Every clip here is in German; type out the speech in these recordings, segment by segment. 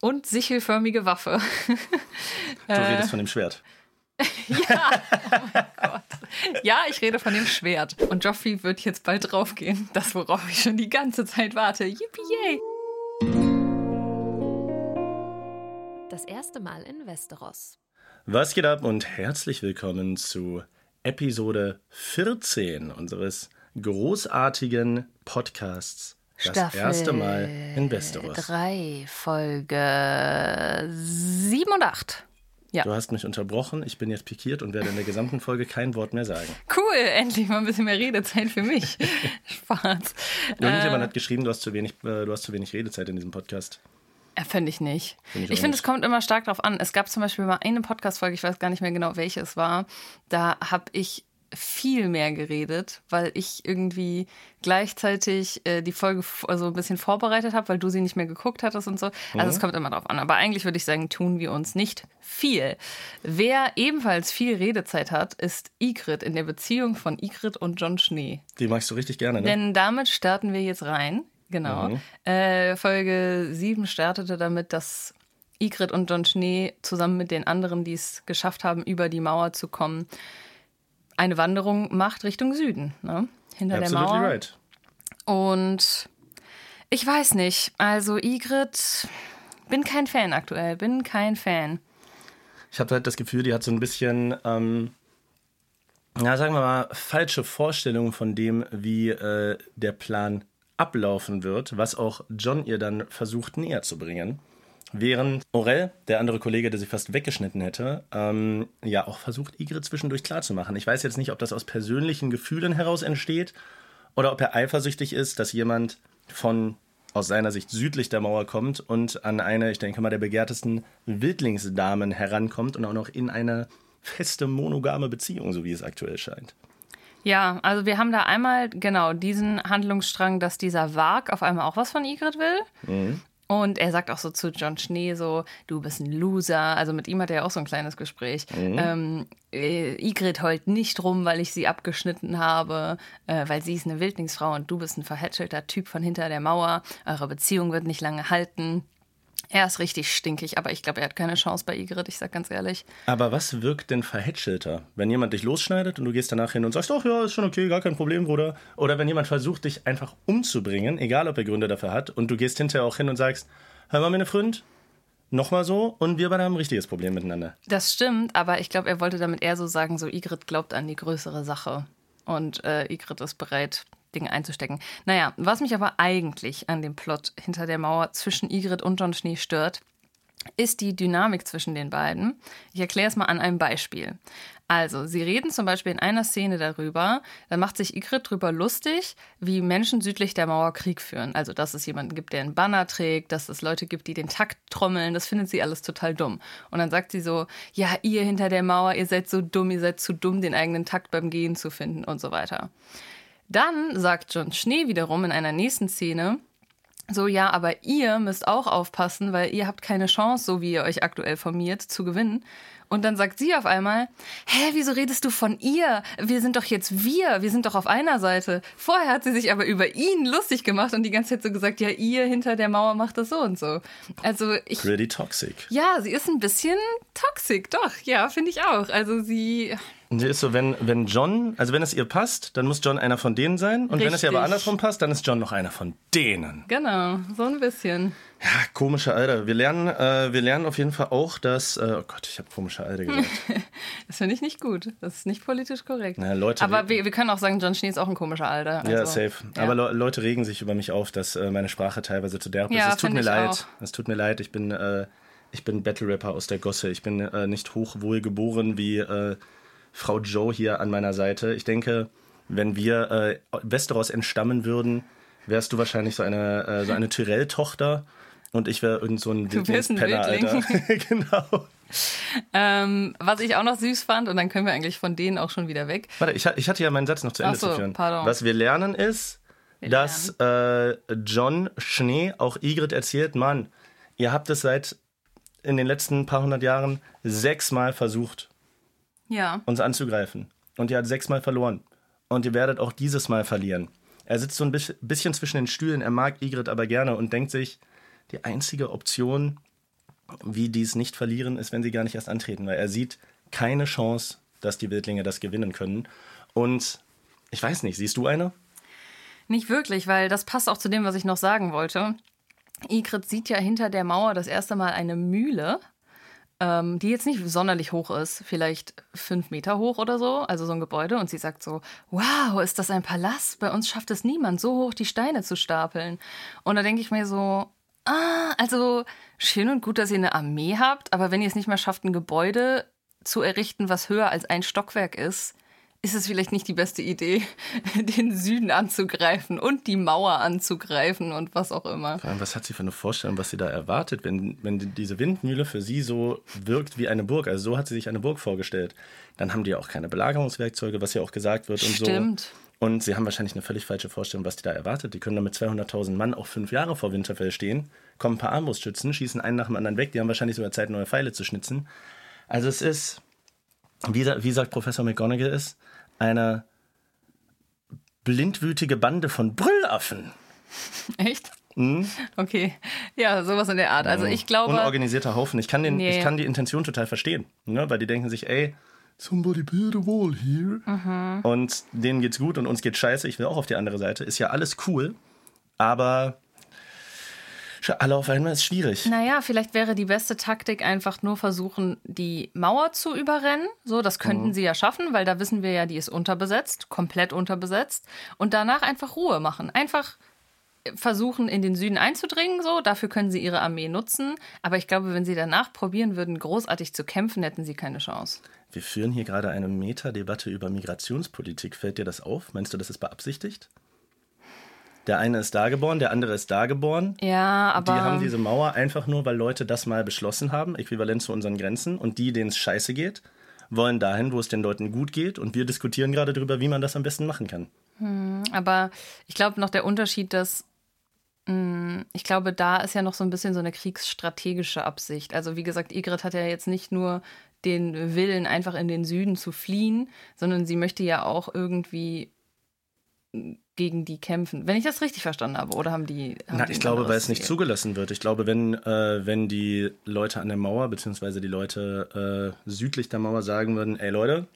und sichelförmige Waffe. Du redest von dem Schwert. ja, oh mein Gott. Ja, ich rede von dem Schwert. Und Joffrey wird jetzt bald draufgehen. Das, worauf ich schon die ganze Zeit warte. Yippie yay! Das erste Mal in Westeros. Was geht ab und herzlich willkommen zu Episode 14 unseres großartigen Podcasts. Das Staffel erste Mal in Westeros. 3, Folge 7 und 8. Ja. Du hast mich unterbrochen, ich bin jetzt pikiert und werde in der gesamten Folge kein Wort mehr sagen. Cool, endlich mal ein bisschen mehr Redezeit für mich. Spaß. Irgendjemand Äh, hat geschrieben, du hast, zu wenig, äh, du hast zu wenig Redezeit in diesem Podcast. Ja, Finde ich nicht. Find ich ich finde, es kommt immer stark darauf an. Es gab zum Beispiel mal eine Podcast-Folge, ich weiß gar nicht mehr genau, welche es war. Da habe ich viel mehr geredet, weil ich irgendwie gleichzeitig äh, die Folge also ein bisschen vorbereitet habe, weil du sie nicht mehr geguckt hattest und so. Also es kommt immer drauf an. Aber eigentlich würde ich sagen, tun wir uns nicht viel. Wer ebenfalls viel Redezeit hat, ist Igrit in der Beziehung von Igrit und John Schnee. Die magst du richtig gerne, ne? Denn damit starten wir jetzt rein. Genau. Äh, Folge 7 startete damit, dass Igrit und John Schnee zusammen mit den anderen, die es geschafft haben, über die Mauer zu kommen, eine Wanderung macht Richtung Süden. Ne? Hinter der Absolutely Mauer. right. Und ich weiß nicht. Also Igrit, bin kein Fan aktuell. Bin kein Fan. Ich habe halt das Gefühl, die hat so ein bisschen, ähm, na, sagen wir mal, falsche Vorstellungen von dem, wie äh, der Plan ablaufen wird, was auch John ihr dann versucht näher zu bringen. Während Orel, der andere Kollege, der sie fast weggeschnitten hätte, ähm, ja auch versucht, Igrit zwischendurch klarzumachen. Ich weiß jetzt nicht, ob das aus persönlichen Gefühlen heraus entsteht oder ob er eifersüchtig ist, dass jemand von aus seiner Sicht südlich der Mauer kommt und an eine, ich denke mal, der begehrtesten Wildlingsdamen herankommt und auch noch in eine feste monogame Beziehung, so wie es aktuell scheint. Ja, also wir haben da einmal genau diesen Handlungsstrang, dass dieser Wag auf einmal auch was von Igrit will. Und er sagt auch so zu John Schnee so, du bist ein Loser. Also mit ihm hat er ja auch so ein kleines Gespräch. Ähm, äh, Igrit heult nicht rum, weil ich sie abgeschnitten habe, äh, weil sie ist eine Wildlingsfrau und du bist ein verhätschelter Typ von hinter der Mauer. Eure Beziehung wird nicht lange halten. Er ist richtig stinkig, aber ich glaube, er hat keine Chance bei Igrit, ich sag ganz ehrlich. Aber was wirkt denn verhätschelter? Wenn jemand dich losschneidet und du gehst danach hin und sagst, ach ja, ist schon okay, gar kein Problem, Bruder. Oder wenn jemand versucht, dich einfach umzubringen, egal ob er Gründe dafür hat, und du gehst hinterher auch hin und sagst, hör mal, meine Freund, nochmal so und wir beide haben ein richtiges Problem miteinander. Das stimmt, aber ich glaube, er wollte damit eher so sagen, so Igrit glaubt an die größere Sache und äh, Igrit ist bereit, Dinge einzustecken. Naja, was mich aber eigentlich an dem Plot hinter der Mauer zwischen Igrit und John Schnee stört, ist die Dynamik zwischen den beiden. Ich erkläre es mal an einem Beispiel. Also, sie reden zum Beispiel in einer Szene darüber, da macht sich Igrit drüber lustig, wie Menschen südlich der Mauer Krieg führen. Also, dass es jemanden gibt, der einen Banner trägt, dass es Leute gibt, die den Takt trommeln, das findet sie alles total dumm. Und dann sagt sie so, ja, ihr hinter der Mauer, ihr seid so dumm, ihr seid zu dumm, den eigenen Takt beim Gehen zu finden und so weiter. Dann sagt John Schnee wiederum in einer nächsten Szene, so, ja, aber ihr müsst auch aufpassen, weil ihr habt keine Chance, so wie ihr euch aktuell formiert, zu gewinnen. Und dann sagt sie auf einmal, hä, wieso redest du von ihr? Wir sind doch jetzt wir, wir sind doch auf einer Seite. Vorher hat sie sich aber über ihn lustig gemacht und die ganze Zeit so gesagt, ja, ihr hinter der Mauer macht das so und so. Also ich, Pretty toxic. ja, sie ist ein bisschen toxic, doch, ja, finde ich auch. Also sie, sie ist so, wenn, wenn John, also wenn es ihr passt, dann muss John einer von denen sein. Und wenn es ihr aber Richtig. andersrum passt, dann ist John noch einer von denen. genau, so ein bisschen. Ja, komische Alter. Wir lernen, äh, wir lernen auf jeden Fall auch, dass. Äh, oh Gott, ich habe komische Alter gesagt. Das finde ich nicht gut. Das ist nicht politisch korrekt. Na, Leute, aber wir- wir, können auch sagen, John Schnee ist auch ein komischer Alter. ja, Also, safe. ja. Aber Le Leute regen sich über mich auf, dass äh, meine Sprache teilweise zu derb ist. Ja, es tut mir leid. Es tut mir leid. Ich bin, äh, ich bin Battle Rapper aus der Gosse. Ich bin äh, nicht hochwohl geboren wie äh, Frau Joe hier an meiner Seite. Ich denke, wenn wir äh, Westeros entstammen würden, wärst du wahrscheinlich so eine, äh, so eine Tyrell-Tochter. Und ich wäre irgend so ein Wildlingspenner, Alter. genau. Ähm, was ich auch noch süß fand, und dann können wir eigentlich von denen auch schon wieder weg. Warte, ich, ich hatte ja meinen Satz noch zu Ende so, zu führen. pardon. Was wir lernen ist, dass äh, John Schnee auch Igrit erzählt, Mann, ihr habt es seit in den letzten paar hundert Jahren sechsmal versucht, Ja. uns anzugreifen. Und ihr habt sechsmal verloren. Und ihr werdet auch dieses Mal verlieren. Er sitzt so ein bis- bisschen zwischen den Stühlen, er mag Igrit aber gerne und denkt sich, die einzige Option, wie die es nicht verlieren, ist, wenn sie gar nicht erst antreten, weil er sieht keine Chance, dass die Wildlinge das gewinnen können. Und ich weiß nicht, siehst du eine? Nicht wirklich, weil das passt auch zu dem, was ich noch sagen wollte. Igrit sieht ja hinter der Mauer das erste Mal eine Mühle, ähm, die jetzt nicht sonderlich hoch ist, vielleicht fünf Meter hoch oder so, also so ein Gebäude. Und sie sagt so, wow, ist das ein Palast? Bei uns schafft es niemand, so hoch die Steine zu stapeln. Und da denke ich mir so, ah, also schön und gut, dass ihr eine Armee habt, aber wenn ihr es nicht mehr schafft, ein Gebäude zu errichten, was höher als ein Stockwerk ist, ist es vielleicht nicht die beste Idee, den Süden anzugreifen und die Mauer anzugreifen und was auch immer. Vor allem, was hat sie für eine Vorstellung, was sie da erwartet, wenn, wenn diese Windmühle für sie so wirkt wie eine Burg? Also so hat sie sich eine Burg vorgestellt. Dann haben die ja auch keine Belagerungswerkzeuge, was ja auch gesagt wird und Stimmt. so. Und sie haben wahrscheinlich eine völlig falsche Vorstellung, was die da erwartet. Die können da mit 200.000 Mann auch fünf Jahre vor Winterfell stehen, kommen ein paar Armbrustschützen, schießen einen nach dem anderen weg. Die haben wahrscheinlich sogar Zeit, neue Pfeile zu schnitzen. Also es ist, wie, wie sagt Professor McGonagall ist, eine blindwütige Bande von Brüllaffen. Echt? Mhm. Okay, ja, sowas in der Art. Also ich glaube. Unorganisierter Haufen. Ich kann, den, nee. ich kann die Intention total verstehen, ne? weil die denken sich, ey, somebody build a wall here. Mhm. Und denen geht's gut und uns geht's scheiße. Ich will auch auf die andere Seite. Ist ja alles cool, aber alle auf einmal ist schwierig. Naja, vielleicht wäre die beste Taktik einfach nur versuchen, die Mauer zu überrennen. So, das könnten mhm. sie ja schaffen, weil da wissen wir ja, die ist unterbesetzt, komplett unterbesetzt. Und danach einfach Ruhe machen. Einfach versuchen, in den Süden einzudringen, so. Dafür können sie ihre Armee nutzen. Aber ich glaube, wenn sie danach probieren würden, großartig zu kämpfen, hätten sie keine Chance. Wir führen hier gerade eine Metadebatte über Migrationspolitik. Fällt dir das auf? Meinst du, das ist beabsichtigt? Der eine ist da geboren, der andere ist da geboren. Ja, aber. Die haben diese Mauer einfach nur, weil Leute das mal beschlossen haben, äquivalent zu unseren Grenzen. Und die, denen es scheiße geht, wollen dahin, wo es den Leuten gut geht. Und wir diskutieren gerade darüber, wie man das am besten machen kann. Hm, aber ich glaube noch der Unterschied, dass hm, ich glaube, da ist ja noch so ein bisschen so eine kriegsstrategische Absicht. Also wie gesagt, Igrit hat ja jetzt nicht nur den Willen, einfach in den Süden zu fliehen, sondern sie möchte ja auch irgendwie gegen die kämpfen. Wenn ich das richtig verstanden habe, oder haben die. Haben Na, die ich glaube, weil es nicht zugelassen wird. Ich glaube, wenn, äh, wenn die Leute an der Mauer, beziehungsweise die Leute äh, südlich der Mauer sagen würden, ey Leute,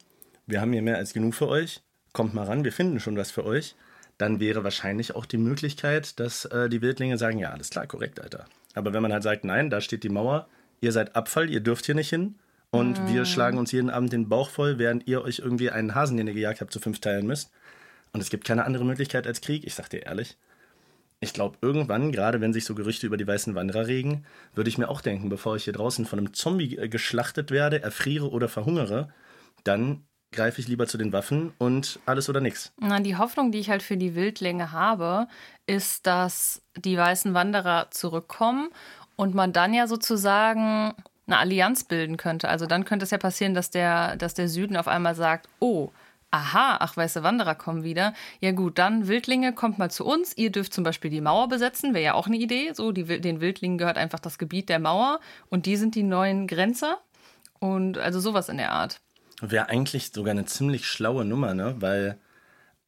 wir haben hier mehr als genug für euch, kommt mal ran, wir finden schon was für euch, dann wäre wahrscheinlich auch die Möglichkeit, dass äh, die Wildlinge sagen, ja, alles klar, korrekt, Alter. Aber wenn man halt sagt, nein, da steht die Mauer, ihr seid Abfall, ihr dürft hier nicht hin, und wir schlagen uns jeden Abend den Bauch voll, während ihr euch irgendwie einen Hasen, den ihr gejagt habt, zu fünf teilen müsst und es gibt keine andere Möglichkeit als Krieg, ich sag dir ehrlich. Ich glaube, irgendwann, gerade wenn sich so Gerüchte über die weißen Wanderer regen, würde ich mir auch denken, bevor ich hier draußen von einem Zombie äh, geschlachtet werde, erfriere oder verhungere, dann greife ich lieber zu den Waffen und alles oder nichts. Na, die Hoffnung, die ich halt für die Wildlinge habe, ist, dass die weißen Wanderer zurückkommen und man dann ja sozusagen eine Allianz bilden könnte. Also dann könnte es ja passieren, dass der, dass der Süden auf einmal sagt, oh, aha, ach, weiße Wanderer kommen wieder. Ja gut, dann Wildlinge, kommt mal zu uns. Ihr dürft zum Beispiel die Mauer besetzen, wäre ja auch eine Idee. So, die, den Wildlingen gehört einfach das Gebiet der Mauer und die sind die neuen Grenzer. Und also sowas in der Art. Wäre eigentlich sogar eine ziemlich schlaue Nummer, ne? Weil,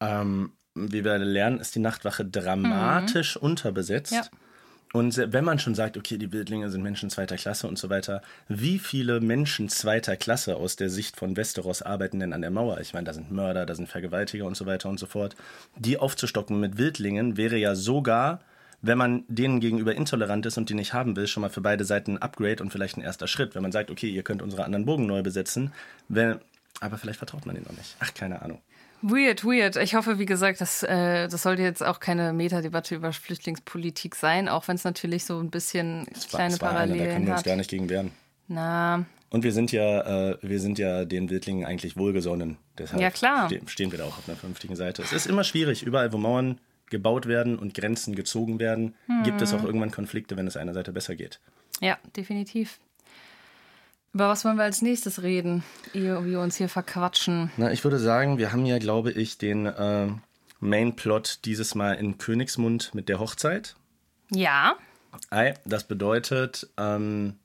ähm, wie wir lernen, ist die Nachtwache dramatisch mhm. unterbesetzt. Ja. Und wenn man schon sagt, okay, die Wildlinge sind Menschen zweiter Klasse und so weiter, wie viele Menschen zweiter Klasse aus der Sicht von Westeros arbeiten denn an der Mauer? Ich meine, da sind Mörder, da sind Vergewaltiger und so weiter und so fort. Die aufzustocken mit Wildlingen wäre ja sogar, wenn man denen gegenüber intolerant ist und die nicht haben will, schon mal für beide Seiten ein Upgrade und vielleicht ein erster Schritt. Wenn man sagt, okay, ihr könnt unsere anderen Bogen neu besetzen, wenn, aber vielleicht vertraut man denen noch nicht. Ach, keine Ahnung. Weird, weird. Ich hoffe, wie gesagt, das, äh, das sollte jetzt auch keine Metadebatte über Flüchtlingspolitik sein, auch wenn es natürlich so ein bisschen das kleine war, Parallelen eine, Da können wir uns hat. gar nicht gegen wehren. Na. Und wir sind ja, äh, wir sind ja den Wildlingen eigentlich wohlgesonnen. Deshalb ja, klar. stehen wir da auch auf einer vernünftigen Seite. Es ist immer schwierig, überall, wo Mauern gebaut werden und Grenzen gezogen werden, hm. gibt es auch irgendwann Konflikte, wenn es einer Seite besser geht. Ja, definitiv. Über was wollen wir als nächstes reden, ehe wir uns hier verquatschen? Na, ich würde sagen, wir haben ja, glaube ich, den äh, Main-Plot dieses Mal in Königsmund mit der Hochzeit. Ja. Ei, das bedeutet. Ähm,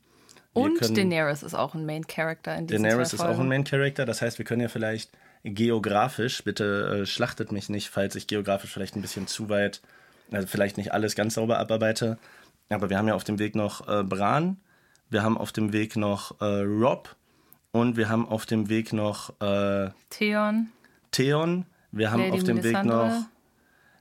Und können, Daenerys ist auch ein Main-Character in diesem Daenerys ist auch ein Main-Character, das heißt, wir können ja vielleicht geografisch, bitte äh, schlachtet mich nicht, falls ich geografisch vielleicht ein bisschen zu weit, also vielleicht nicht alles ganz sauber abarbeite, aber wir haben ja auf dem Weg noch äh, Bran, wir haben auf dem Weg noch äh, Rob und wir haben auf dem Weg noch äh, Theon. Theon. Wir haben Lady auf dem Weg Melisandre. noch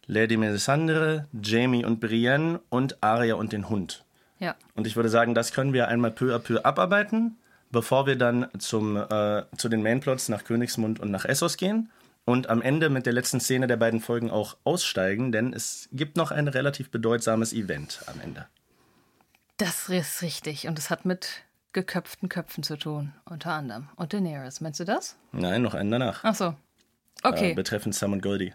Lady Melisandre, Jamie und Brienne und Arya und den Hund. Ja. Und ich würde sagen, das können wir einmal peu à peu abarbeiten, bevor wir dann zum, äh, zu den Mainplots nach Königsmund und nach Essos gehen. Und am Ende mit der letzten Szene der beiden Folgen auch aussteigen, denn es gibt noch ein relativ bedeutsames Event am Ende. Das ist richtig. Und es hat mit geköpften Köpfen zu tun, unter anderem. Und Daenerys. Meinst du das? Nein, noch einen danach. Ach so. Äh, Okay. betreffend Sam und Goldie.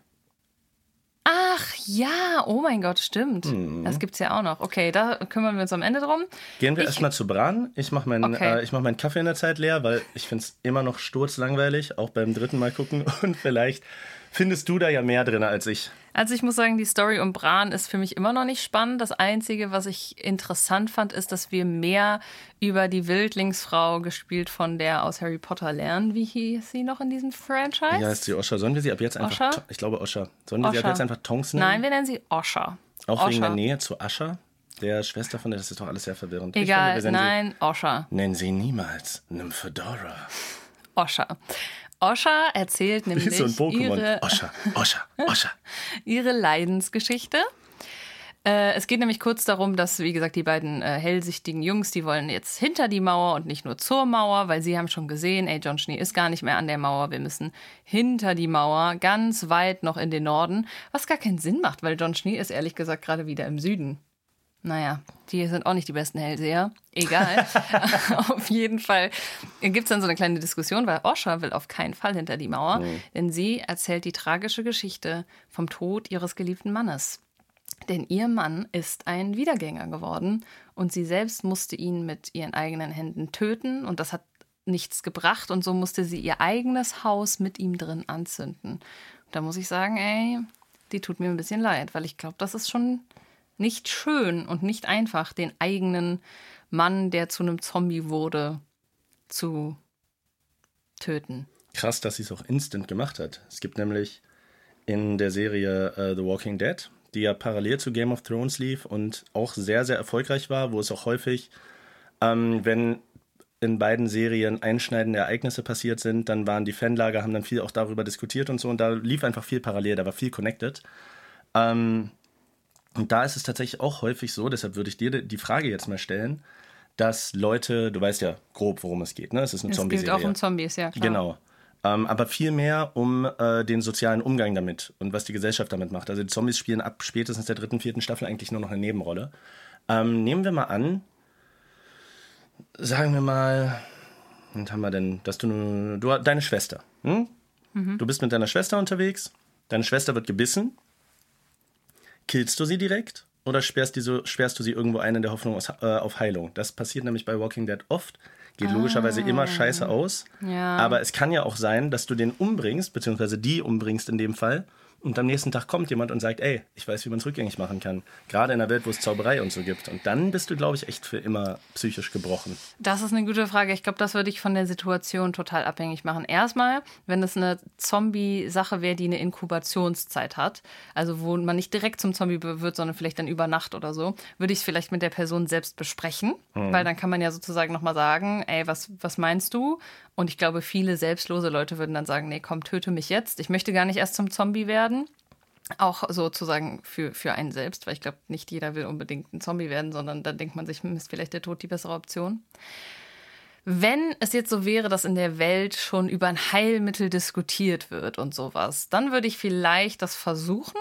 Ach ja, oh mein Gott, stimmt. Mhm. Das gibt's ja auch noch. Okay, da kümmern wir uns am Ende drum. Gehen wir erstmal zu Bran. Ich mache meinen Okay. äh, ich mach meinen Kaffee in der Zeit leer, weil ich finde es immer noch sturzlangweilig, auch beim dritten Mal gucken. Und vielleicht findest du da ja mehr drin als ich. Also ich muss sagen, die Story um Bran ist für mich immer noch nicht spannend. Das Einzige, was ich interessant fand, ist, dass wir mehr über die Wildlingsfrau, gespielt von der aus Harry Potter, lernen. Wie hieß sie noch in diesem Franchise? Ja, ist sie Osha. Sollen wir sie ab jetzt einfach. Osha? Ich glaube Osha. Sollen wir sie ab Osha. jetzt einfach Tonks nennen? Nein, wir nennen sie Osha. Auch wegen Osha. der Nähe zu Ascha, der Schwester von der. Das ist doch alles sehr verwirrend. Egal, finde, wir nennen nein, Osha. Sie, nennen sie niemals Nymphedora. Osha. Osha erzählt nämlich so ihre, Osha, Osha, Osha. ihre Leidensgeschichte. Äh, es geht nämlich kurz darum, dass, wie gesagt, die beiden äh, hellsichtigen Jungs, die wollen jetzt hinter die Mauer und nicht nur zur Mauer, weil sie haben schon gesehen, ey, John Schnee ist gar nicht mehr an der Mauer, wir müssen hinter die Mauer, ganz weit noch in den Norden, was gar keinen Sinn macht, weil John Schnee ist ehrlich gesagt gerade wieder im Süden. Naja, die sind auch nicht die besten Hellseher. Egal. auf jeden Fall gibt es dann so eine kleine Diskussion, weil Osha will auf keinen Fall hinter die Mauer, denn sie erzählt die tragische Geschichte vom Tod ihres geliebten Mannes. Denn ihr Mann ist ein Wiedergänger geworden und sie selbst musste ihn mit ihren eigenen Händen töten und das hat nichts gebracht und so musste sie ihr eigenes Haus mit ihm drin anzünden. Und da muss ich sagen, ey, die tut mir ein bisschen leid, weil ich glaube, das ist schon nicht schön und nicht einfach, den eigenen Mann, der zu einem Zombie wurde, zu töten. Krass, dass sie es auch instant gemacht hat. Es gibt nämlich in der Serie äh, The Walking Dead, die ja parallel zu Game of Thrones lief und auch sehr, sehr erfolgreich war, wo es auch häufig, ähm, wenn in beiden Serien einschneidende Ereignisse passiert sind, dann waren die Fanlager, haben dann viel auch darüber diskutiert und so und da lief einfach viel parallel, da war viel connected. Ähm, und da ist es tatsächlich auch häufig so, deshalb würde ich dir die Frage jetzt mal stellen, dass Leute, du weißt ja grob, worum es geht, ne? Es ist eine Es geht Zombie-Serie. auch um Zombies, ja klar. Genau. Ähm, aber viel mehr um äh, den sozialen Umgang damit und was die Gesellschaft damit macht. Also die Zombies spielen ab spätestens der dritten, vierten Staffel eigentlich nur noch eine Nebenrolle. Ähm, nehmen wir mal an, sagen wir mal, was haben wir denn, dass du, du deine Schwester, hm? Du bist mit deiner Schwester unterwegs, deine Schwester wird gebissen. Killst du sie direkt oder sperrst, die so, sperrst du sie irgendwo ein in der Hoffnung aus, äh, auf Heilung? Das passiert nämlich bei Walking Dead oft. Geht logischerweise immer scheiße aus. Ja. Aber es kann ja auch sein, dass du den umbringst, beziehungsweise die umbringst in dem Fall. Und am nächsten Tag kommt jemand und sagt, ey, ich weiß, wie man es rückgängig machen kann. Gerade in einer Welt, wo es Zauberei und so gibt. Und dann bist du, glaube ich, echt für immer psychisch gebrochen. Das ist eine gute Frage. Ich glaube, das würde ich von der Situation total abhängig machen. Erstmal, wenn es eine Zombie-Sache wäre, die eine Inkubationszeit hat, also wo man nicht direkt zum Zombie wird, sondern vielleicht dann über Nacht oder so, würde ich es vielleicht mit der Person selbst besprechen, weil dann kann man ja sozusagen nochmal sagen, ey, was, was meinst du? Und ich glaube, viele selbstlose Leute würden dann sagen, nee, komm, töte mich jetzt. Ich möchte gar nicht erst zum Zombie werden. Auch sozusagen für, für einen selbst, weil ich glaube, nicht jeder will unbedingt ein Zombie werden, sondern dann denkt man sich, hm, ist vielleicht der Tod die bessere Option. Wenn es jetzt so wäre, dass in der Welt schon über ein Heilmittel diskutiert wird und sowas, dann würde ich vielleicht das versuchen.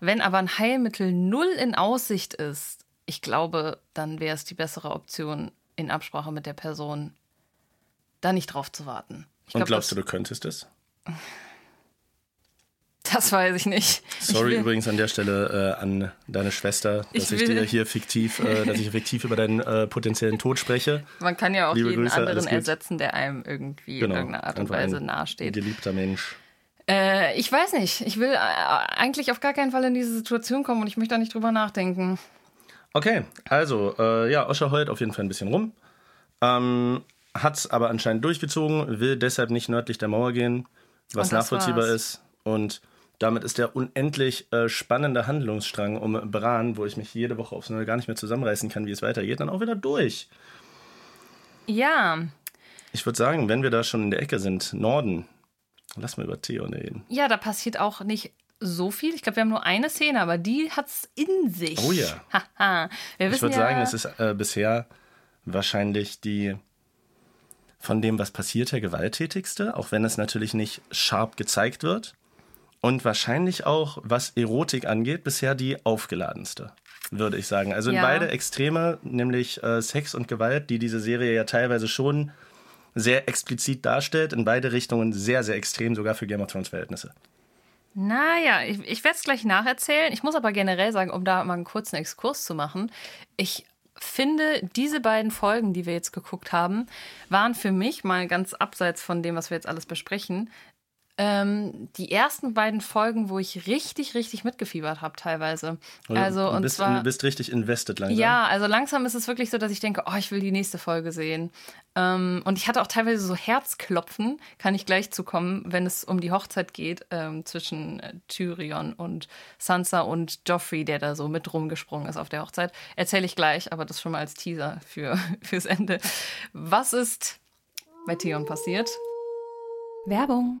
Wenn aber ein Heilmittel null in Aussicht ist, ich glaube, dann wäre es die bessere Option, in Absprache mit der Person da nicht drauf zu warten. Ich Und glaub, glaubst du, du könntest es? Das weiß ich nicht. Sorry ich übrigens an der Stelle äh, an deine Schwester, dass Ich ich, dir hier fiktiv, äh, dass ich fiktiv über deinen äh, potenziellen Tod spreche. Man kann ja auch Liebe jeden Grüße, anderen ersetzen, der einem irgendwie in irgendeiner Art und Genau. Weise nahesteht. Geliebter Mensch. Äh, ich weiß nicht. Ich will äh, eigentlich auf gar keinen Fall in diese Situation kommen und ich möchte da nicht drüber nachdenken. Okay, also, äh, ja, Oscher heult auf jeden Fall ein bisschen rum. Ähm, hat's aber anscheinend durchgezogen, will deshalb nicht nördlich der Mauer gehen, was nachvollziehbar war's. ist. Und damit ist der unendlich äh, spannende Handlungsstrang um Bran, wo ich mich jede Woche aufs Neue gar nicht mehr zusammenreißen kann, wie es weitergeht, dann auch wieder durch. Ja. Ich würde sagen, wenn wir da schon in der Ecke sind, Norden, lass mal über Theon reden. Ja, da passiert auch nicht so viel. Ich glaube, wir haben nur eine Szene, aber die hat es in sich. Oh ja. Ich würde ja, sagen, es ist äh, bisher wahrscheinlich die von dem, was passiert, her gewalttätigste, auch wenn es natürlich nicht scharf gezeigt wird. Und wahrscheinlich auch, was Erotik angeht, bisher die aufgeladenste, würde ich sagen. Also in Ja. beide Extreme, nämlich äh, Sex und Gewalt, die diese Serie ja teilweise schon sehr explizit darstellt, in beide Richtungen sehr, sehr extrem, sogar für Game of Thrones Verhältnisse. Naja, ich, ich werde es gleich nacherzählen. Ich muss aber generell sagen, um da mal einen kurzen Exkurs zu machen, ich finde, diese beiden Folgen, die wir jetzt geguckt haben, waren für mich mal ganz abseits von dem, was wir jetzt alles besprechen, ähm, die ersten beiden Folgen, wo ich richtig, richtig mitgefiebert habe teilweise. Also du, und bist, zwar du bist richtig invested langsam. ja, also langsam ist es wirklich so, dass ich denke, oh, ich will die nächste Folge sehen. Ähm, und ich hatte auch teilweise so Herzklopfen, kann ich gleich zukommen, wenn es um die Hochzeit geht ähm, zwischen äh, Tyrion und Sansa und Joffrey, der da so mit rumgesprungen ist auf der Hochzeit. Erzähle ich gleich, aber das schon mal als Teaser für, fürs Ende. Was ist bei Theon passiert? Werbung.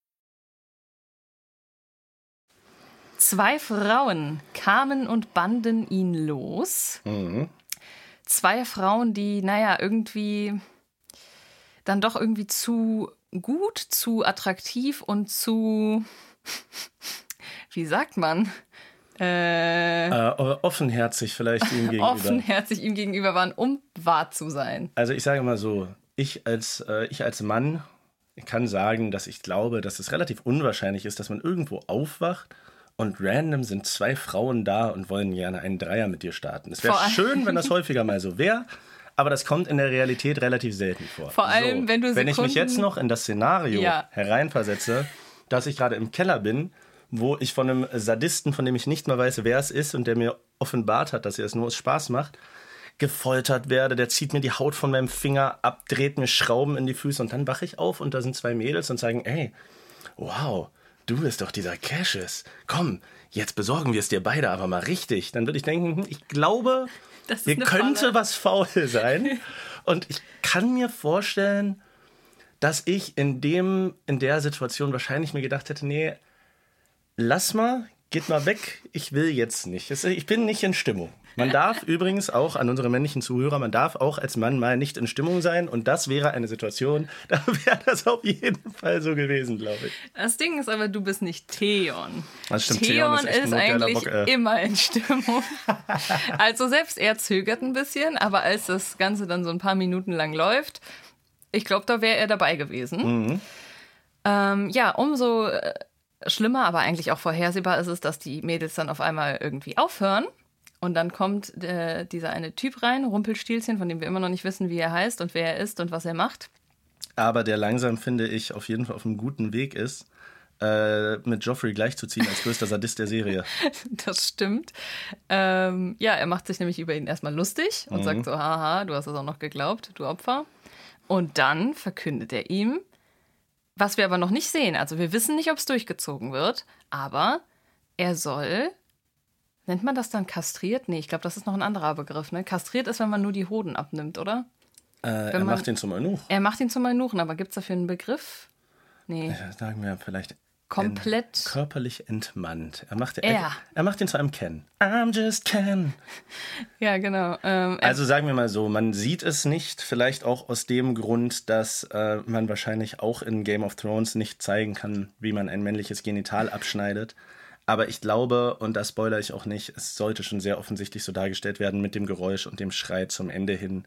Zwei Frauen kamen und banden ihn los. Zwei Frauen, die, naja, irgendwie dann doch irgendwie zu gut, zu attraktiv und zu, wie sagt man, äh, Äh, offenherzig vielleicht ihm gegenüber. offenherzig ihm gegenüber waren, um wahr zu sein. Also ich sage mal so, ich als, äh, ich als Mann kann sagen, dass ich glaube, dass es relativ unwahrscheinlich ist, dass man irgendwo aufwacht und random sind zwei Frauen da und wollen gerne einen Dreier mit dir starten. Es wäre schön, wenn das häufiger mal so wäre, aber das kommt in der Realität relativ selten vor. Vor allem, wenn du Wenn ich mich Sekunden- jetzt noch in das Szenario Ja. hereinversetze, dass ich gerade im Keller bin, wo ich von einem Sadisten, von dem ich nicht mal weiß, wer es ist und der mir offenbart hat, dass er es nur aus Spaß macht, gefoltert werde, der zieht mir die Haut von meinem Finger ab, dreht mir Schrauben in die Füße und dann wache ich auf und da sind zwei Mädels und sagen, ey, wow, du bist doch dieser Cassius. Komm, jetzt besorgen wir es dir beide aber mal richtig. Dann würde ich denken, hm, ich glaube, hier könnte Falle. was faul sein. Und ich kann mir vorstellen, dass ich in dem, in der Situation wahrscheinlich mir gedacht hätte, nee, lass mal, geht mal weg, ich will jetzt nicht. Ich bin nicht in Stimmung. Man darf übrigens auch an unsere männlichen Zuhörer, man darf auch als Mann mal nicht in Stimmung sein und das wäre eine Situation, da wäre das auf jeden Fall so gewesen, glaube ich. Das Ding ist aber, du bist nicht Theon. Das stimmt, Theon, Theon ist ist eigentlich Bock, äh. immer in Stimmung. also selbst er zögert ein bisschen, aber als das Ganze dann so ein paar Minuten lang läuft, ich glaube, da wäre er dabei gewesen. Mhm. Ähm, ja, umso äh, schlimmer, aber eigentlich auch vorhersehbar ist es, dass die Mädels dann auf einmal irgendwie aufhören. Und dann kommt äh, dieser eine Typ rein, Rumpelstilzchen, von dem wir immer noch nicht wissen, wie er heißt und wer er ist und was er macht. Aber der langsam, finde ich, auf jeden Fall auf einem guten Weg ist, äh, mit Joffrey gleichzuziehen als größter Sadist der Serie. Das stimmt. Ähm, ja, er macht sich nämlich über ihn erstmal lustig und sagt so, haha, du hast es auch noch geglaubt, du Opfer. Und dann verkündet er ihm, was wir aber noch nicht sehen. Also wir wissen nicht, ob es durchgezogen wird, aber er soll, nennt man das dann kastriert? Nee, ich glaube, das ist noch ein anderer Begriff. Ne? Kastriert ist, wenn man nur die Hoden abnimmt, oder? Äh, er man- macht ihn zum Eunuch. Er macht ihn zum Eunuchen, aber gibt es dafür einen Begriff? Nee. Ja, Sagen wir vielleicht komplett. Ent, körperlich entmannt. Er macht, Er. er, er macht ihn zu einem Ken. I'm just Ken. Ja, genau. Ähm, Also sagen wir mal so, man sieht es nicht, vielleicht auch aus dem Grund, dass äh, man wahrscheinlich auch in Game of Thrones nicht zeigen kann, wie man ein männliches Genital abschneidet. Aber ich glaube, und da spoilere ich auch nicht, es sollte schon sehr offensichtlich so dargestellt werden mit dem Geräusch und dem Schrei zum Ende hin,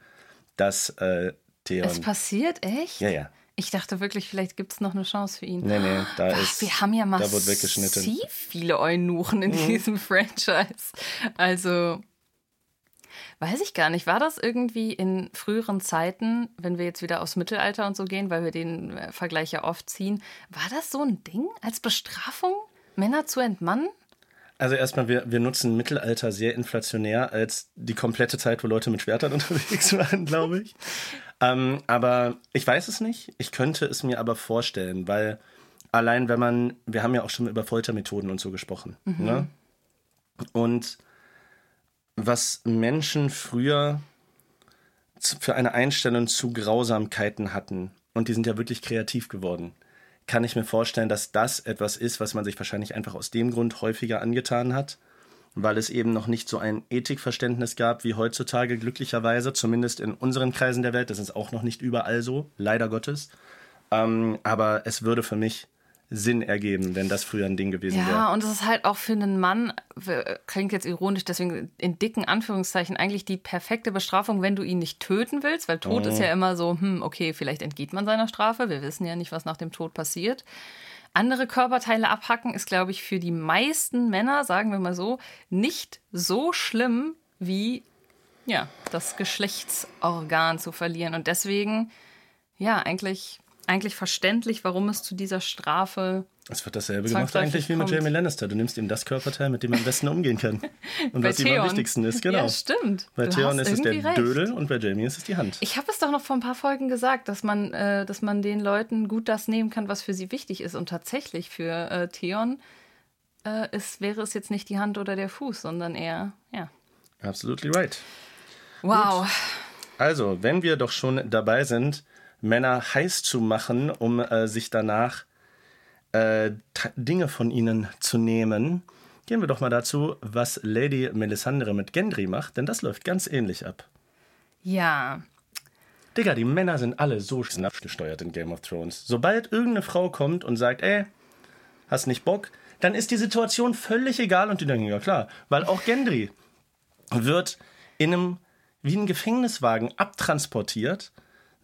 dass äh, Theon... es passiert echt? ja, ja. Ich dachte wirklich, vielleicht gibt es noch eine Chance für ihn. Nee, nee, da Ach, ist... wir haben ja. Mhm. massiv viele Eunuchen in diesem Franchise. Also, weiß ich gar nicht. War das irgendwie in früheren Zeiten, wenn wir jetzt wieder aufs Mittelalter und so gehen, weil wir den äh, Vergleich ja oft ziehen, war das so ein Ding als Bestrafung, Männer zu entmannen? Also erstmal, wir, wir nutzen Mittelalter sehr inflationär als die komplette Zeit, wo Leute mit Schwertern unterwegs waren, glaube ich. ähm, aber ich weiß es nicht. Ich könnte es mir aber vorstellen, weil allein wenn man, wir haben ja auch schon über Foltermethoden und so gesprochen. Ne? Und was Menschen früher für eine Einstellung zu Grausamkeiten hatten, und die sind ja wirklich kreativ geworden, kann ich mir vorstellen, dass das etwas ist, was man sich wahrscheinlich einfach aus dem Grund häufiger angetan hat, weil es eben noch nicht so ein Ethikverständnis gab wie heutzutage, glücklicherweise, zumindest in unseren Kreisen der Welt. Das ist auch noch nicht überall so, leider Gottes. Ähm, aber es würde für mich Sinn ergeben, wenn das früher ein Ding gewesen wäre. Ja, und es ist halt auch für einen Mann, klingt jetzt ironisch, deswegen in dicken Anführungszeichen, eigentlich die perfekte Bestrafung, wenn du ihn nicht töten willst, weil Tod ist ja immer so, hm, okay, vielleicht entgeht man seiner Strafe, wir wissen ja nicht, was nach dem Tod passiert. Andere Körperteile abhacken ist, glaube ich, für die meisten Männer, sagen wir mal so, nicht so schlimm wie ja, das Geschlechtsorgan zu verlieren. Und deswegen, ja, eigentlich, eigentlich verständlich, warum es zu dieser Strafe Es wird dasselbe gemacht eigentlich wie mit. Jamie Lannister. Du nimmst ihm das Körperteil, mit dem er am besten umgehen kann. Und was ihm am Theon. wichtigsten ist, genau. Ja, stimmt. Bei Du Theon ist es der recht. Dödel und bei Jamie ist es die Hand. Ich habe es doch noch vor ein paar Folgen gesagt, dass man, äh, dass man den Leuten gut das nehmen kann, was für sie wichtig ist. Und tatsächlich für äh, Theon äh, ist, wäre es jetzt nicht die Hand oder der Fuß, sondern eher, ja. Absolutely right. Wow. Also, wenn wir doch schon dabei sind, Männer heiß zu machen, um äh, sich danach äh, Dinge von ihnen zu nehmen, gehen wir doch mal dazu, was Lady Melisandre mit Gendry macht, denn das läuft ganz ähnlich ab. Ja. Digga, die Männer sind alle so schnappgesteuert in Game of Thrones. Sobald irgendeine Frau kommt und sagt, ey, hast nicht Bock, dann ist die Situation völlig egal und die denken, ja klar, weil auch Gendry wird in einem, wie ein Gefängniswagen abtransportiert,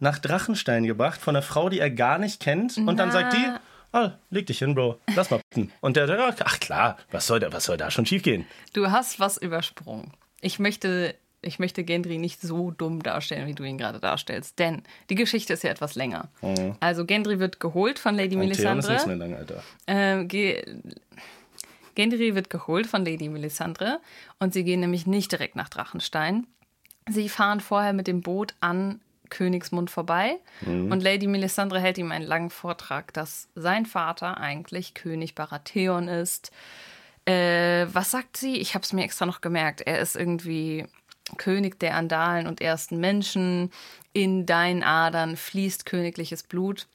nach Drachenstein gebracht von einer Frau, die er gar nicht kennt und dann sagt die, ah, leg dich hin, Bro, lass mal p***en. Und der, ja, ach klar, was soll, da, was soll da schon schiefgehen? Du hast was übersprungen. Ich möchte, ich möchte Gendry nicht so dumm darstellen, wie du ihn gerade darstellst. Denn die Geschichte ist ja etwas länger. Also Gendry wird geholt von Lady Und Theon ist Melisandre. nichts mehr lang, Alter. Ähm, Ge Gendry wird geholt von Lady Melisandre und sie gehen nämlich nicht direkt nach Drachenstein. Sie fahren vorher mit dem Boot an Königsmund vorbei und Lady Melisandre hält ihm einen langen Vortrag, dass sein Vater eigentlich König Baratheon ist. Äh, was sagt sie? Ich habe es mir extra noch gemerkt. Er ist irgendwie König der Andalen und ersten Menschen. In deinen Adern fließt königliches Blut.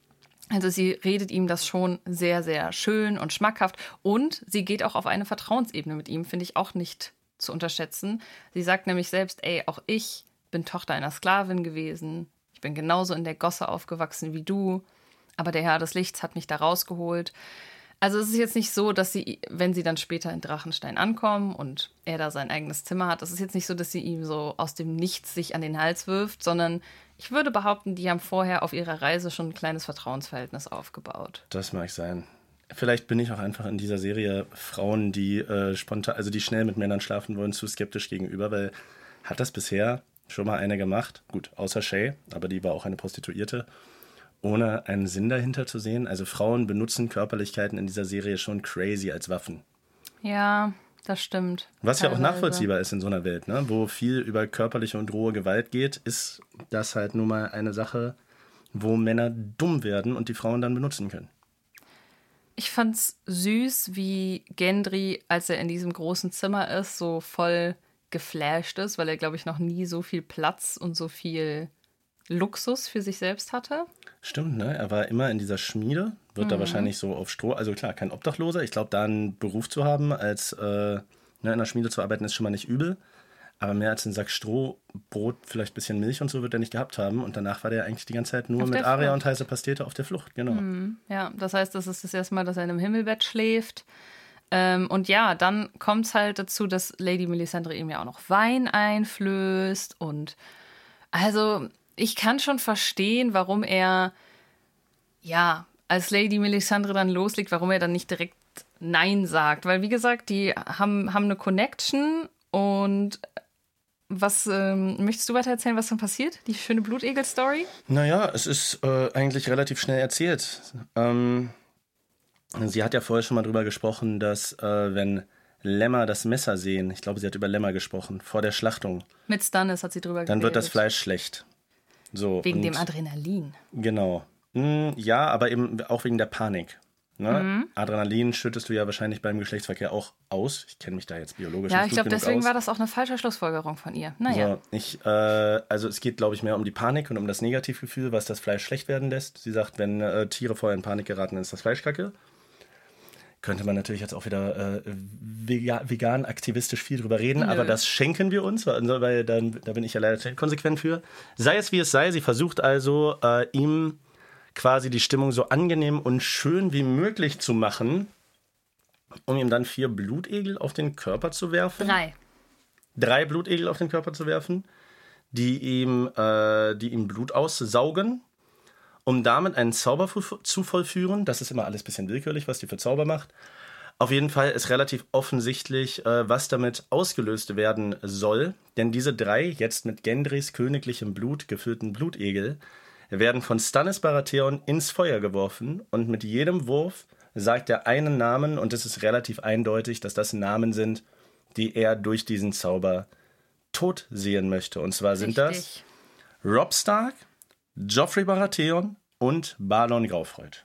Also sie redet ihm das schon sehr, sehr schön und schmackhaft. Und sie geht auch auf eine Vertrauensebene mit ihm, finde ich auch nicht zu unterschätzen. Sie sagt nämlich selbst, ey, auch ich bin Tochter einer Sklavin gewesen. Ich bin genauso in der Gosse aufgewachsen wie du. Aber der Herr des Lichts hat mich da rausgeholt. Also es ist jetzt nicht so, dass sie, wenn sie dann später in Drachenstein ankommen und er da sein eigenes Zimmer hat, es ist jetzt nicht so, dass sie ihm so aus dem Nichts sich an den Hals wirft, sondern ich würde behaupten, die haben vorher auf ihrer Reise schon ein kleines Vertrauensverhältnis aufgebaut. Das mag sein. Vielleicht bin ich auch einfach in dieser Serie Frauen, die äh, spontan, also die schnell mit Männern schlafen wollen, zu skeptisch gegenüber, weil hat das bisher schon mal eine gemacht? Gut, außer Shay, aber die war auch eine Prostituierte, ohne einen Sinn dahinter zu sehen. Also Frauen benutzen Körperlichkeiten in dieser Serie schon crazy als Waffen. Ja, das stimmt. Was ja auch Teilweise. nachvollziehbar ist in so einer Welt, ne? wo viel über körperliche und rohe Gewalt geht, ist das halt nun mal eine Sache, wo Männer dumm werden und die Frauen dann benutzen können. Ich fand's süß, wie Gendry, als er in diesem großen Zimmer ist, so voll geflasht ist, weil er, glaube ich, noch nie so viel Platz und so viel Luxus für sich selbst hatte. Stimmt, ne? Er war immer in dieser Schmiede, wird da wahrscheinlich so auf Stroh, also klar, kein Obdachloser. Ich glaube, da einen Beruf zu haben, als äh, ne, in der Schmiede zu arbeiten, ist schon mal nicht übel. Aber mehr als einen Sack Stroh, Brot, vielleicht ein bisschen Milch und so wird er nicht gehabt haben. Und danach war der eigentlich die ganze Zeit nur Auf mit Aria und heiße Pastete auf der Flucht, genau. Ja, das heißt, das ist das erste Mal, dass er in einem Himmelbett schläft. Ähm, und ja, dann kommt es halt dazu, dass Lady Melisandre ihm ja auch noch Wein einflößt. Und also, ich kann schon verstehen, warum er, ja, als Lady Melisandre dann loslegt, warum er dann nicht direkt Nein sagt. Weil, wie gesagt, die haben, haben eine Connection und was ähm, möchtest du weiter erzählen, was dann passiert? Die schöne Blutegel-Story? Naja, es ist äh, eigentlich relativ schnell erzählt. Ähm, sie hat ja vorher schon mal drüber gesprochen, dass äh, wenn Lämmer das Messer sehen, ich glaube, sie hat über Lämmer gesprochen, vor der Schlachtung, Mit Stannis hat sie drüber dann wird das geredet. Fleisch schlecht. So, Wegen dem Adrenalin. Genau. Hm, ja, aber eben auch wegen der Panik. Ne? Mhm. Adrenalin schüttest du ja wahrscheinlich beim Geschlechtsverkehr auch aus. Ich kenne mich da jetzt biologisch Ja, nicht ich gut glaube, deswegen aus. war das auch eine falsche Schlussfolgerung von ihr. Naja. So, ich, äh, also es geht, glaube ich, mehr um die Panik und um das Negativgefühl, was das Fleisch schlecht werden lässt. Sie sagt, wenn äh, Tiere vorher in Panik geraten, dann ist das Fleisch kacke. Könnte man natürlich jetzt auch wieder äh, vega vegan aktivistisch viel drüber reden, aber das schenken wir uns, weil, weil dann, da bin ich ja leider konsequent für. Sei es wie es sei, sie versucht also, äh, ihm quasi die Stimmung so angenehm und schön wie möglich zu machen, um ihm dann vier Blutegel auf den Körper zu werfen Drei. drei Blutegel auf den Körper zu werfen, die ihm, äh, die ihm Blut aussaugen, um damit einen Zauber zu vollführen. Das ist immer alles ein bisschen willkürlich, was die für Zauber macht. Auf jeden Fall ist relativ offensichtlich, äh, was damit ausgelöst werden soll. Denn diese drei, jetzt mit Gendrys königlichem Blut gefüllten Blutegel, werden von Stannis Baratheon ins Feuer geworfen und mit jedem Wurf sagt er einen Namen und es ist relativ eindeutig, dass das Namen sind, die er durch diesen Zauber tot sehen möchte. Und zwar sind das Richtig. Rob Stark, Joffrey Baratheon und Balon Graufreud.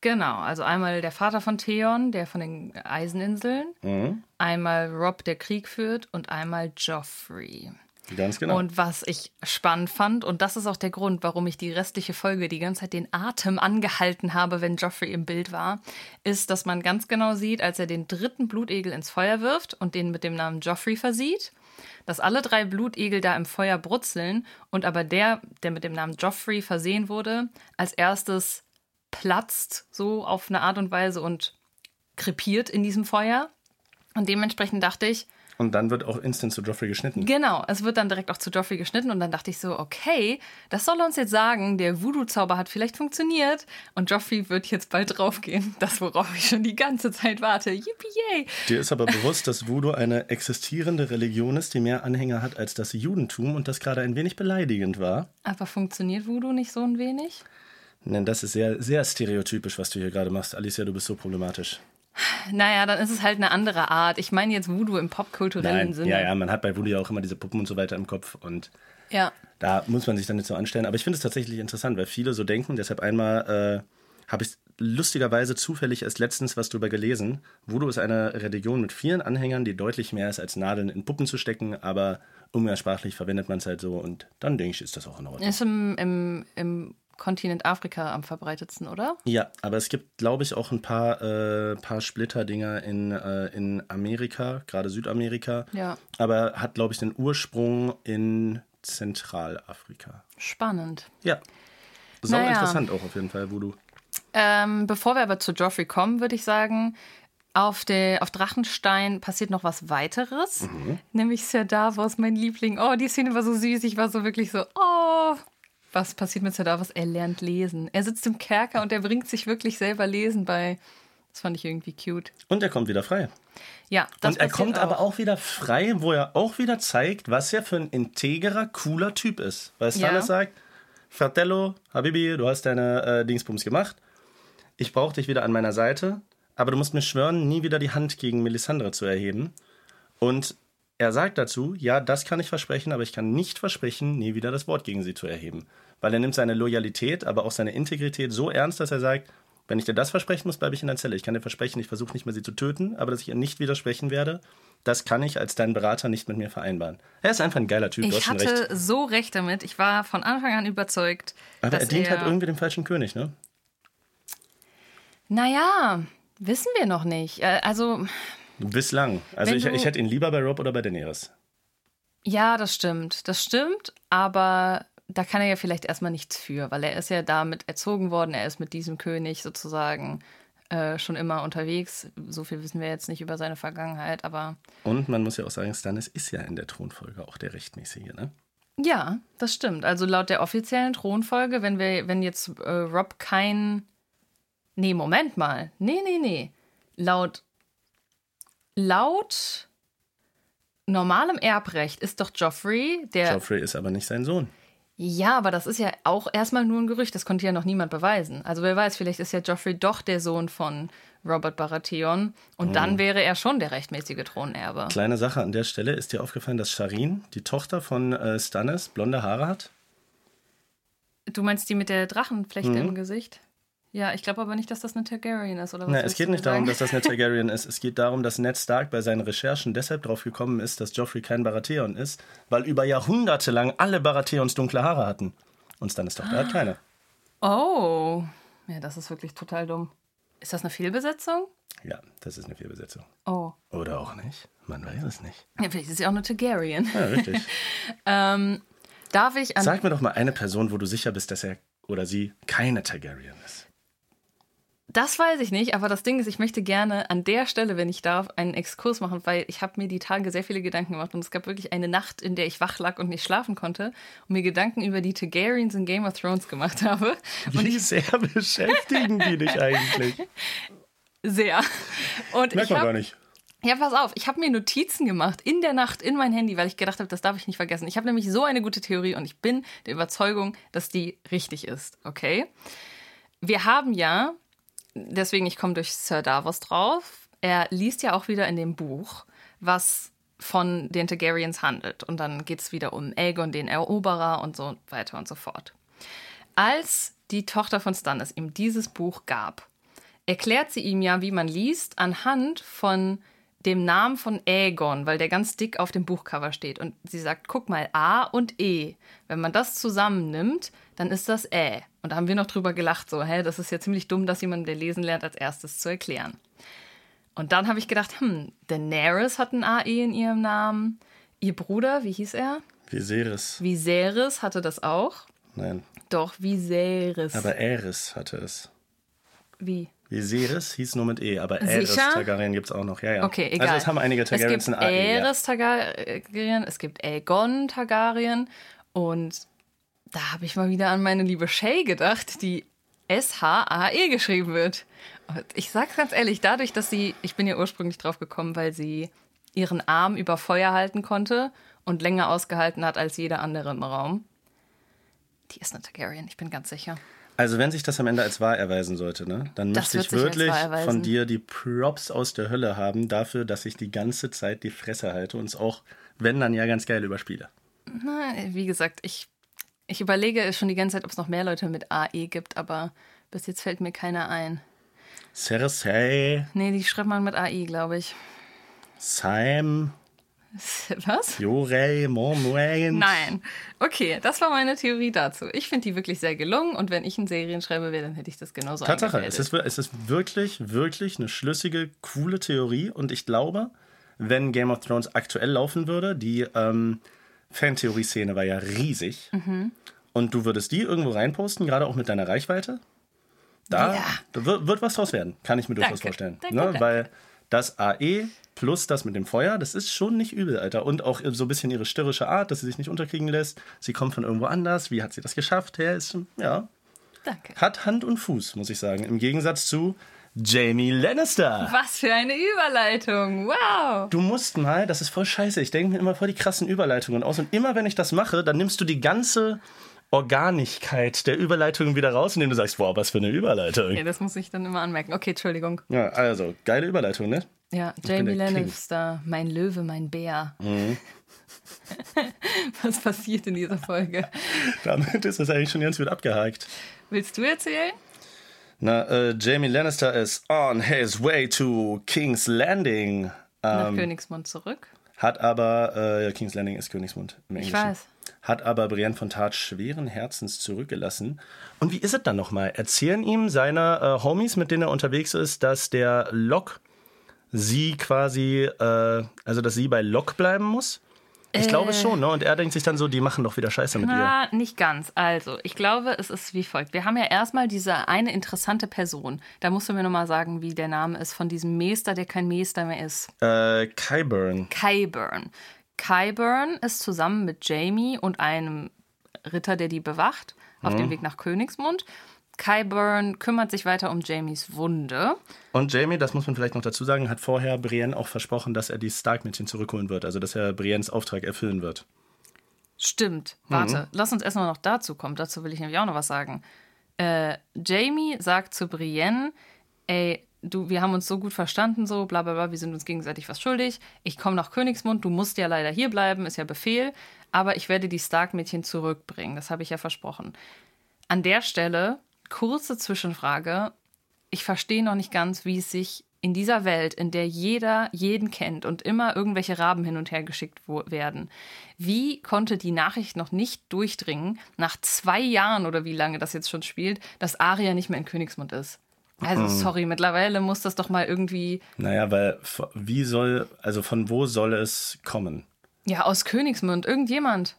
Genau, also einmal der Vater von Theon, der von den Eiseninseln, Mhm. einmal Rob, der Krieg führt und einmal Joffrey. Ganz genau. Und was ich spannend fand, und das ist auch der Grund, warum ich die restliche Folge die ganze Zeit den Atem angehalten habe, wenn Joffrey im Bild war, ist, dass man ganz genau sieht, als er den dritten Blutegel ins Feuer wirft und den mit dem Namen Joffrey versieht, dass alle drei Blutegel da im Feuer brutzeln und aber der, der mit dem Namen Joffrey versehen wurde, als erstes platzt, so auf eine Art und Weise und krepiert in diesem Feuer. Und dementsprechend dachte ich, Und dann wird auch instant zu Joffrey geschnitten. Genau, es wird dann direkt auch zu Joffrey geschnitten und dann dachte ich so, okay, das soll uns jetzt sagen, der Voodoo-Zauber hat vielleicht funktioniert und Joffrey wird jetzt bald draufgehen. Das, worauf ich schon die ganze Zeit warte. Yippie! Dir ist aber bewusst, dass Voodoo eine existierende Religion ist, die mehr Anhänger hat als das Judentum und das gerade ein wenig beleidigend war. Aber funktioniert Voodoo nicht so ein wenig? Denn das ist sehr, sehr stereotypisch, was du hier gerade machst. Alicia, du bist so problematisch. Naja, dann ist es halt eine andere Art. Ich meine jetzt Voodoo im popkulturellen Sinne. ja, ja, man hat bei Voodoo ja auch immer diese Puppen und so weiter im Kopf und ja. da muss man sich dann nicht so anstellen. Aber ich finde es tatsächlich interessant, weil viele so denken. Deshalb einmal äh, habe ich lustigerweise zufällig erst letztens was drüber gelesen. Voodoo ist eine Religion mit vielen Anhängern, die deutlich mehr ist, als Nadeln in Puppen zu stecken. Aber umgangssprachlich verwendet man es halt so und dann denke ich, ist das auch in Ordnung. Ist im, im, im Kontinent Afrika am verbreitetsten, oder? Ja, aber es gibt, glaube ich, auch ein paar, äh, paar Splitterdinger in, äh, in Amerika, gerade Südamerika. Ja. Aber hat, glaube ich, den Ursprung in Zentralafrika. Spannend. Ja. Sau Naja. interessant auch auf jeden Fall, Voodoo. Ähm, bevor wir aber zu Joffrey kommen, würde ich sagen, auf, der, auf Drachenstein passiert noch was weiteres. Mhm. Nämlich Sir Davos, mein Liebling. Oh, die Szene war so süß. Ich war so wirklich so, oh. Was passiert mit Sir Davos? Er lernt lesen. Er sitzt im Kerker und er bringt sich wirklich selber lesen bei. Das fand ich irgendwie cute. Und er kommt wieder frei. Ja, das und er kommt aber auch wieder frei, wo er auch wieder zeigt, was er für ein integrer, cooler Typ ist. Weil Stannis Ja. sagt, Fratello, Habibi, du hast deine äh, Dingsbums gemacht. Ich brauche dich wieder an meiner Seite, aber du musst mir schwören, nie wieder die Hand gegen Melisandre zu erheben. Und er sagt dazu, ja, das kann ich versprechen, aber ich kann nicht versprechen, nie wieder das Wort gegen sie zu erheben. Weil er nimmt seine Loyalität, aber auch seine Integrität so ernst, dass er sagt, Wenn ich dir das versprechen muss, bleibe ich in der Zelle. Ich kann dir versprechen, ich versuche nicht mehr sie zu töten, aber dass ich ihr nicht widersprechen werde, das kann ich als dein Berater nicht mit mir vereinbaren. Er ist einfach ein geiler Typ, Ich hatte recht. so recht damit. Ich war von Anfang an überzeugt, Aber dass er dient er halt irgendwie dem falschen König, ne? Naja, wissen wir noch nicht. Äh, Also, Bislang. Also ich, du- ich hätte ihn lieber bei Rob oder bei Daenerys. ja, das stimmt. Das stimmt, aber da kann er ja vielleicht erstmal nichts für, weil er ist ja damit erzogen worden. Er ist mit diesem König sozusagen äh, schon immer unterwegs. So viel wissen wir jetzt nicht über seine Vergangenheit, aber Und man muss ja auch sagen, Stannis ist ja in der Thronfolge auch der Rechtmäßige, ne? Ja, das stimmt. Also laut der offiziellen Thronfolge, wenn wir, wenn jetzt äh, Rob kein. Nee, Moment mal. Nee, nee, nee. Laut. Laut normalem Erbrecht ist doch Joffrey der. Joffrey ist aber nicht sein Sohn. Ja, aber das ist ja auch erstmal nur ein Gerücht. Das konnte ja noch niemand beweisen. Also wer weiß, vielleicht ist ja Joffrey doch der Sohn von Robert Baratheon. Und dann wäre er schon der rechtmäßige Thronerbe. Kleine Sache an der Stelle, ist dir aufgefallen, dass Sharin, die Tochter von äh, Stannis, blonde Haare hat? Du meinst die mit der Drachenflechte Mhm. im Gesicht? Ja, ich glaube aber nicht, dass das eine Targaryen ist, oder was? Na, es geht nicht darum, dass das eine Targaryen ist. Es geht darum, dass Ned Stark bei seinen Recherchen deshalb drauf gekommen ist, dass Joffrey kein Baratheon ist, weil über Jahrhunderte lang alle Baratheons dunkle Haare hatten. Und Stannis Tochter hat keine. Oh, ja, das ist wirklich total dumm. Ist das eine Fehlbesetzung? Ja, das ist eine Fehlbesetzung. Oh. Oder auch nicht. Man weiß es nicht. Ja, vielleicht ist sie auch eine Targaryen. Ja, richtig. ähm, darf ich an. Sag mir doch mal eine Person, wo du sicher bist, dass er oder sie keine Targaryen ist. Das weiß ich nicht, aber das Ding ist, ich möchte gerne an der Stelle, wenn ich darf, einen Exkurs machen, weil ich habe mir die Tage sehr viele Gedanken gemacht und es gab wirklich eine Nacht, in der ich wach lag und nicht schlafen konnte und mir Gedanken über die Targaryens in Game of Thrones gemacht habe. Und Wie sehr beschäftigen die dich eigentlich? sehr. Und Merkt ich man hab, gar nicht. Ja, pass auf, ich habe mir Notizen gemacht in der Nacht in mein Handy, weil ich gedacht habe, das darf ich nicht vergessen. Ich habe nämlich so eine gute Theorie und ich bin der Überzeugung, dass die richtig ist, okay? Wir haben ja, deswegen ich komme durch Sir Davos drauf, er liest ja auch wieder in dem Buch, was von den Targaryens handelt. Und dann geht es wieder um Aegon, den Eroberer und so weiter und so fort. Als die Tochter von Stannis ihm dieses Buch gab, erklärt sie ihm ja, wie man liest, anhand von dem Namen von Aegon, weil der ganz dick auf dem Buchcover steht. Und sie sagt, guck mal, A und E. Wenn man das zusammennimmt, dann ist das Ä. Und da haben wir noch drüber gelacht, so, hä, das ist ja ziemlich dumm, das jemandem, der lesen lernt, als erstes zu erklären. Und dann habe ich gedacht, hm, Daenerys hat ein AE in ihrem Namen. Ihr Bruder, wie hieß er? Viserys. Viserys hatte das auch. Nein. Doch, Viserys. Aber Aerys hatte es. wie? Viserys hieß nur mit E, aber Aerys? Targaryen gibt es auch noch. Ja, ja. Okay, egal. Also es haben einige Targaryens Es gibt ein AE. Ja. Aerys Targaryen, es gibt Aegon Targaryen und da habe ich mal wieder an meine liebe Shay gedacht, die S-H-A-E geschrieben wird. Und ich sag's ganz ehrlich, dadurch, dass sie, ich bin ja ursprünglich drauf gekommen, weil sie ihren Arm über Feuer halten konnte und länger ausgehalten hat als jeder andere im Raum. Die ist eine Targaryen, ich bin ganz sicher. Also wenn sich das am Ende als wahr erweisen sollte, ne, dann Das möchte wird ich wirklich von dir die Props aus der Hölle haben dafür, dass ich die ganze Zeit die Fresse halte und es auch, wenn dann ja ganz geil überspiele. Na, wie gesagt, ich, ich überlege schon die ganze Zeit, ob es noch mehr Leute mit AE gibt, aber bis jetzt fällt mir keiner ein. Cersei, Nee, die schreibt man mit AI, glaube ich. Sam, Was? Jorei, Mormont. Nein. Okay, das war meine Theorie dazu. Ich finde die wirklich sehr gelungen und wenn ich einen Serienschreiber wäre, dann hätte ich das genauso Tatsache, es ist, es ist wirklich, wirklich eine schlüssige, coole Theorie und ich glaube, wenn Game of Thrones aktuell laufen würde, die ähm, Fantheorie-Szene war ja riesig Mhm. und du würdest die irgendwo reinposten, gerade auch mit deiner Reichweite, da, Ja. da wird, wird was draus werden, kann ich mir durchaus Danke. vorstellen. Danke, ne? danke. Weil das AE plus das mit dem Feuer, das ist schon nicht übel, Alter. Und auch so ein bisschen ihre störrische Art, dass sie sich nicht unterkriegen lässt. Sie kommt von irgendwo anders. Wie hat sie das geschafft? Ja, ist, schon- ja, Danke. hat Hand und Fuß, muss ich sagen. Im Gegensatz zu Jamie Lannister. Was für eine Überleitung. Wow. Du musst mal, das ist voll scheiße. Ich denke mir immer voll die krassen Überleitungen aus. Und immer wenn ich das mache, dann nimmst du die ganze Organigkeit der Überleitungen wieder raus, indem du sagst, wow, was für eine Überleitung. Okay, das muss ich dann immer anmerken. Okay, Entschuldigung. Ja, also, geile Überleitung, ne? Ja, Jamie der King. Lannister, mein Löwe, mein Bär. Mhm. Was passiert in dieser Folge? Damit ist das eigentlich schon ganz gut abgehakt. Willst du erzählen? Na, äh, Jamie Lannister is on his way to King's Landing. Nach Ähm, Königsmund zurück. hat aber, äh, ja, King's Landing ist Königsmund im Ich Englischen. weiß. Hat aber Brienne von Tart schweren Herzens zurückgelassen. Und wie ist es dann nochmal? Erzählen ihm seine äh, Homies, mit denen er unterwegs ist, dass der Lok sie quasi, äh, also dass sie bei Lok bleiben muss? Ich glaube schon, ne? Und er denkt sich dann so, die machen doch wieder Scheiße mit ihr. Na, nicht ganz. Also, ich glaube, es ist wie folgt. Wir haben ja erstmal diese eine interessante Person. Da musst du mir nochmal sagen, wie der Name ist von diesem Meester, der kein Meester mehr ist. Äh, Kyburn. Kyburn. Kyburn ist zusammen mit Jamie und einem Ritter, der die bewacht, auf dem Weg nach Königsmund. Kyburn kümmert sich weiter um Jamies Wunde. Und Jamie, das muss man vielleicht noch dazu sagen, hat vorher Brienne auch versprochen, dass er die Stark-Mädchen zurückholen wird. Also, dass er Briennes Auftrag erfüllen wird. Stimmt. Warte, lass uns erstmal noch dazu kommen. Dazu will ich nämlich auch noch was sagen. Äh, Jamie sagt zu Brienne, ey, du, wir haben uns so gut verstanden, so, bla bla bla, wir sind uns gegenseitig was schuldig. Ich komme nach Königsmund, du musst ja leider hier bleiben, ist ja Befehl, aber ich werde die Stark-Mädchen zurückbringen. Das habe ich ja versprochen. An der Stelle, kurze Zwischenfrage. Ich verstehe noch nicht ganz, wie es sich in dieser Welt, in der jeder jeden kennt und immer irgendwelche Raben hin und her geschickt werden, wie konnte die Nachricht noch nicht durchdringen, nach zwei Jahren oder wie lange das jetzt schon spielt, dass Aria nicht mehr in Königsmund ist? Also, sorry, mittlerweile muss das doch mal irgendwie, Naja, weil wie soll, also von wo soll es kommen? ja, aus Königsmund, irgendjemand.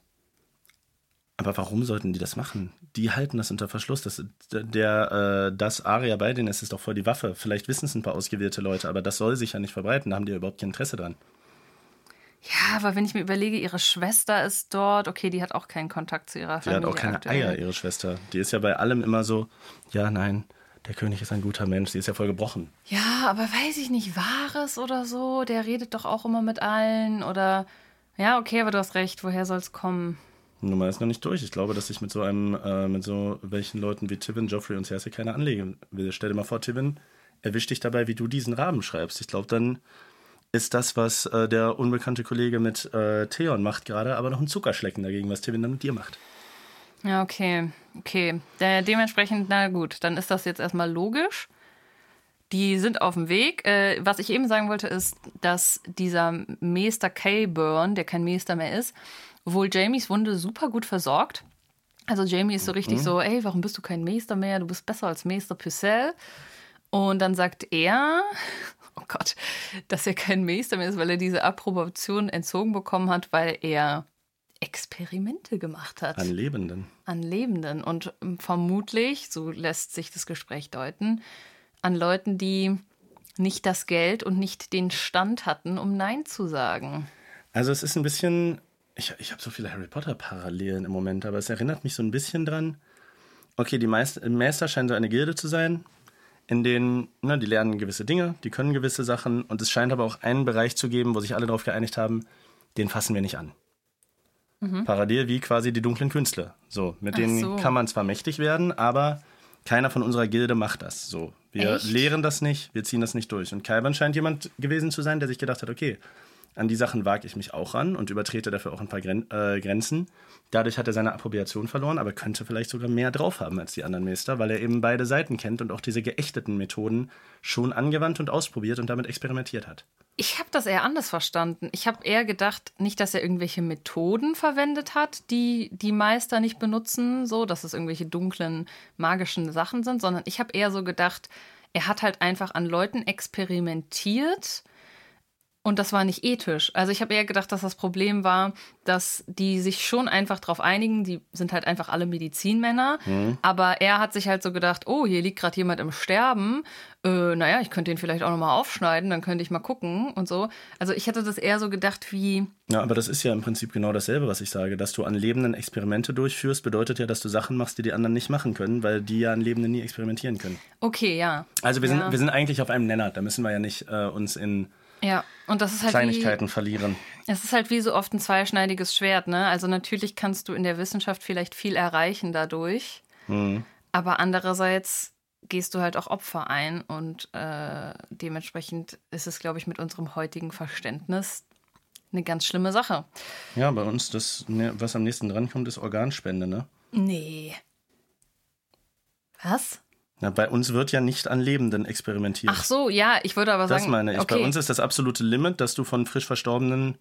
Aber warum sollten die das machen? Die halten das unter Verschluss. Das, der, äh, das Aria bei denen ist, ist doch voll die Waffe. Vielleicht wissen es ein paar ausgewählte Leute, aber das soll sich ja nicht verbreiten. Da haben die ja überhaupt kein Interesse dran. Ja, aber wenn ich mir überlege, ihre Schwester ist dort, okay, die hat auch keinen Kontakt zu ihrer Die Familie. hat auch keine aktuell. Eier, ihre Schwester. Die ist ja bei allem immer so, ja, nein, der König ist ein guter Mensch. Die ist ja voll gebrochen. Ja, aber weiß ich nicht, Wahres oder so, der redet doch auch immer mit allen oder. Ja, okay, aber du hast recht, woher soll es kommen? Nummer ist noch nicht durch. Ich glaube, dass ich mit so einem, äh, mit so welchen Leuten wie Tivin, Joffrey und Cersei keine anlegen will. Stell dir mal vor, Tivin erwischt dich dabei, wie du diesen Raben schreibst. Ich glaube, dann ist das, was äh, der unbekannte Kollege mit äh, Theon macht gerade, aber noch ein Zuckerschlecken dagegen, was Tivin dann mit dir macht. Ja, okay, okay. De dementsprechend, na gut, dann ist das jetzt erstmal logisch. Die sind auf dem Weg. Äh, was ich eben sagen wollte, ist, dass dieser Meester K-Burn, der kein Meester mehr ist, wohl Jamies Wunde super gut versorgt. Also Jamie ist so richtig so, ey, warum bist du kein Meester mehr? Du bist besser als Meester Pucelle. Und dann sagt er, oh Gott, dass er kein Meester mehr ist, weil er diese Approbation entzogen bekommen hat, weil er Experimente gemacht hat An Lebenden. an Lebenden und ähm, vermutlich, so lässt sich das Gespräch deuten, an Leuten, die nicht das Geld und nicht den Stand hatten, um Nein zu sagen. Also es ist ein bisschen, ich, ich habe so viele Harry Potter-Parallelen im Moment, aber es erinnert mich so ein bisschen dran. Okay, die Meister, Meister scheinen so eine Gilde zu sein, in denen, ne, die lernen gewisse Dinge, die können gewisse Sachen und es scheint aber auch einen Bereich zu geben, wo sich alle darauf geeinigt haben, den fassen wir nicht an. Parallel wie quasi die dunklen Künstler. So, mit Ach denen so. kann man zwar mächtig werden, aber keiner von unserer Gilde macht das. So, wir Echt? lehren das nicht, wir ziehen das nicht durch. Und Kalban scheint jemand gewesen zu sein, der sich gedacht hat, okay, an die Sachen wage ich mich auch ran und übertrete dafür auch ein paar Gren äh, Grenzen. Dadurch hat er seine Approbation verloren, aber könnte vielleicht sogar mehr drauf haben als die anderen Meister, weil er eben beide Seiten kennt und auch diese geächteten Methoden schon angewandt und ausprobiert und damit experimentiert hat. Ich habe das eher anders verstanden. Ich habe eher gedacht, nicht, dass er irgendwelche Methoden verwendet hat, die die Meister nicht benutzen, so, dass es irgendwelche dunklen, magischen Sachen sind, sondern ich habe eher so gedacht, er hat halt einfach an Leuten experimentiert und das war nicht ethisch. Also ich habe eher gedacht, dass das Problem war, dass die sich schon einfach drauf einigen, die sind halt einfach alle Medizinmänner, aber er hat sich halt so gedacht, oh, hier liegt gerade jemand im Sterben, äh, naja, ich könnte ihn vielleicht auch nochmal aufschneiden, dann könnte ich mal gucken und so. Also ich hätte das eher so gedacht wie, Ja, aber das ist ja im Prinzip genau dasselbe, was ich sage. Dass du an Lebenden Experimente durchführst, bedeutet ja, dass du Sachen machst, die die anderen nicht machen können, weil die ja an Lebenden nie experimentieren können. okay, ja. Also wir, Ja. sind, wir sind eigentlich auf einem Nenner. Da müssen wir ja nicht äh, uns in Ja, und das ist halt Kleinigkeiten verlieren. Wie, es ist halt wie so oft ein zweischneidiges Schwert, ne? Also natürlich kannst du in der Wissenschaft vielleicht viel erreichen dadurch, aber andererseits gehst du halt auch Opfer ein und äh, dementsprechend ist es, glaube ich, mit unserem heutigen Verständnis eine ganz schlimme Sache. Ja, bei uns, das, ne, was am nächsten dran kommt, ist Organspende, ne? Nee. Was? Na, bei uns wird ja nicht an Lebenden experimentiert. Ach so, ja, ich würde aber sagen. Das meine ich. Okay. Bei uns ist das absolute Limit, dass du von frisch verstorbenen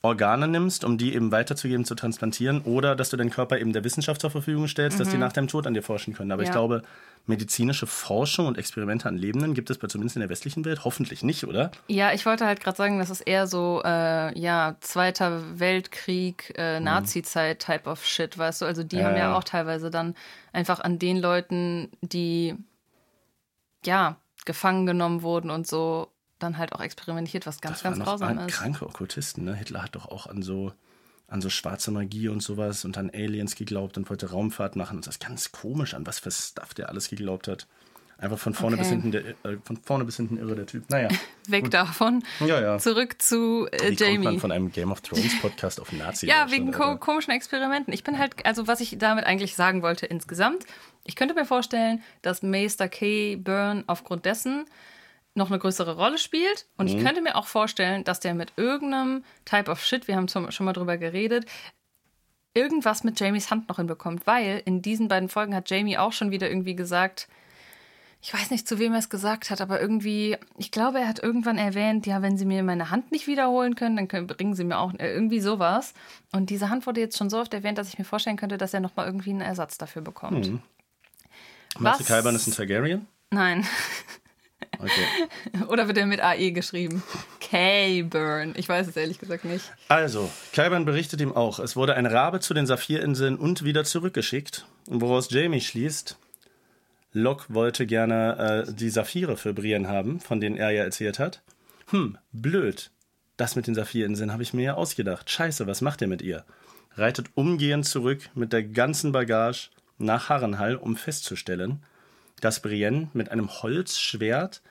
Organe nimmst, um die eben weiterzugeben, zu transplantieren, oder dass du deinen Körper eben der Wissenschaft zur Verfügung stellst, dass die nach deinem Tod an dir forschen können. Aber ich Mhm. Ja. glaube, medizinische Forschung und Experimente an Lebenden gibt es bei zumindest in der westlichen Welt hoffentlich nicht, oder? Ja, ich wollte halt gerade sagen, das ist eher so, äh, ja, Zweiter Weltkrieg, äh, Nazi-Zeit Type of Shit, weißt du? Also die Ja, haben ja. auch teilweise dann einfach an den Leuten, die, ja, gefangen genommen wurden und so, dann halt auch experimentiert, was ganz, Das ganz grausam ist. kranke Okkultisten. Ne? Hitler hat doch auch an so, an so schwarze Magie und sowas und an Aliens geglaubt und wollte Raumfahrt machen. Und das ist ganz komisch, an was für Stuff der alles geglaubt hat. Einfach von vorne, Okay. bis, hinten der, äh, von vorne bis hinten irre, der Typ. Naja, Weg davon. Ja, ja. Zurück zu äh, wie kommt man Jamie. von einem Game of Thrones Podcast auf Nazi? Ja, wegen ko komischen Experimenten. Ich bin halt, also was ich damit eigentlich sagen wollte insgesamt, ich könnte mir vorstellen, dass Meister K. Byrne aufgrund dessen noch eine größere Rolle spielt. Und ich könnte mir auch vorstellen, dass der mit irgendeinem Type of Shit, wir haben zum, schon mal drüber geredet, irgendwas mit Jamies Hand noch hinbekommt. Weil in diesen beiden Folgen hat Jamie auch schon wieder irgendwie gesagt, ich weiß nicht, zu wem er es gesagt hat, aber irgendwie, ich glaube, er hat irgendwann erwähnt, ja, wenn sie mir meine Hand nicht wiederholen können, dann können, bringen sie mir auch äh, irgendwie sowas. Und diese Hand wurde jetzt schon so oft erwähnt, dass ich mir vorstellen könnte, dass er nochmal irgendwie einen Ersatz dafür bekommt. Meinst du, Kalban ist ein Targaryen? Nein. Okay. Oder wird er mit AE geschrieben? K-Burn. Ich weiß es ehrlich gesagt nicht. Also, Kalban berichtet ihm auch, es wurde ein Rabe zu den Saphirinseln und wieder zurückgeschickt, woraus Jamie schließt, Locke wollte gerne äh, die Saphire für Brienne haben, von denen er ja erzählt hat. Hm, blöd. Das mit den Saphirinseln habe ich mir ja ausgedacht. Scheiße, was macht ihr mit ihr? Reitet umgehend zurück mit der ganzen Bagage nach Harrenhall, um festzustellen, dass Brienne mit einem Holzschwert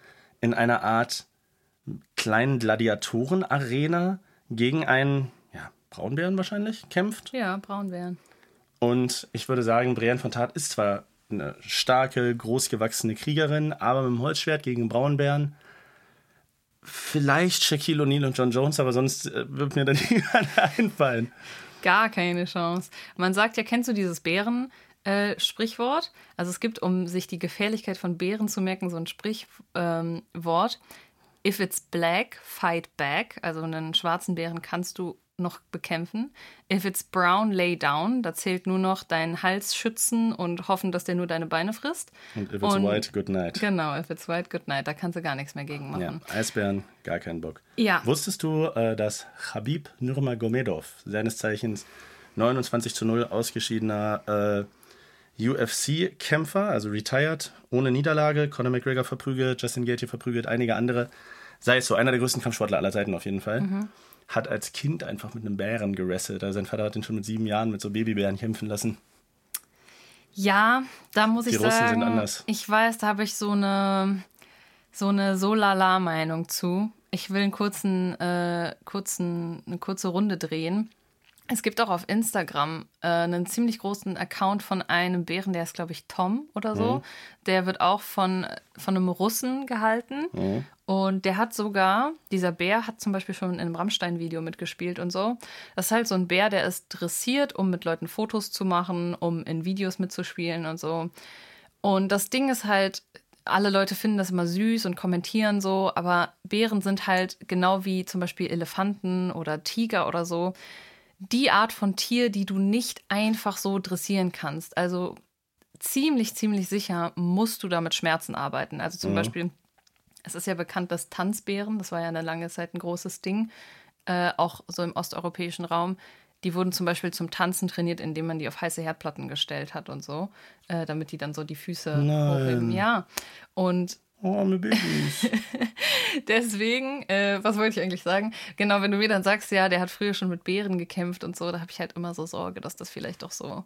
in einer Art kleinen Gladiatoren-Arena gegen einen ja, Braunbären wahrscheinlich kämpft. Ja, Braunbären. Und ich würde sagen, Brienne von Tat ist zwar eine starke, großgewachsene Kriegerin, aber mit dem Holzschwert gegen Braunbären. Vielleicht Shaquille O'Neal und John Jones, aber sonst äh, wird mir da niemand einfallen. Gar keine Chance. Man sagt ja, kennst du dieses Bären? Äh, Sprichwort. Also es gibt, um sich die Gefährlichkeit von Bären zu merken, so ein Sprichwort. Ähm. If it's black, fight back. Also einen schwarzen Bären kannst du noch bekämpfen. If it's brown, lay down. Da zählt nur noch deinen Hals schützen und hoffen, dass der nur deine Beine frisst. Und if it's Und- white, good night. Genau, if it's white, good night. Da kannst du gar nichts mehr gegen Ja, machen. Eisbären, gar keinen Bock. Ja. Wusstest du, äh, dass Habib Nurmagomedov, seines Zeichens 29 zu 0 ausgeschiedener äh, UFC-Kämpfer, also retired, ohne Niederlage, Conor McGregor verprügelt, Justin Gaethje verprügelt, einige andere, sei es so, einer der größten Kampfsportler aller Zeiten auf jeden Fall, Mhm. Hat als Kind einfach mit einem Bären gerasselt. Also sein Vater hat ihn schon mit sieben Jahren mit so Babybären kämpfen lassen. Ja, da muss ich Die Russen sagen, sind anders. ich weiß, da habe ich so eine so eine So-Lala-Meinung zu. Ich will einen kurzen, äh, kurzen, eine kurze Runde drehen. Es gibt auch auf Instagram äh, einen ziemlich großen Account von einem Bären, der ist, glaube ich, Tom oder so. Mhm. Der wird auch von, von einem Russen gehalten. Mhm. Und der hat sogar, dieser Bär hat zum Beispiel schon in einem Rammstein-Video mitgespielt und so. Das ist halt so ein Bär, der ist dressiert, um mit Leuten Fotos zu machen, um in Videos mitzuspielen und so. Und das Ding ist halt, alle Leute finden das immer süß und kommentieren so, aber Bären sind halt genau wie zum Beispiel Elefanten oder Tiger oder so, die Art von Tier, die du nicht einfach so dressieren kannst. Also ziemlich, ziemlich sicher musst du da mit Schmerzen arbeiten. Also zum Beispiel, es ist ja bekannt, dass Tanzbären, das war ja eine lange Zeit ein großes Ding, äh, auch so im osteuropäischen Raum, die wurden zum Beispiel zum Tanzen trainiert, indem man die auf heiße Herdplatten gestellt hat und so, äh, damit die dann so die Füße hochheben. Ja. Und Oh, arme Babys. deswegen, äh, was wollte ich eigentlich sagen? Genau, wenn du mir dann sagst, ja, der hat früher schon mit Bären gekämpft und so, da habe ich halt immer so Sorge, dass das vielleicht doch so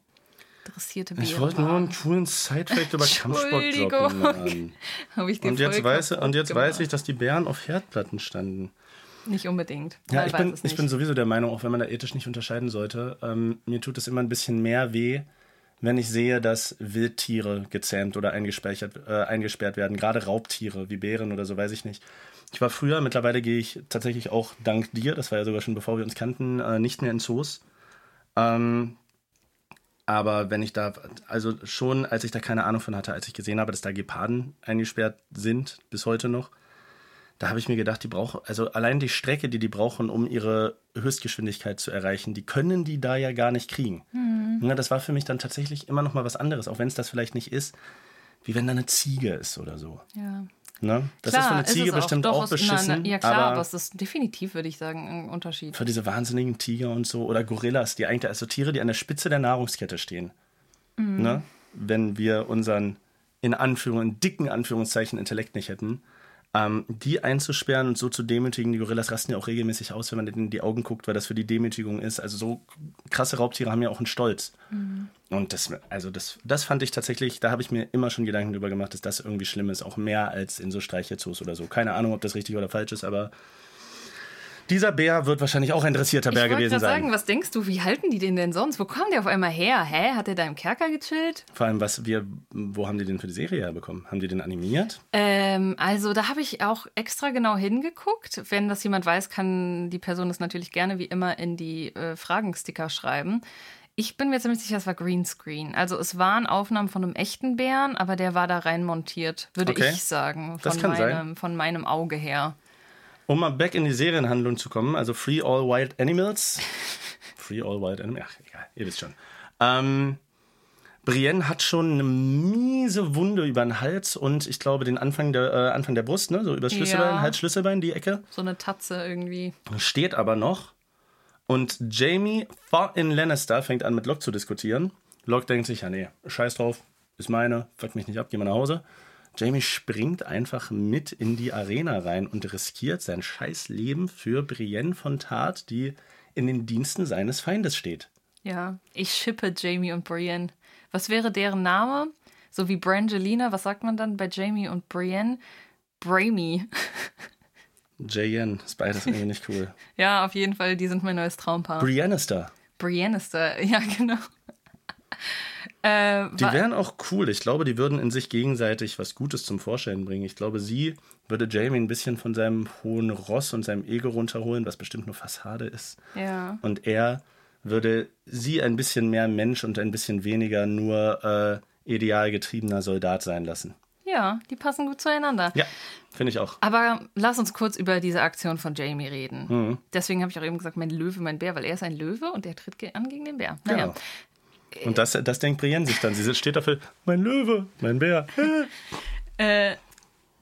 dressierte Bären Ich wollte nur einen coolen Sidefact über Kampfsport. Habe ich Und jetzt, weiß, und jetzt gemacht. weiß ich, dass die Bären auf Herdplatten standen. Nicht unbedingt. Ja, ich bin, ich bin sowieso der Meinung, auch wenn man da ethisch nicht unterscheiden sollte, ähm, mir tut es immer ein bisschen mehr weh, wenn ich sehe, dass Wildtiere gezähmt oder eingesperrt, äh, eingesperrt werden. Gerade Raubtiere wie Bären oder so, weiß ich nicht. Ich war früher, mittlerweile gehe ich tatsächlich auch dank dir, das war ja sogar schon bevor wir uns kannten, äh, nicht mehr in Zoos. Ähm, Aber wenn ich da, also schon, als ich da keine Ahnung von hatte, als ich gesehen habe, dass da Geparden eingesperrt sind, bis heute noch, da habe ich mir gedacht, die brauchen, also allein die Strecke, die die brauchen, um ihre Höchstgeschwindigkeit zu erreichen, die können die da ja gar nicht kriegen. Mhm. Ja, das war für mich dann tatsächlich immer noch mal was anderes, auch wenn es das vielleicht nicht ist, wie wenn da eine Ziege ist oder so. Ja. Ne? Das klar, ist für eine Ziege auch. bestimmt auch beschissen. Eine, ja klar, aber, aber es ist definitiv, würde ich sagen, ein Unterschied. Für diese wahnsinnigen Tiger und so oder Gorillas, die eigentlich, also Tiere, die an der Spitze der Nahrungskette stehen. Mhm. Ne? Wenn wir unseren in Anführungen, in dicken Anführungszeichen Intellekt nicht hätten, ähm, die einzusperren und so zu demütigen. Die Gorillas rasten ja auch regelmäßig aus, wenn man denen in die Augen guckt, weil das für die Demütigung ist. Also so krasse Raubtiere haben ja auch einen Stolz. Mhm. Und das, also das, das fand ich tatsächlich, da habe ich mir immer schon Gedanken drüber gemacht, dass das irgendwie schlimm ist, auch mehr als in so Streichelzoos oder so. Keine Ahnung, ob das richtig oder falsch ist, aber dieser Bär wird wahrscheinlich auch ein dressierter Bär gewesen sein. sagen, was denkst du, wie halten die den denn sonst? Wo kommen die auf einmal her? Hä? Hat der da im Kerker gechillt? Vor allem, was wir, wo haben die den für die Serie herbekommen? Haben die den animiert? Ähm, also da habe ich auch extra genau hingeguckt. Wenn das jemand weiß, kann die Person das natürlich gerne wie immer in die äh, Fragensticker schreiben. Ich bin mir ziemlich sicher, es war Greenscreen. Also es waren Aufnahmen von einem echten Bären, aber der war da rein montiert, würde okay. ich sagen. Von, das kann meinem, sein. von meinem Auge her. Um mal back in die Serienhandlung zu kommen, also Free All Wild Animals. Free All Wild Animals, ach egal, ihr wisst schon. Ähm, Brienne hat schon eine miese Wunde über den Hals und ich glaube den Anfang der, äh, Anfang der Brust, ne? so über Schlüsselbein, ja. Hals-Schlüsselbein, die Ecke. So eine Tatze irgendwie. Steht aber noch. Und Jamie in Lannister fängt an mit Locke zu diskutieren. Locke denkt sich, ja nee, scheiß drauf, ist meine, fuck mich nicht ab, geh mal nach Hause. Jamie springt einfach mit in die Arena rein und riskiert sein scheiß Leben für Brienne von Tart, die in den Diensten seines Feindes steht. Ja, ich schippe Jamie und Brienne. Was wäre deren Name? So wie Brangelina, was sagt man dann bei Jamie und Brienne? Bramy. JN, ist beides irgendwie nicht cool. ja, auf jeden Fall, die sind mein neues Traumpaar. Briannister. Briannister, ja, genau. Äh, die wären auch cool. Ich glaube, die würden in sich gegenseitig was Gutes zum Vorstellen bringen. Ich glaube, sie würde Jamie ein bisschen von seinem hohen Ross und seinem Ego runterholen, was bestimmt nur Fassade ist. Ja. Und er würde sie ein bisschen mehr Mensch und ein bisschen weniger nur äh, idealgetriebener Soldat sein lassen. Ja, die passen gut zueinander. Ja, finde ich auch. Aber lass uns kurz über diese Aktion von Jamie reden. Mhm. Deswegen habe ich auch eben gesagt, mein Löwe, mein Bär, weil er ist ein Löwe und der tritt an gegen den Bär. Naja. Genau. Und das, das denkt Brienne sich dann. Sie steht dafür, mein Löwe, mein Bär. äh,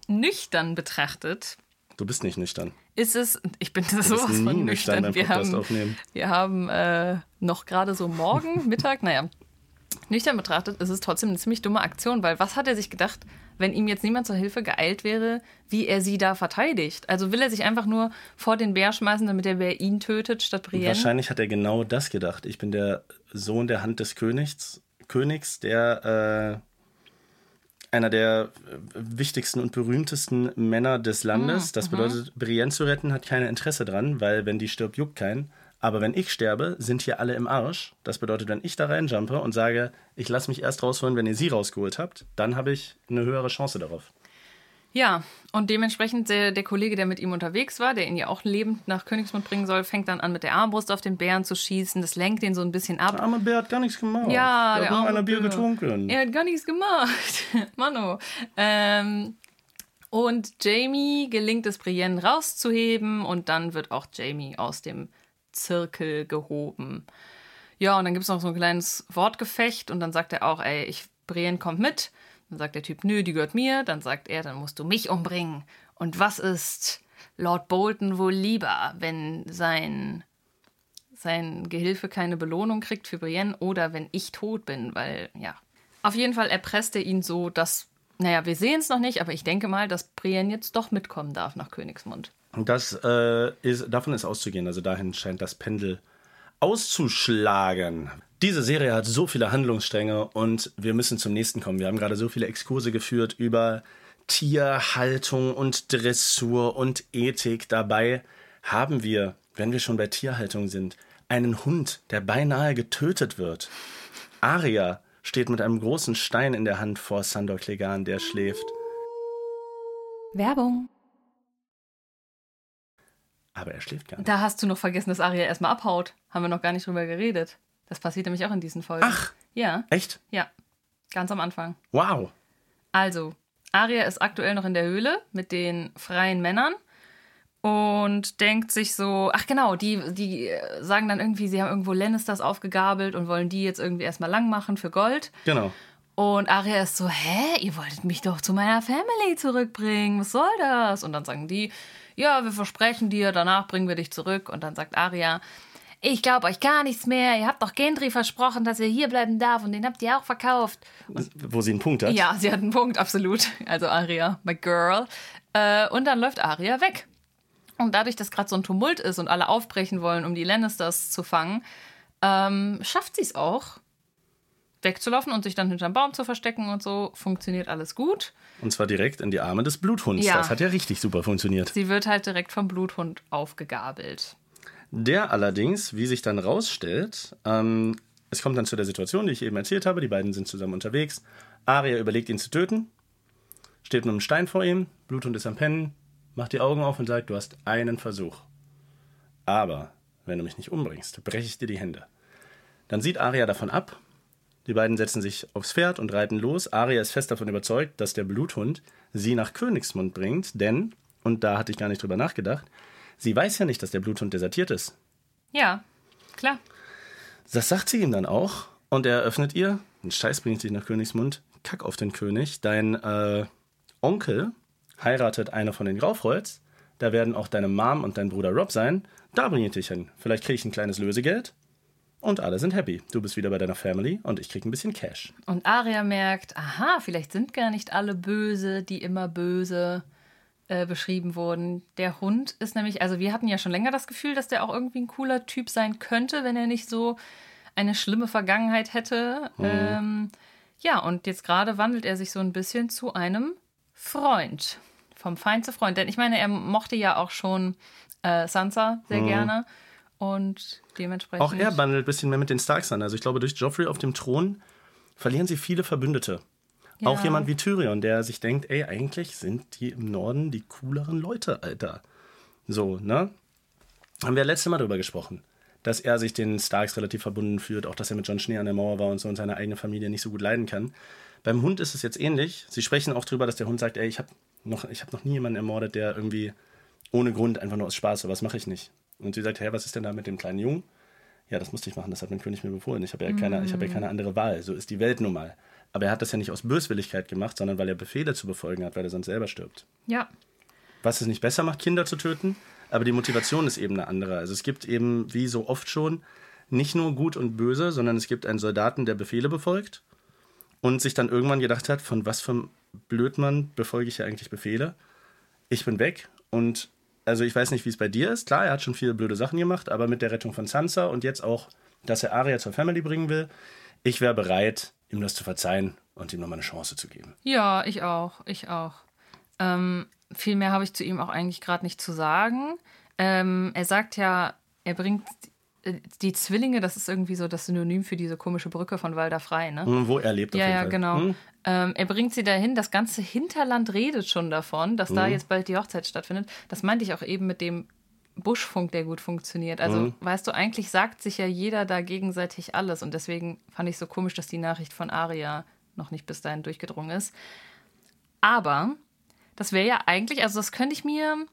nüchtern betrachtet. Du bist nicht nüchtern. Ist es, ich bin sowas von nüchtern. nüchtern. Wir haben, aufnehmen. wir haben äh, noch gerade so morgen, Mittag, naja, nüchtern betrachtet ist es trotzdem eine ziemlich dumme Aktion, weil was hat er sich gedacht, wenn ihm jetzt niemand zur Hilfe geeilt wäre, wie er sie da verteidigt? Also will er sich einfach nur vor den Bär schmeißen, damit der Bär ihn tötet, statt Brienne? Wahrscheinlich hat er genau das gedacht. Ich bin der Sohn der Hand des Königs, Königs der äh, einer der wichtigsten und berühmtesten Männer des Landes. Mhm, das bedeutet, mhm. Brienne zu retten hat kein Interesse dran, weil wenn die stirbt, juckt keinen. Aber wenn ich sterbe, sind hier alle im Arsch. Das bedeutet, wenn ich da reinjumpe und sage, ich lasse mich erst rausholen, wenn ihr sie rausgeholt habt, dann habe ich eine höhere Chance darauf. Ja, und dementsprechend der, der Kollege, der mit ihm unterwegs war, der ihn ja auch lebend nach Königsmund bringen soll, fängt dann an, mit der Armbrust auf den Bären zu schießen. Das lenkt ihn so ein bisschen ab. Der arme Bär hat gar nichts gemacht. Ja, der, der hat nur einer Bier getrunken. Er hat gar nichts gemacht. Mano. Ähm, und Jamie gelingt es, Brienne rauszuheben und dann wird auch Jamie aus dem Zirkel gehoben. Ja, und dann gibt es noch so ein kleines Wortgefecht und dann sagt er auch, ey, ich, Brienne kommt mit. Dann sagt der Typ, nö, die gehört mir. Dann sagt er, dann musst du mich umbringen. Und was ist Lord Bolton wohl lieber, wenn sein, sein Gehilfe keine Belohnung kriegt für Brienne oder wenn ich tot bin? Weil, ja. Auf jeden Fall erpresst er ihn so, dass, naja, wir sehen es noch nicht, aber ich denke mal, dass Brienne jetzt doch mitkommen darf nach Königsmund. Das äh, ist, davon ist auszugehen. Also dahin scheint das Pendel auszuschlagen. Diese Serie hat so viele Handlungsstränge und wir müssen zum nächsten kommen. Wir haben gerade so viele Exkurse geführt über Tierhaltung und Dressur und Ethik. Dabei haben wir, wenn wir schon bei Tierhaltung sind, einen Hund, der beinahe getötet wird. Aria steht mit einem großen Stein in der Hand vor Sandor Clegane, der schläft. Werbung. Aber er schläft gar nicht. Da hast du noch vergessen, dass Aria erstmal abhaut. Haben wir noch gar nicht drüber geredet. Das passiert nämlich auch in diesen Folgen. Ach, Ja, Echt? ja. Ganz am Anfang. Wow. Also, Arya ist aktuell noch in der Höhle mit den freien Männern und denkt sich so, ach genau, die, die sagen dann irgendwie, sie haben irgendwo Lannisters aufgegabelt und wollen die jetzt irgendwie erstmal lang machen für Gold. Genau. Und Arya ist so, hä, ihr wolltet mich doch zu meiner Family zurückbringen, was soll das? Und dann sagen die, ja, wir versprechen dir, danach bringen wir dich zurück. Und dann sagt Arya, ich glaube euch gar nichts mehr, ihr habt doch Gendry versprochen, dass er hier bleiben darf und den habt ihr auch verkauft. Wo sie einen Punkt hat. Ja, sie hat einen Punkt, absolut. Also Aria, my girl. Äh, und dann läuft Aria weg. Und dadurch, dass gerade so ein Tumult ist und alle aufbrechen wollen, um die Lannisters zu fangen, ähm, schafft sie es auch, wegzulaufen und sich dann hinterm Baum zu verstecken und so. Funktioniert alles gut. Und zwar direkt in die Arme des Bluthunds. Ja. Das hat ja richtig super funktioniert. Sie wird halt direkt vom Bluthund aufgegabelt. Der allerdings, wie sich dann rausstellt, ähm, es kommt dann zu der Situation, die ich eben erzählt habe. Die beiden sind zusammen unterwegs. Arya überlegt, ihn zu töten. Steht mit einem Stein vor ihm. Bluthund ist am Pennen. Macht die Augen auf und sagt: Du hast einen Versuch. Aber wenn du mich nicht umbringst, breche ich dir die Hände. Dann sieht Arya davon ab. Die beiden setzen sich aufs Pferd und reiten los. Arya ist fest davon überzeugt, dass der Bluthund sie nach Königsmund bringt, denn, und da hatte ich gar nicht drüber nachgedacht, sie weiß ja nicht, dass der Bluthund desertiert ist. Ja, klar. Das sagt sie ihm dann auch und er eröffnet ihr, ein Scheiß bringt dich nach Königsmund, kack auf den König, dein äh, Onkel heiratet eine von den Graufreuz, da werden auch deine Mom und dein Bruder Rob sein, da bringe ich dich hin. Vielleicht kriege ich ein kleines Lösegeld und alle sind happy. Du bist wieder bei deiner Family und ich krieg ein bisschen Cash. Und Aria merkt, aha, vielleicht sind gar nicht alle böse, die immer böse äh, beschrieben wurden. Der Hund ist nämlich, also wir hatten ja schon länger das Gefühl, dass der auch irgendwie ein cooler Typ sein könnte, wenn er nicht so eine schlimme Vergangenheit hätte. Ähm, ja, und jetzt gerade wandelt er sich so ein bisschen zu einem Freund. Vom Feind zu Freund. Denn ich meine, er mochte ja auch schon äh, Sansa sehr gerne. Und dementsprechend. Auch er bandelt ein bisschen mehr mit den Starks an. Also ich glaube, durch Joffrey auf dem Thron verlieren sie viele Verbündete. Auch Ja. jemand wie Tyrion, der sich denkt, ey, eigentlich sind die im Norden die cooleren Leute, Alter. So, ne? Haben wir letzte Mal drüber gesprochen, dass er sich den Starks relativ verbunden fühlt, auch dass er mit John Schnee an der Mauer war und so und seine eigene Familie nicht so gut leiden kann. Beim Hund ist es jetzt ähnlich. Sie sprechen auch drüber, dass der Hund sagt, ey, ich habe noch, ich hab noch nie jemanden ermordet, der irgendwie ohne Grund einfach nur aus Spaß, sowas mache ich nicht. Und sie sagt, hä, was ist denn da mit dem kleinen Jungen? Ja, das musste ich machen, das hat mein König mir befohlen. Ich habe ja, keine, ich habe ja keine andere Wahl. So ist die Welt nun mal. Aber er hat das ja nicht aus Böswilligkeit gemacht, sondern weil er Befehle zu befolgen hat, weil er sonst selber stirbt. Ja. Was es nicht besser macht, Kinder zu töten, aber die Motivation ist eben eine andere. Also es gibt eben, wie so oft schon, nicht nur gut und böse, sondern es gibt einen Soldaten, der Befehle befolgt und sich dann irgendwann gedacht hat, von was für einem Blödmann befolge ich ja eigentlich Befehle? Ich bin weg und also ich weiß nicht, wie es bei dir ist. Klar, er hat schon viele blöde Sachen gemacht, aber mit der Rettung von Sansa und jetzt auch, dass er Arya zur Family bringen will, ich wäre bereit, ihm das zu verzeihen und ihm nochmal eine Chance zu geben. Ja, ich auch. Ich auch. Ähm, viel mehr habe ich zu ihm auch eigentlich gerade nicht zu sagen. Ähm, er sagt ja, er bringt äh, die Zwillinge, das ist irgendwie so das Synonym für diese komische Brücke von Walder Frei, ne? Wo er lebt auf Ja, jeden ja, Fall. genau. Hm? Ähm, er bringt sie dahin. Das ganze Hinterland redet schon davon, dass da Mhm. jetzt bald die Hochzeit stattfindet. Das meinte ich auch eben mit dem Buschfunk, der gut funktioniert. Also, Mhm. weißt du, eigentlich sagt sich ja jeder da gegenseitig alles. Und deswegen fand ich so komisch, dass die Nachricht von Aria noch nicht bis dahin durchgedrungen ist. Aber das wäre ja eigentlich, also das könnte ich mir.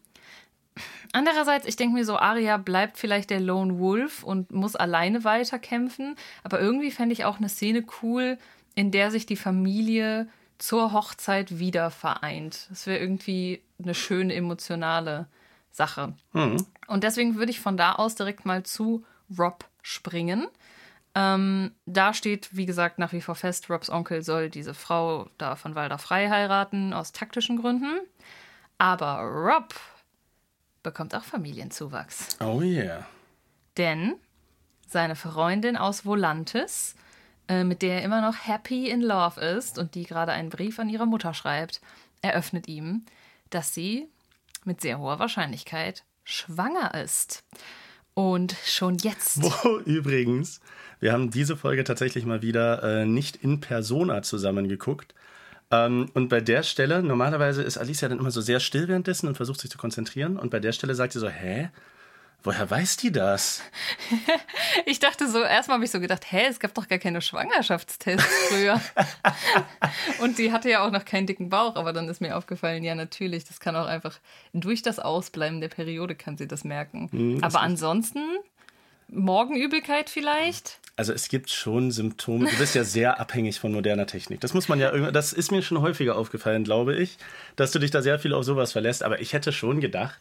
Andererseits, ich denke mir so, Aria bleibt vielleicht der Lone Wolf und muss alleine weiterkämpfen. Aber irgendwie fände ich auch eine Szene cool, in der sich die Familie zur Hochzeit wieder vereint. Das wäre irgendwie eine schöne emotionale Sache. Und deswegen würde ich von da aus direkt mal zu Rob springen. Ähm, da steht, wie gesagt, nach wie vor fest, Robs Onkel soll diese Frau da von Walder frei heiraten, aus taktischen Gründen. Aber Rob bekommt auch Familienzuwachs. Oh yeah. Denn seine Freundin aus Volantis, äh, mit der er immer noch happy in love ist und die gerade einen Brief an ihre Mutter schreibt, eröffnet ihm, dass sie mit sehr hoher Wahrscheinlichkeit schwanger ist. Und schon jetzt. Wo übrigens, wir haben diese Folge tatsächlich mal wieder äh, nicht in Persona zusammengeguckt. Ähm, und bei der Stelle, normalerweise ist Alicia dann immer so sehr still währenddessen und versucht sich zu konzentrieren. Und bei der Stelle sagt sie so, hä? Woher weiß die das? Ich dachte so, erstmal habe ich so gedacht, hä, es gab doch gar keine Schwangerschaftstests früher. und die hatte ja auch noch keinen dicken Bauch, aber dann ist mir aufgefallen, ja, natürlich, das kann auch einfach durch das Ausbleiben der Periode kann sie das merken. Mhm, aber ansonsten, Morgenübelkeit vielleicht? Also es gibt schon Symptome. Du bist ja sehr abhängig von moderner Technik. Das muss man ja irgendwie, das ist mir schon häufiger aufgefallen, glaube ich, dass du dich da sehr viel auf sowas verlässt. Aber ich hätte schon gedacht,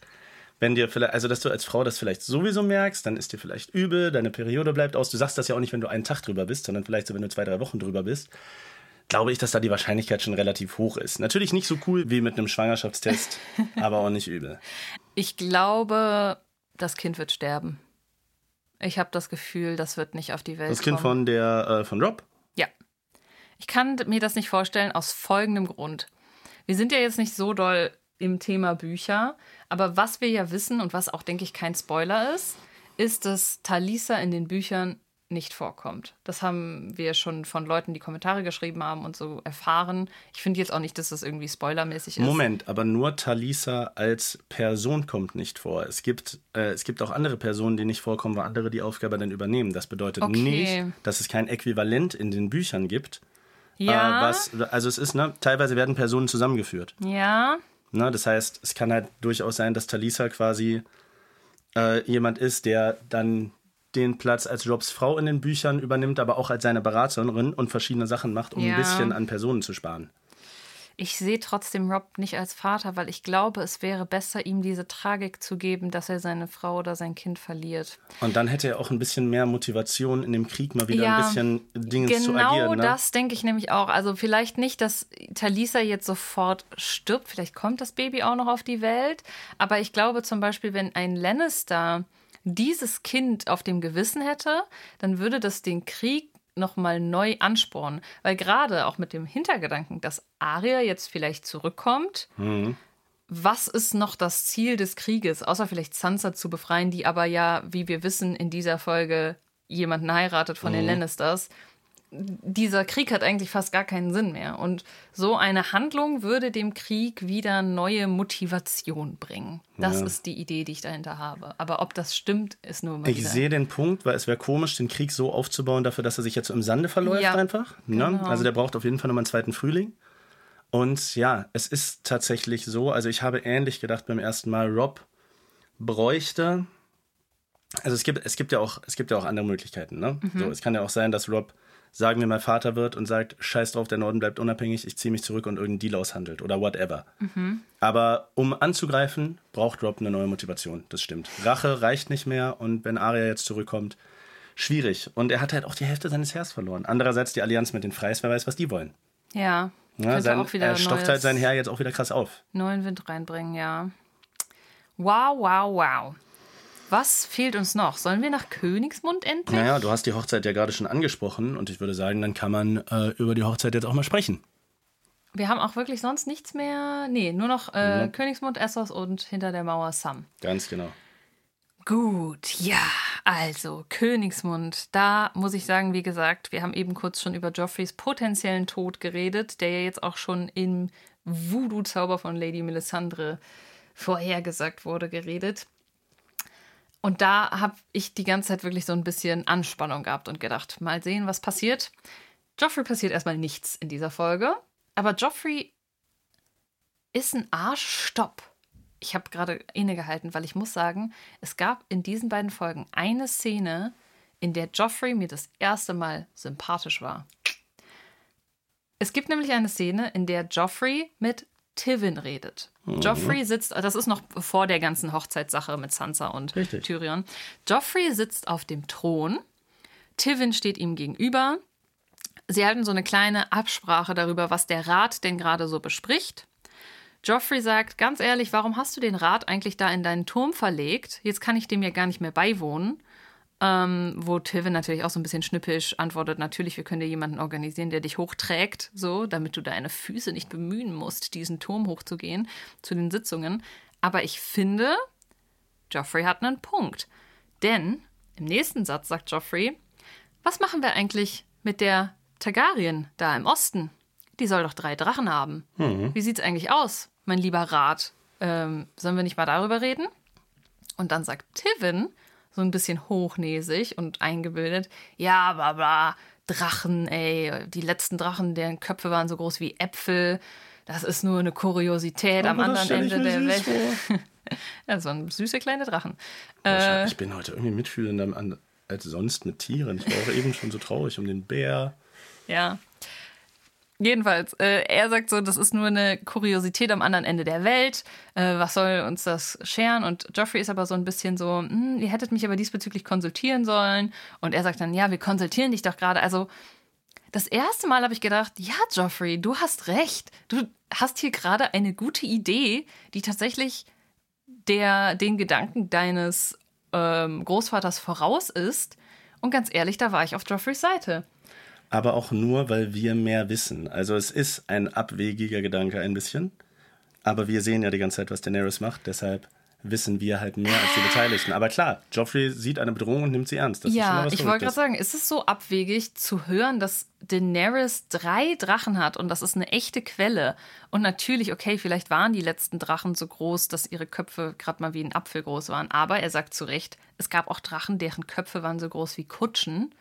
wenn dir vielleicht, also dass du als Frau das vielleicht sowieso merkst, dann ist dir vielleicht übel, deine Periode bleibt aus. Du sagst das ja auch nicht, wenn du einen Tag drüber bist, sondern vielleicht so, wenn du zwei, drei Wochen drüber bist. Glaube ich, dass da die Wahrscheinlichkeit schon relativ hoch ist. Natürlich nicht so cool wie mit einem Schwangerschaftstest, aber auch nicht übel. Ich glaube, das Kind wird sterben. Ich habe das Gefühl, das wird nicht auf die Welt Das Kind kommen. von der, äh, von Rob? Ja. Ich kann mir das nicht vorstellen aus folgendem Grund. Wir sind ja jetzt nicht so doll im Thema Bücher, aber was wir ja wissen und was auch, denke ich, kein Spoiler ist, ist, dass Talisa in den Büchern nicht vorkommt. Das haben wir schon von Leuten, die Kommentare geschrieben haben und so erfahren. Ich finde jetzt auch nicht, dass das irgendwie spoilermäßig ist. Moment, aber nur Talisa als Person kommt nicht vor. Es gibt, äh, es gibt auch andere Personen, die nicht vorkommen, wo andere die Aufgabe dann übernehmen. Das bedeutet Okay. nicht, dass es kein Äquivalent in den Büchern gibt. Ja, Äh, was, also es ist, ne, teilweise werden Personen zusammengeführt. ja, Ne? Das heißt, es kann halt durchaus sein, dass Talisa quasi äh, jemand ist, der dann den Platz als Jobs Frau in den Büchern übernimmt, aber auch als seine Beraterin und verschiedene Sachen macht, um Ja. ein bisschen an Personen zu sparen. Ich sehe trotzdem Rob nicht als Vater, weil ich glaube, es wäre besser, ihm diese Tragik zu geben, dass er seine Frau oder sein Kind verliert. Und dann hätte er auch ein bisschen mehr Motivation in dem Krieg mal wieder Ja, ein bisschen Dinge zu Genau agieren. Ne? das denke ich nämlich auch. Also vielleicht nicht, dass Talisa jetzt sofort stirbt. Vielleicht kommt das Baby auch noch auf die Welt. Aber ich glaube zum Beispiel, wenn ein Lannister dieses Kind auf dem Gewissen hätte, dann würde das den Krieg nochmal neu anspornen. Weil gerade auch mit dem Hintergedanken, dass Arya jetzt vielleicht zurückkommt, was ist noch das Ziel des Krieges, außer vielleicht Sansa zu befreien, die aber ja, wie wir wissen, in dieser Folge jemanden heiratet von den Lannisters. Dieser Krieg hat eigentlich fast gar keinen Sinn mehr. Und so eine Handlung würde dem Krieg wieder neue Motivation bringen. Das Ja. ist die Idee, die ich dahinter habe. Aber ob das stimmt, ist nur mal Ich sehe den Punkt, weil es wäre komisch, den Krieg so aufzubauen, dafür, dass er sich jetzt so im Sande verläuft Ja, einfach. Ne? genau. Also der braucht auf jeden Fall nochmal einen zweiten Frühling. Und ja, es ist tatsächlich so, also ich habe ähnlich gedacht beim ersten Mal, Rob bräuchte, also es gibt, es gibt ja auch, es gibt ja auch andere Möglichkeiten. Ne? Mhm. So, es kann ja auch sein, dass Rob, sagen wir mal, Vater wird und sagt, scheiß drauf, der Norden bleibt unabhängig, ich ziehe mich zurück und irgendeinen Deal aushandelt oder whatever. Mhm. Aber um anzugreifen, braucht Rob eine neue Motivation. Das stimmt. Rache reicht nicht mehr und wenn Arya jetzt zurückkommt, schwierig. Und er hat halt auch die Hälfte seines Heers verloren. Andererseits die Allianz mit den Freis, wer weiß, was die wollen. Ja, Ja, sein, auch wieder er stofft neues- halt sein Heer jetzt auch wieder krass auf. neuen Wind reinbringen, ja. Wow, wow, wow. Was fehlt uns noch? Sollen wir nach Königsmund endlich? Naja, du hast die Hochzeit ja gerade schon angesprochen und ich würde sagen, dann kann man äh, über die Hochzeit jetzt auch mal sprechen. Wir haben auch wirklich sonst nichts mehr. Nee, nur noch äh, Königsmund, Essos und hinter der Mauer Sam. Ganz genau. Gut, ja, also Königsmund. Da muss ich sagen, wie gesagt, wir haben eben kurz schon über Joffreys potenziellen Tod geredet, der ja jetzt auch schon im Voodoo-Zauber von Lady Melisandre vorhergesagt wurde, geredet. Und da habe ich die ganze Zeit wirklich so ein bisschen Anspannung gehabt und gedacht, mal sehen, was passiert. Joffrey passiert erstmal nichts in dieser Folge, aber Joffrey ist ein Arschstopp. Ich habe gerade innegehalten, weil ich muss sagen, es gab in diesen beiden Folgen eine Szene, in der Joffrey mir das erste Mal sympathisch war. Es gibt nämlich eine Szene, in der Joffrey mit Tivin redet. Joffrey sitzt, das ist noch vor der ganzen Hochzeitssache mit Sansa und Richtig. Tyrion. Joffrey sitzt auf dem Thron. Tivin steht ihm gegenüber. Sie halten so eine kleine Absprache darüber, was der Rat denn gerade so bespricht. Joffrey sagt, ganz ehrlich, warum hast du den Rat eigentlich da in deinen Turm verlegt? Jetzt kann ich dem ja gar nicht mehr beiwohnen. Ähm, wo Tivin natürlich auch so ein bisschen schnippisch antwortet, natürlich, wir können dir jemanden organisieren, der dich hochträgt, so, damit du deine Füße nicht bemühen musst, diesen Turm hochzugehen zu den Sitzungen. Aber ich finde, Joffrey hat einen Punkt. Denn im nächsten Satz sagt Joffrey, was machen wir eigentlich mit der Targaryen da im Osten? Die soll doch drei Drachen haben. Wie sieht's eigentlich aus, mein lieber Rat? Ähm, sollen wir nicht mal darüber reden? Und dann sagt Tivin, so ein bisschen hochnäsig und eingebildet, ja, bla bla, Drachen, ey, die letzten Drachen, deren Köpfe waren so groß wie Äpfel. Das ist nur eine Kuriosität Aber am anderen Ende der Welt. ja, so ein süße kleine Drachen. Äh, ich bin heute irgendwie mitfühlender als sonst mit Tieren. Ich war auch eben schon so traurig um den Bär. Ja. Jedenfalls, äh, er sagt so, das ist nur eine Kuriosität am anderen Ende der Welt. Äh, was soll uns das scheren? Und Joffrey ist aber so ein bisschen so, hm, ihr hättet mich aber diesbezüglich konsultieren sollen. Und er sagt dann, ja, wir konsultieren dich doch gerade. Also das erste Mal habe ich gedacht, ja, Joffrey, du hast recht. Du hast hier gerade eine gute Idee, die tatsächlich der, den Gedanken deines ähm, Großvaters voraus ist. Und ganz ehrlich, da war ich auf Joffreys Seite. Aber auch nur, weil wir mehr wissen. Also es ist ein abwegiger Gedanke ein bisschen. Aber wir sehen ja die ganze Zeit, was Daenerys macht. Deshalb wissen wir halt mehr als die Beteiligten. Aber klar, Joffrey sieht eine Bedrohung und nimmt sie ernst. Das ja, ich wollte gerade sagen, ist es so abwegig zu hören, dass Daenerys drei Drachen hat und das ist eine echte Quelle. Und natürlich, okay, vielleicht waren die letzten Drachen so groß, dass ihre Köpfe gerade mal wie ein Apfel groß waren. Aber er sagt zu Recht, es gab auch Drachen, deren Köpfe waren so groß wie Kutschen.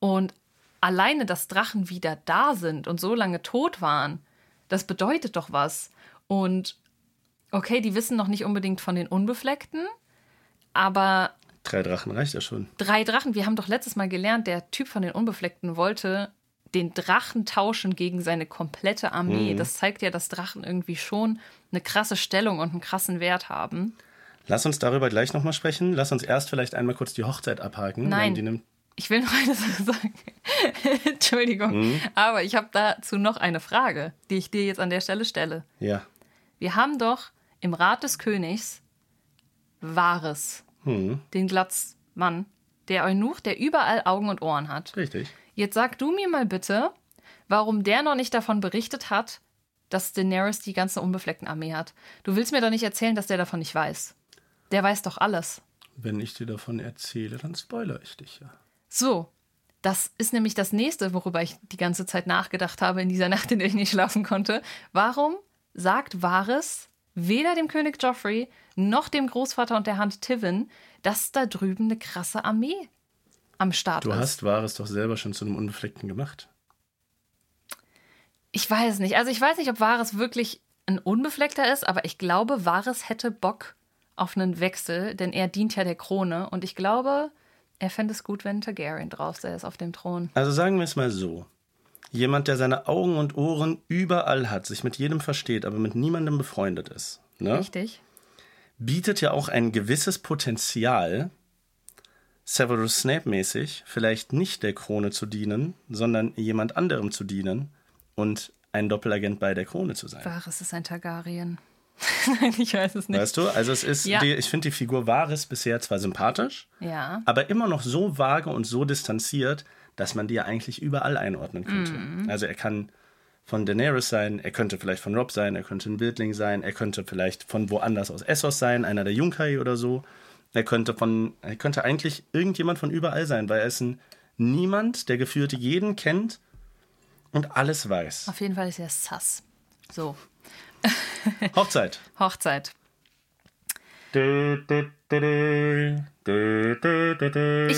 Und alleine, dass Drachen wieder da sind und so lange tot waren, das bedeutet doch was. Und okay, die wissen noch nicht unbedingt von den Unbefleckten, aber Drei Drachen reicht ja schon. drei Drachen. Wir haben doch letztes Mal gelernt, der Typ von den Unbefleckten wollte den Drachen tauschen gegen seine komplette Armee. Das zeigt ja, dass Drachen irgendwie schon eine krasse Stellung und einen krassen Wert haben. Lass uns darüber gleich nochmal sprechen. Lass uns erst vielleicht einmal kurz die Hochzeit abhaken. Nein. Die nimmt Ich will noch eine Sache sagen. Entschuldigung. Aber ich habe dazu noch eine Frage, die ich dir jetzt an der Stelle stelle. ja. Wir haben doch im Rat des Königs Wahres, Hm, den Glatzmann, der Eunuch, der überall Augen und Ohren hat. richtig. Jetzt sag du mir mal bitte, warum der noch nicht davon berichtet hat, dass Daenerys die ganze unbefleckten Armee hat. Du willst mir doch nicht erzählen, dass der davon nicht weiß. Der weiß doch alles. Wenn ich dir davon erzähle, dann spoilere ich dich ja. So, das ist nämlich das nächste, worüber ich die ganze Zeit nachgedacht habe in dieser Nacht, in der ich nicht schlafen konnte. Warum sagt Varys weder dem König Joffrey noch dem Großvater und der Hand Tivin, dass da drüben eine krasse Armee am Start Du ist? hast Wahres doch selber schon zu einem Unbefleckten gemacht. Ich weiß nicht. Also ich weiß nicht, ob Varys wirklich ein Unbefleckter ist, aber ich glaube, Varys hätte Bock auf einen Wechsel, denn er dient ja der Krone und ich glaube, er fände es gut, wenn Targaryen drauf säße auf dem Thron. Also sagen wir es mal so. Jemand, der seine Augen und Ohren überall hat, sich mit jedem versteht, aber mit niemandem befreundet ist, ne? Richtig? bietet ja auch ein gewisses Potenzial, Severus Snape-mäßig vielleicht nicht der Krone zu dienen, sondern jemand anderem zu dienen und ein Doppelagent bei der Krone zu sein. Varys ist ein Targaryen. Nein, ich weiß es nicht. Weißt du? Also es ist, Ja. die, ich finde die Figur Varys bisher zwar sympathisch, Ja. aber immer noch so vage und so distanziert, dass man die ja eigentlich überall einordnen könnte. Mhm. Also er kann von Daenerys sein, er könnte vielleicht von Rob sein, er könnte ein Wildling sein, er könnte vielleicht von woanders aus Essos sein, einer der Junkai oder so. Er könnte von, er könnte eigentlich irgendjemand von überall sein, weil er ist ein niemand, der gefühlt jeden kennt und alles weiß. Auf jeden Fall ist er sass. So, Hochzeit. Hochzeit. Ich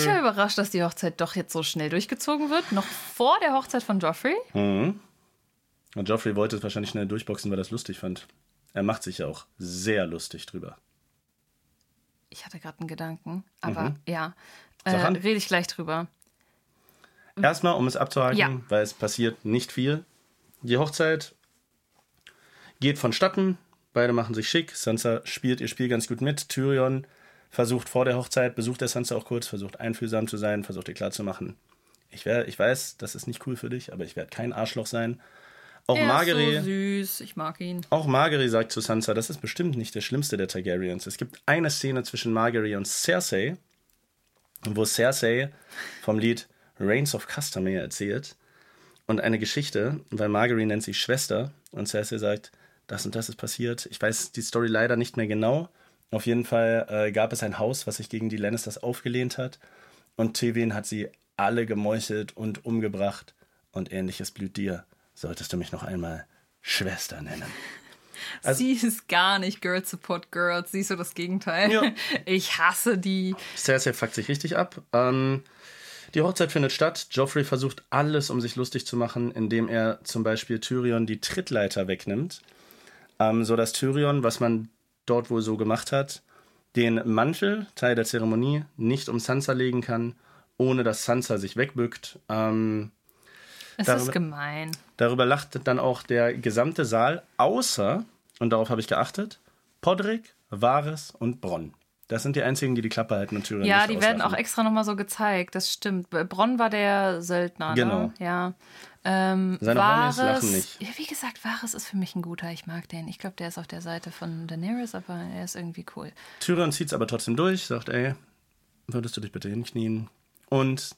war überrascht, dass die Hochzeit doch jetzt so schnell durchgezogen wird. Noch vor der Hochzeit von Joffrey. Mhm. Und Joffrey wollte es wahrscheinlich schnell durchboxen, weil er es lustig fand. Er macht sich ja auch sehr lustig drüber. Ich hatte gerade einen Gedanken, aber ja, äh, rede ich gleich drüber. Erstmal, um es abzuhaken, Ja. weil es passiert nicht viel. Die Hochzeit geht vonstatten. Beide machen sich schick. Sansa spielt ihr Spiel ganz gut mit. Tyrion versucht vor der Hochzeit, besucht der Sansa auch kurz, versucht einfühlsam zu sein, versucht ihr klarzumachen. Ich, wär, ich weiß, das ist nicht cool für dich, aber ich werde kein Arschloch sein. Auch Er Margery, ist so süß, ich mag ihn. auch Margery sagt zu Sansa, das ist bestimmt nicht der schlimmste der Targaryens. Es gibt eine Szene zwischen Margery und Cersei, wo Cersei vom Lied Reigns of Castamere erzählt und eine Geschichte, weil Margery nennt sie Schwester und Cersei sagt, das und das ist passiert. Ich weiß die Story leider nicht mehr genau. Auf jeden Fall äh, gab es ein Haus, was sich gegen die Lannisters aufgelehnt hat und Tywin hat sie alle gemeuchelt und umgebracht und ähnliches blüht dir. Solltest du mich noch einmal Schwester nennen. Also, sie ist gar nicht Girl Support Girls. Sie ist so das Gegenteil. Ja. Ich hasse die. Cersei fuckt sich richtig ab. Ähm, die Hochzeit findet statt. Joffrey versucht alles, um sich lustig zu machen, indem er zum Beispiel Tyrion die Trittleiter wegnimmt. Ähm, so dass Tyrion, was man dort wohl so gemacht hat, den Mantel, Teil der Zeremonie, nicht um Sansa legen kann, ohne dass Sansa sich wegbückt. Ähm, Es Darüber- ist gemein. darüber lacht dann auch der gesamte Saal, außer, und darauf habe ich geachtet, Podrick, Varys und Bronn. Das sind die einzigen, die die Klappe halten und Tyrion Ja, die werden auch extra nochmal so gezeigt. Das stimmt. Bronn war der Söldner. Genau. Ne? Ja. Ähm, Seine Homies lachen nicht. Ja, wie gesagt, Varys ist für mich ein guter. Ich mag den. Ich glaube, der ist auf der Seite von Daenerys, aber er ist irgendwie cool. Tyrion zieht es aber trotzdem durch, sagt, ey, würdest du dich bitte hinknien? Und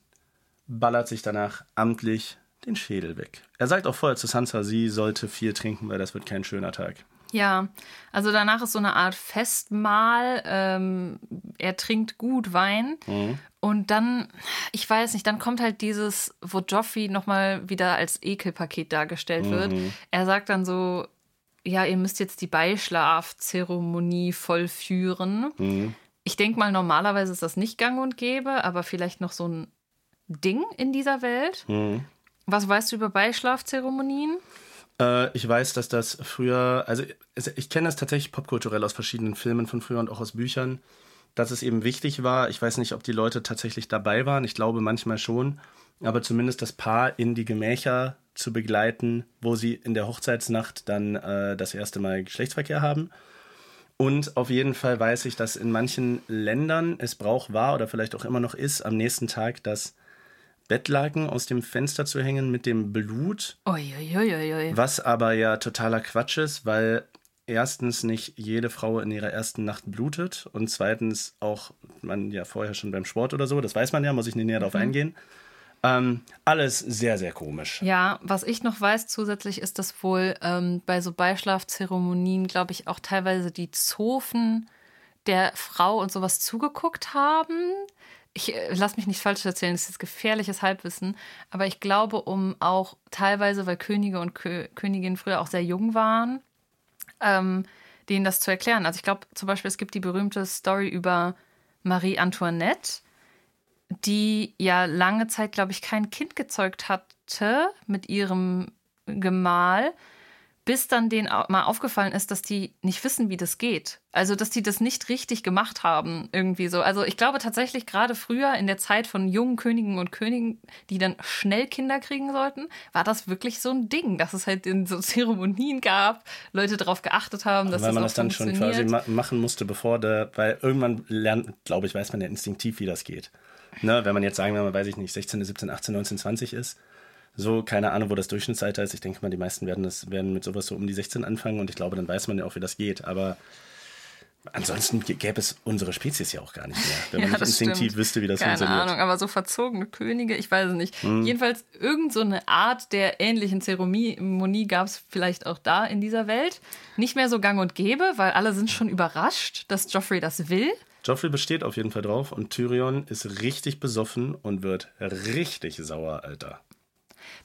ballert sich danach amtlich den Schädel weg. Er sagt auch vorher zu Sansa, sie sollte viel trinken, weil das wird kein schöner Tag. Ja, also danach ist so eine Art Festmahl. Ähm, er trinkt gut Wein. Und dann, ich weiß nicht, dann kommt halt dieses, wo Joffrey nochmal wieder als Ekelpaket dargestellt wird. Er sagt dann so, ja, ihr müsst jetzt die Beischlafzeremonie vollführen. Ich denke mal, normalerweise ist das nicht gang und gäbe, aber vielleicht noch so ein Ding in dieser Welt. Was weißt du über Beischlafzeremonien? Äh, ich weiß, dass das früher, also ich kenne das tatsächlich popkulturell aus verschiedenen Filmen von früher und auch aus Büchern, dass es eben wichtig war. Ich weiß nicht, ob die Leute tatsächlich dabei waren. Ich glaube manchmal schon. Aber zumindest das Paar in die Gemächer zu begleiten, wo sie in der Hochzeitsnacht dann äh, das erste Mal Geschlechtsverkehr haben. Und auf jeden Fall weiß ich, dass in manchen Ländern es Brauch war oder vielleicht auch immer noch ist, am nächsten Tag das Bettlaken aus dem Fenster zu hängen mit dem Blut Uiuiuiui. was aber ja totaler Quatsch ist, weil erstens nicht jede Frau in ihrer ersten Nacht blutet und zweitens auch man ja vorher schon beim Sport oder so, das weiß man ja, muss ich nicht näher darauf eingehen. Ähm, alles sehr, sehr komisch. Ja, was ich noch weiß zusätzlich ist, dass wohl ähm, bei so Beischlafzeremonien, glaube ich, auch teilweise die Zofen der Frau und sowas zugeguckt haben. Ich äh, lass mich nicht falsch erzählen, das ist gefährliches Halbwissen, aber ich glaube, um auch teilweise, weil Könige und Kö Königinnen früher auch sehr jung waren, ähm, denen das zu erklären. Also ich glaube zum Beispiel, es gibt die berühmte Story über Marie Antoinette, die ja lange Zeit, glaube ich, kein Kind gezeugt hatte mit ihrem Gemahl, bis dann denen mal aufgefallen ist, dass die nicht wissen, wie das geht. Also, dass die das nicht richtig gemacht haben, irgendwie so. Also, ich glaube tatsächlich, gerade früher in der Zeit von jungen Königen und Königen, die dann schnell Kinder kriegen sollten, war das wirklich so ein Ding, dass es halt in so Zeremonien gab, Leute darauf geachtet haben, dass weil das man das dann schon quasi ma machen musste, bevor der, weil irgendwann lernt, glaube ich, weiß man ja instinktiv, wie das geht. Ne, wenn man jetzt sagen wir mal, weiß ich nicht, 16, 17, 18, 19, 20 ist, so, keine Ahnung, wo das Durchschnittsalter ist. Ich denke mal, die meisten werden das werden mit sowas so um die 16 anfangen und ich glaube, dann weiß man ja auch, wie das geht. Aber ansonsten gäbe es unsere Spezies ja auch gar nicht mehr, wenn man Ja, nicht instinktiv stimmt. wüsste, wie das Keine funktioniert. Hm. Ahnung, aber so verzogene Könige, ich weiß es nicht. Jedenfalls irgend so eine Art der ähnlichen Zeremonie gab es vielleicht auch da in dieser Welt. Nicht mehr so gang und gäbe, weil alle sind schon überrascht, dass Joffrey das will. Joffrey besteht auf jeden Fall drauf und Tyrion ist richtig besoffen und wird richtig sauer, Alter.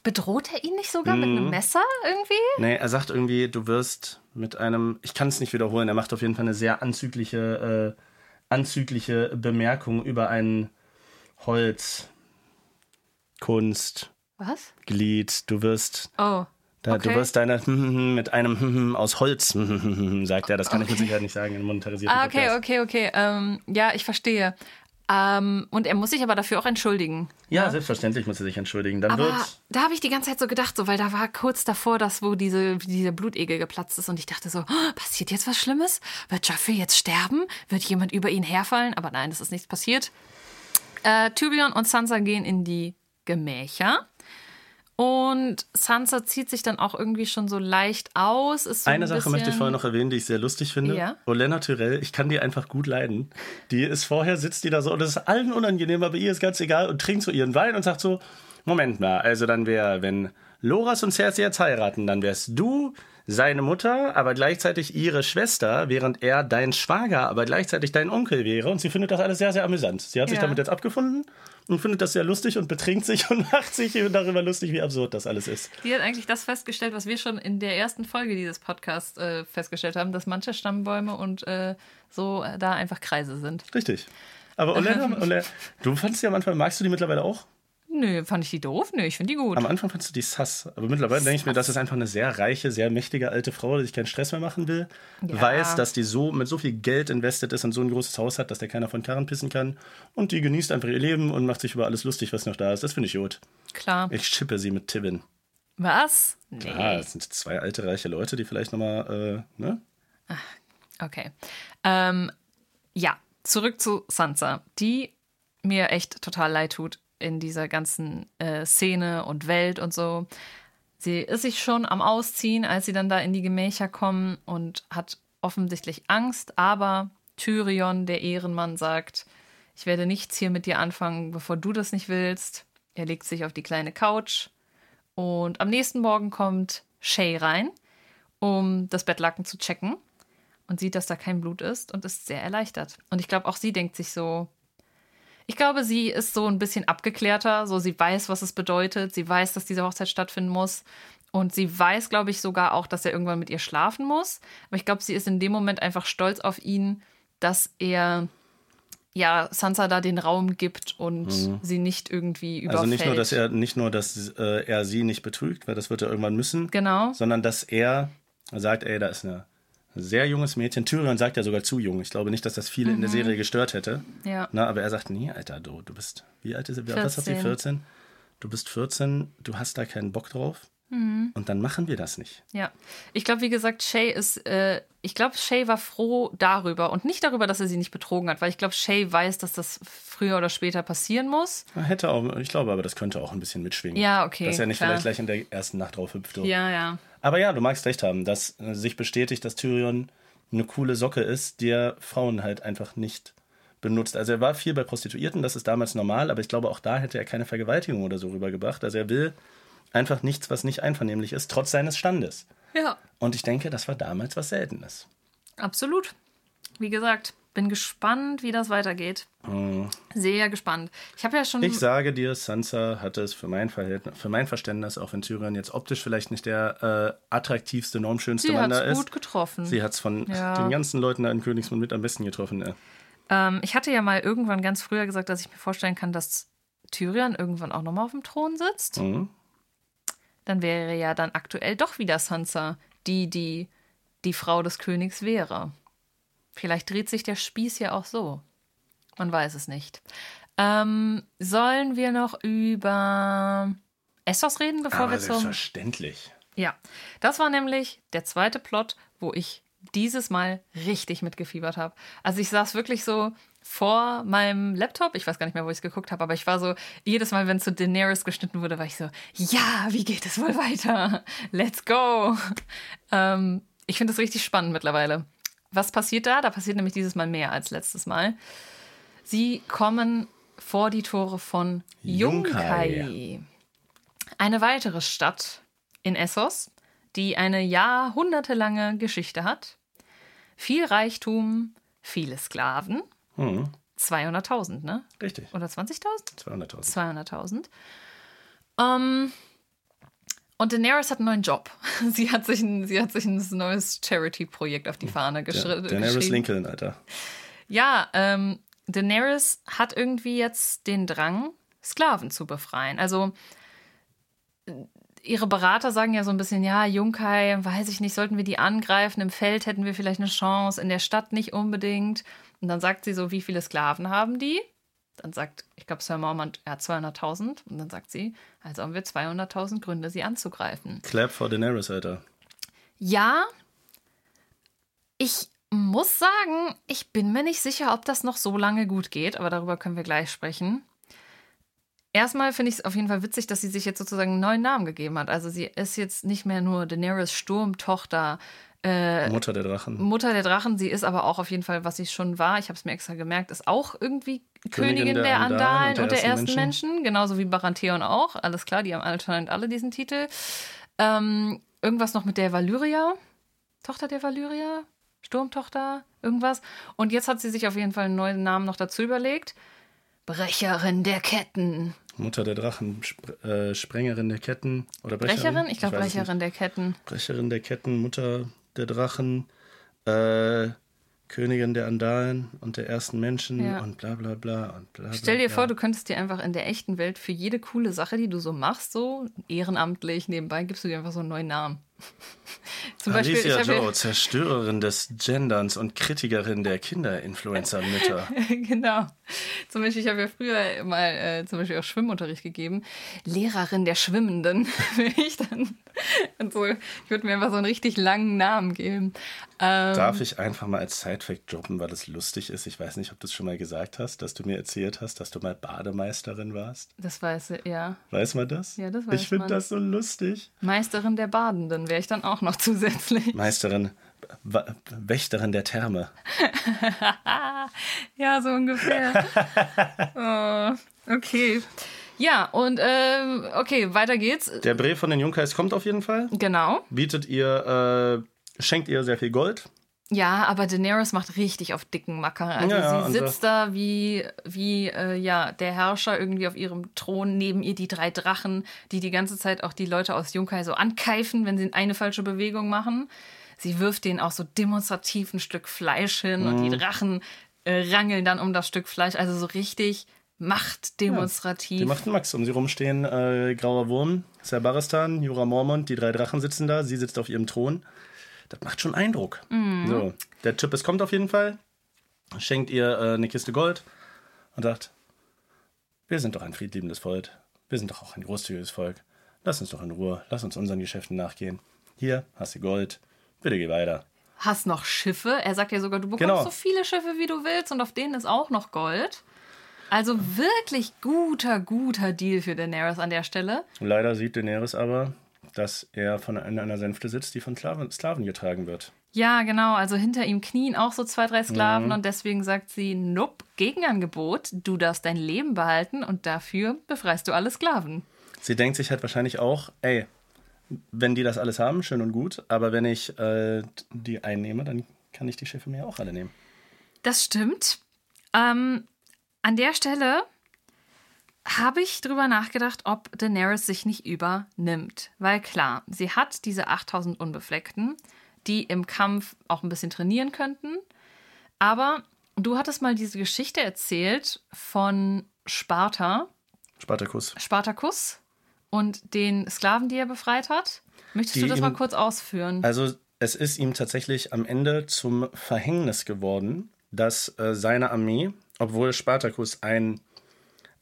Bedroht er ihn nicht sogar mit Mhm. einem Messer irgendwie? Nee, er sagt irgendwie, du wirst mit einem, ich kann es nicht wiederholen, er macht auf jeden Fall eine sehr anzügliche, äh, anzügliche Bemerkung über ein Holz, Kunst, Was? Glied, du wirst, Oh. da, Okay. du wirst deine mit einem aus Holz, sagt er, das kann ich mit Sicherheit nicht sagen in monetarisierten Ah, okay, Podcast. okay, okay. Ähm, ja, ich verstehe. Ähm, und er muss sich aber dafür auch entschuldigen. Ja, selbstverständlich muss er sich entschuldigen. Dann Aber da habe ich die ganze Zeit so gedacht, so, weil da war kurz davor, dass wo diese, dieser Blutegel geplatzt ist und ich dachte so, oh, passiert jetzt was Schlimmes? Wird Joffrey jetzt sterben? Wird jemand über ihn herfallen? Aber nein, es ist nichts passiert. Äh, Tyrion und Sansa gehen in die Gemächer. Und Sansa zieht sich dann auch irgendwie schon so leicht aus. So Eine ein Sache möchte ich vorher noch erwähnen, die ich sehr lustig finde. Ja? Olena Tyrell, ich kann die einfach gut leiden. Die ist vorher, sitzt die da so und es ist allen unangenehm, aber ihr ist ganz egal und trinkt so ihren Wein und sagt so, Moment mal, also dann wäre, wenn Loras und Cersei jetzt heiraten, dann wärst du seine Mutter, aber gleichzeitig ihre Schwester, während er dein Schwager, aber gleichzeitig dein Onkel wäre. Und sie findet das alles sehr, sehr amüsant. Sie hat sich Ja. damit jetzt abgefunden und findet das sehr lustig und betrinkt sich und macht sich darüber lustig, wie absurd das alles ist. Die hat eigentlich das festgestellt, was wir schon in der ersten Folge dieses Podcasts äh, festgestellt haben, dass manche Stammbäume und äh, so äh, da einfach Kreise sind. Richtig. Aber Olena, Olena, du fandst die am Anfang, magst du die mittlerweile auch? Nö, fand ich die doof? Nö, ich finde die gut. Am Anfang fandst du die sass. Aber mittlerweile denke ich mir, das ist einfach eine sehr reiche, sehr mächtige alte Frau, die sich keinen Stress mehr machen will. Ja. Weiß, dass die so mit so viel Geld invested ist und so ein großes Haus hat, dass der keiner von Karren pissen kann. Und die genießt einfach ihr Leben und macht sich über alles lustig, was noch da ist. Das finde ich gut. Klar. Ich chippe sie mit Tibin. Was? Nee. Ah, das sind zwei alte, reiche Leute, die vielleicht nochmal, äh, ne? Okay. Ähm, ja, zurück zu Sansa, die mir echt total leid tut in dieser ganzen äh, Szene und Welt und so. Sie ist sich schon am Ausziehen, als sie dann da in die Gemächer kommen und hat offensichtlich Angst, aber Tyrion, der Ehrenmann, sagt, ich werde nichts hier mit dir anfangen, bevor du das nicht willst. Er legt sich auf die kleine Couch und am nächsten Morgen kommt Shay rein, um das Bettlaken zu checken und sieht, dass da kein Blut ist und ist sehr erleichtert. Und ich glaube, auch sie denkt sich so, ich glaube, sie ist so ein bisschen abgeklärter, so sie weiß, was es bedeutet, sie weiß, dass diese Hochzeit stattfinden muss. Und sie weiß, glaube ich, sogar auch, dass er irgendwann mit ihr schlafen muss. Aber ich glaube, sie ist in dem Moment einfach stolz auf ihn, dass er ja Sansa da den Raum gibt und sie nicht irgendwie überfällt. Also nicht nur, dass er nicht nur, dass äh, er sie nicht betrügt, weil das wird er irgendwann müssen, genau. sondern dass er sagt, ey, da ist eine sehr junges Mädchen. Tyrion sagt ja sogar zu jung. Ich glaube nicht, dass das viele in der Serie gestört hätte. ja Na, aber er sagt, nee, Alter, du, du bist, wie alt ist sie? Was hat sie? 14. 14? Du bist 14, du hast da keinen Bock drauf. Mhm. Und dann machen wir das nicht. Ja, ich glaube, wie gesagt, Shay ist, äh, ich glaube, Shay war froh darüber und nicht darüber, dass er sie nicht betrogen hat, weil ich glaube, Shay weiß, dass das früher oder später passieren muss. Er Hätte auch, ich glaube aber, das könnte auch ein bisschen mitschwingen. Ja, okay, Dass er nicht klar. vielleicht gleich in der ersten Nacht drauf hüpft. so. Ja, ja. Aber ja, du magst recht haben, dass äh, sich bestätigt, dass Tyrion eine coole Socke ist, der Frauen halt einfach nicht benutzt. Also er war viel bei Prostituierten, das ist damals normal, aber ich glaube, auch da hätte er keine Vergewaltigung oder so rübergebracht. Also er will einfach nichts, was nicht einvernehmlich ist, trotz seines Standes. Ja, Und ich denke, das war damals was Seltenes. absolut. Wie gesagt, bin gespannt, wie das weitergeht. Sehr gespannt. Ich habe ja schon. Ich sage dir, Sansa hatte es für mein, Verhältnis, für mein Verständnis, auch wenn Tyrion jetzt optisch vielleicht nicht der äh, attraktivste, normschönste sie Mann hat da ist. gut getroffen. Sie hat es von Ja. den ganzen Leuten da in Königsmund mit am besten getroffen. Ja. Ähm, ich hatte ja mal irgendwann ganz früher gesagt, dass ich mir vorstellen kann, dass Tyrion irgendwann auch nochmal auf dem Thron sitzt. Mhm. Dann wäre ja dann aktuell doch wieder Sansa die, die die Frau des Königs wäre. Vielleicht dreht sich der Spieß ja auch so. Man weiß es nicht. Ähm, sollen wir noch über Essos reden, bevor Aber wir zum. selbstverständlich. Ja, das war nämlich der zweite Plot, wo ich dieses Mal richtig mitgefiebert habe. Also ich saß wirklich so vor meinem Laptop, ich weiß gar nicht mehr, wo ich es geguckt habe, aber ich war so, jedes Mal, wenn zu Daenerys geschnitten wurde, war ich so, ja, wie geht es wohl weiter? Let's go! Ähm, ich finde das richtig spannend mittlerweile. Was passiert da? Da passiert nämlich dieses Mal mehr als letztes Mal. Sie kommen vor die Tore von Yunkai. Eine weitere Stadt in Essos, die eine jahrhundertelange Geschichte hat. Viel Reichtum, viele Sklaven. Mhm. 200.000, ne? Richtig. Oder 20.000? 200.000. 200.000. Ähm, und Daenerys hat einen neuen Job. Sie hat sich ein, sie hat sich ein neues Charity-Projekt auf die Fahne Daenerys geschrieben. Lincoln, Alter. Ja, ähm, Daenerys hat irgendwie jetzt den Drang, Sklaven zu befreien. Also äh, ihre Berater sagen ja so ein bisschen, ja, Junkai, weiß ich nicht, sollten wir die angreifen? Im Feld hätten wir vielleicht eine Chance, in der Stadt nicht unbedingt. Und dann sagt sie so, wie viele Sklaven haben die? Dann sagt, ich glaube, Sir Mormont, er hat 200.000. Und dann sagt sie, also haben wir 200.000 Gründe, sie anzugreifen. Clap for Daenerys, Alter. Ja, ich muss sagen, ich bin mir nicht sicher, ob das noch so lange gut geht, aber darüber können wir gleich sprechen. Erstmal finde ich es auf jeden Fall witzig, dass sie sich jetzt sozusagen einen neuen Namen gegeben hat. Also sie ist jetzt nicht mehr nur Daenerys Sturmtochter, Mutter der Drachen. Mutter der Drachen. Sie ist aber auch auf jeden Fall, was sie schon war, ich habe es mir extra gemerkt, ist auch irgendwie Königin, Königin der, Andalen und der, ersten, Menschen. Menschen. Genauso wie Baratheon auch. Alles klar, die haben anscheinend alle diesen Titel. Ähm, irgendwas noch mit der Valyria. Tochter der Valyria? Sturmtochter? Irgendwas. Und jetzt hat sie sich auf jeden Fall einen neuen Namen noch dazu überlegt. Brecherin der Ketten. Mutter der Drachen, Sp äh, Sprengerin der Ketten oder Brecherin? Brecherin? Ich glaube Brecherin der Ketten. Brecherin der Ketten, Mutter der Drachen, äh, Königin der Andalen und der ersten Menschen ja. und bla bla bla und bla. Stell dir bla. vor, du könntest dir einfach in der echten Welt für jede coole Sache, die du so machst, so ehrenamtlich nebenbei, gibst du dir einfach so einen neuen Namen. Zum Alicia Beispiel, Joe, Zerstörerin des Genderns und Kritikerin der Kinderinfluencer-Mütter. genau. Zum Beispiel, ich habe ja früher mal äh, zum Beispiel auch Schwimmunterricht gegeben. Lehrerin der Schwimmenden will ich dann. Und so, ich würde mir einfach so einen richtig langen Namen geben. Ähm, Darf ich einfach mal als Sidefact droppen, weil es lustig ist? Ich weiß nicht, ob du es schon mal gesagt hast, dass du mir erzählt hast, dass du mal Bademeisterin warst. Das weiß ich, ja. Weiß man das? Ja, das weiß Ich finde das so lustig. Meisterin der Badenden wäre ich dann auch noch zusätzlich. Meisterin, Wächterin der Therme. ja, so ungefähr. oh, okay. Ja, und ähm, okay, weiter geht's. Der Brief von den Junkais kommt auf jeden Fall. Genau. Bietet ihr, äh, schenkt ihr sehr viel Gold. Ja, aber Daenerys macht richtig auf dicken Macker. Also ja, sie sitzt da wie, wie äh, ja, der Herrscher irgendwie auf ihrem Thron, neben ihr die drei Drachen, die die ganze Zeit auch die Leute aus Junkai so ankeifen, wenn sie eine falsche Bewegung machen. Sie wirft denen auch so demonstrativ ein Stück Fleisch hin mhm. und die mhm. Drachen äh, rangeln dann um das Stück Fleisch. Also so richtig machtdemonstrativ. Ja, die machten Max. Um sie rumstehen äh, Grauer Wurm, Serbaristan, Jura Mormont, die drei Drachen sitzen da. Sie sitzt auf ihrem Thron das macht schon Eindruck. Mhm. So, der Typ, es kommt auf jeden Fall, schenkt ihr äh, eine Kiste Gold und sagt, wir sind doch ein friedliebendes Volk. Wir sind doch auch ein großzügiges Volk. Lass uns doch in Ruhe. Lass uns unseren Geschäften nachgehen. Hier hast du Gold. Bitte geh weiter. Hast noch Schiffe? Er sagt ja sogar, du bekommst genau. so viele Schiffe, wie du willst, und auf denen ist auch noch Gold. Also wirklich guter, guter Deal für Daenerys an der Stelle. Leider sieht Daenerys aber, dass er von in einer Sänfte sitzt, die von Sklaven, Sklaven getragen wird. Ja, genau. Also hinter ihm knien auch so zwei, drei Sklaven mhm. und deswegen sagt sie, nope, Gegenangebot, du darfst dein Leben behalten und dafür befreist du alle Sklaven. Sie denkt sich halt wahrscheinlich auch, ey, wenn die das alles haben, schön und gut, aber wenn ich äh, die einnehme, dann kann ich die Schiffe mir auch alle nehmen. Das stimmt. Ähm, an der Stelle habe ich drüber nachgedacht, ob Daenerys sich nicht übernimmt. Weil klar, sie hat diese 8000 Unbefleckten, die im Kampf auch ein bisschen trainieren könnten. Aber du hattest mal diese Geschichte erzählt von Sparta. Spartacus. Spartacus und den Sklaven, die er befreit hat. Möchtest die du das ihm, mal kurz ausführen? Also es ist ihm tatsächlich am Ende zum Verhängnis geworden, dass äh, seine Armee, obwohl Spartacus ein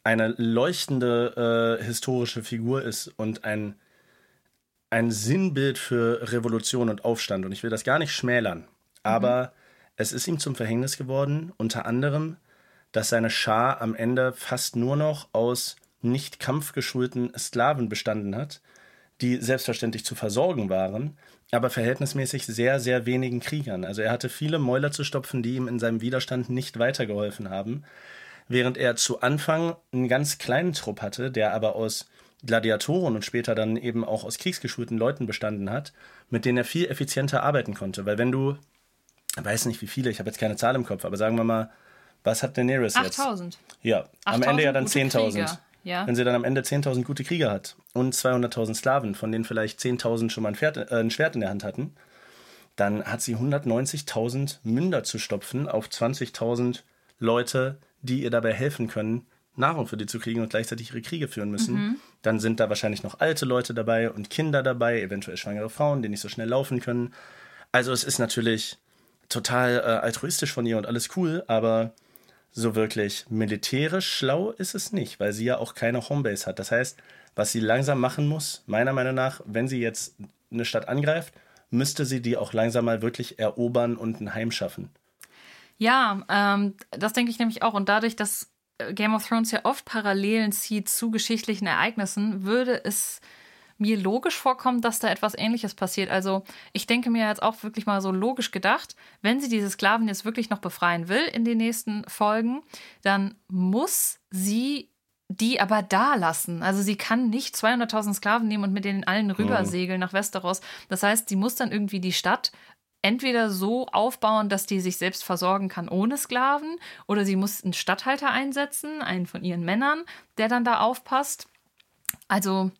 eine leuchtende äh, historische Figur ist und ein, ein Sinnbild für Revolution und Aufstand. Und ich will das gar nicht schmälern, aber mhm. es ist ihm zum Verhängnis geworden, unter anderem, dass seine Schar am Ende fast nur noch aus nicht kampfgeschulten Sklaven bestanden hat, die selbstverständlich zu versorgen waren, aber verhältnismäßig sehr, sehr wenigen Kriegern. Also er hatte viele Mäuler zu stopfen, die ihm in seinem Widerstand nicht weitergeholfen haben während er zu Anfang einen ganz kleinen Trupp hatte, der aber aus Gladiatoren und später dann eben auch aus kriegsgeschulten Leuten bestanden hat, mit denen er viel effizienter arbeiten konnte. Weil wenn du, weiß nicht wie viele, ich habe jetzt keine Zahl im Kopf, aber sagen wir mal, was hat Daenerys 8 jetzt? 8000. Ja, am Ende ja dann 10.000. Ja. Wenn sie dann am Ende 10.000 gute Krieger hat und 200.000 Sklaven, von denen vielleicht 10.000 schon mal ein, Pferd, äh, ein Schwert in der Hand hatten, dann hat sie 190.000 Münder zu stopfen auf 20.000 Leute, die ihr dabei helfen können, Nahrung für die zu kriegen und gleichzeitig ihre Kriege führen müssen. Mhm. Dann sind da wahrscheinlich noch alte Leute dabei und Kinder dabei, eventuell schwangere Frauen, die nicht so schnell laufen können. Also es ist natürlich total äh, altruistisch von ihr und alles cool, aber so wirklich militärisch schlau ist es nicht, weil sie ja auch keine Homebase hat. Das heißt, was sie langsam machen muss, meiner Meinung nach, wenn sie jetzt eine Stadt angreift, müsste sie die auch langsam mal wirklich erobern und ein Heim schaffen. Ja, ähm, das denke ich nämlich auch. Und dadurch, dass äh, Game of Thrones ja oft Parallelen zieht zu geschichtlichen Ereignissen, würde es mir logisch vorkommt, dass da etwas Ähnliches passiert. Also ich denke mir jetzt auch wirklich mal so logisch gedacht, wenn sie diese Sklaven jetzt wirklich noch befreien will in den nächsten Folgen, dann muss sie die aber da lassen. Also sie kann nicht 200.000 Sklaven nehmen und mit denen allen rübersegeln nach Westeros. Das heißt, sie muss dann irgendwie die Stadt entweder so aufbauen, dass die sich selbst versorgen kann ohne Sklaven, oder sie muss einen Statthalter einsetzen, einen von ihren Männern, der dann da aufpasst. Also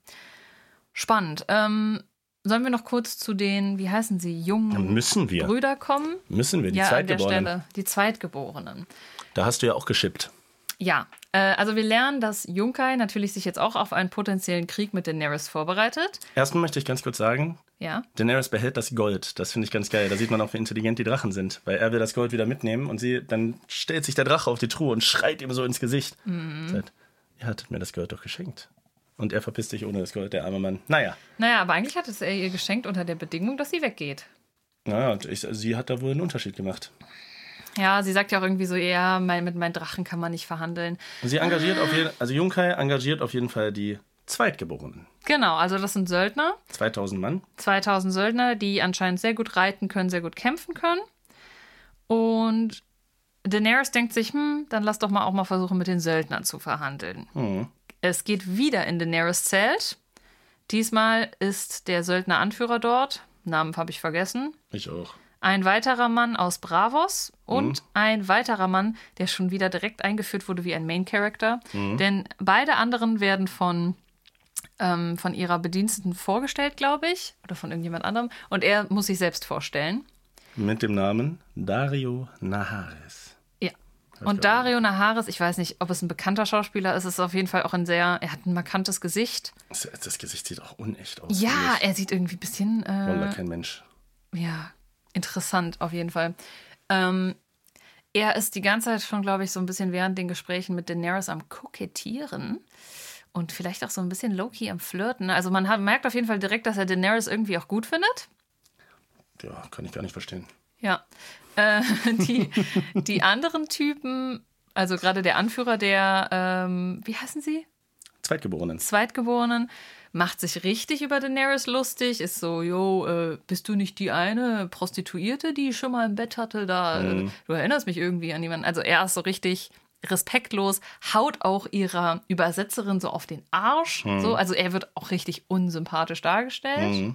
spannend. Ähm, sollen wir noch kurz zu den, wie heißen sie, jungen Müssen wir. Brüder kommen? Müssen wir, die ja, an der Zweitgeborenen. Stelle. Die Zweitgeborenen. Da hast du ja auch geschippt. Ja, äh, also wir lernen, dass Junkai natürlich sich jetzt auch auf einen potenziellen Krieg mit Daenerys vorbereitet. Erstmal möchte ich ganz kurz sagen, Ja. Daenerys behält das Gold. Das finde ich ganz geil. Da sieht man auch, wie intelligent die Drachen sind. Weil er will das Gold wieder mitnehmen und sie, dann stellt sich der Drache auf die Truhe und schreit ihm so ins Gesicht. Mhm. Sagt, ihr hattet mir das Gold doch geschenkt. Und er verpisst sich ohne das Gold, der arme Mann. Naja. Naja, aber eigentlich hat es er ihr geschenkt unter der Bedingung, dass sie weggeht. Naja, und ich, sie hat da wohl einen Unterschied gemacht. Ja, sie sagt ja auch irgendwie so, ja, mein, mit meinen Drachen kann man nicht verhandeln. Und sie engagiert auf jeden also Junkai engagiert auf jeden Fall die Zweitgeborenen. Genau, also das sind Söldner, 2000 Mann. 2000 Söldner, die anscheinend sehr gut reiten können, sehr gut kämpfen können. Und Daenerys denkt sich, hm, dann lass doch mal auch mal versuchen, mit den Söldnern zu verhandeln. Es geht wieder in Daenerys Zelt. Diesmal ist der Söldner-Anführer dort. Namen habe ich vergessen. Ich auch. Ein weiterer Mann aus Bravos und ein weiterer Mann, der schon wieder direkt eingeführt wurde wie ein Main Character. Denn beide anderen werden von, ähm, von ihrer Bediensteten vorgestellt, glaube ich, oder von irgendjemand anderem. Und er muss sich selbst vorstellen. Mit dem Namen Dario Naharis. Ja. Und Dario Naharis, ich weiß nicht, ob es ein bekannter Schauspieler ist, ist auf jeden Fall auch ein sehr, er hat ein markantes Gesicht. Das, das Gesicht sieht auch unecht aus. Ja, er sieht irgendwie ein bisschen, äh, kein Mensch. ja, interessant auf jeden Fall. Ähm, er ist die ganze Zeit schon, glaube ich, so ein bisschen während den Gesprächen mit Daenerys am Kokettieren und vielleicht auch so ein bisschen low-key am Flirten. Also man hat, merkt auf jeden Fall direkt, dass er Daenerys irgendwie auch gut findet. Ja, kann ich gar nicht verstehen. Ja. Äh, die, die anderen Typen, also gerade der Anführer der, ähm, wie heißen sie? Zweitgeborenen. Zweitgeborenen, macht sich richtig über Daenerys lustig, ist so, jo, äh, bist du nicht die eine Prostituierte, die ich schon mal im Bett hatte? Da, äh, du erinnerst mich irgendwie an jemanden. Also er ist so richtig respektlos, haut auch ihrer Übersetzerin so auf den Arsch. So, also er wird auch richtig unsympathisch dargestellt.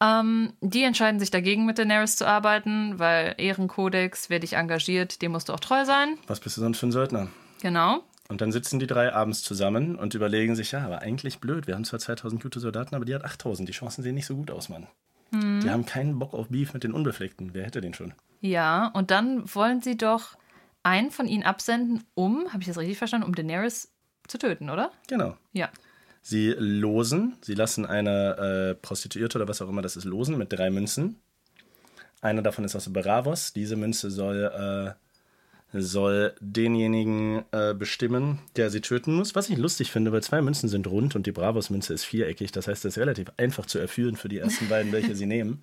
Ähm, die entscheiden sich dagegen, mit Daenerys zu arbeiten, weil Ehrenkodex, wer dich engagiert, dem musst du auch treu sein. Was bist du sonst für ein Söldner? Genau. Und dann sitzen die drei abends zusammen und überlegen sich, ja, aber eigentlich blöd. Wir haben zwar 2000 gute Soldaten, aber die hat 8000. Die Chancen sehen nicht so gut aus, Mann. Mhm. Die haben keinen Bock auf Beef mit den Unbefleckten. Wer hätte den schon? Ja, und dann wollen sie doch einen von ihnen absenden, um, habe ich das richtig verstanden, um Daenerys zu töten, oder? Genau. Ja. Sie losen, sie lassen eine äh, Prostituierte oder was auch immer das ist losen mit drei Münzen. Eine davon ist aus Bravos. Diese Münze soll, äh, soll denjenigen äh, bestimmen, der sie töten muss. Was ich lustig finde, weil zwei Münzen sind rund und die Bravos-Münze ist viereckig. Das heißt, es ist relativ einfach zu erführen für die ersten beiden, welche sie nehmen.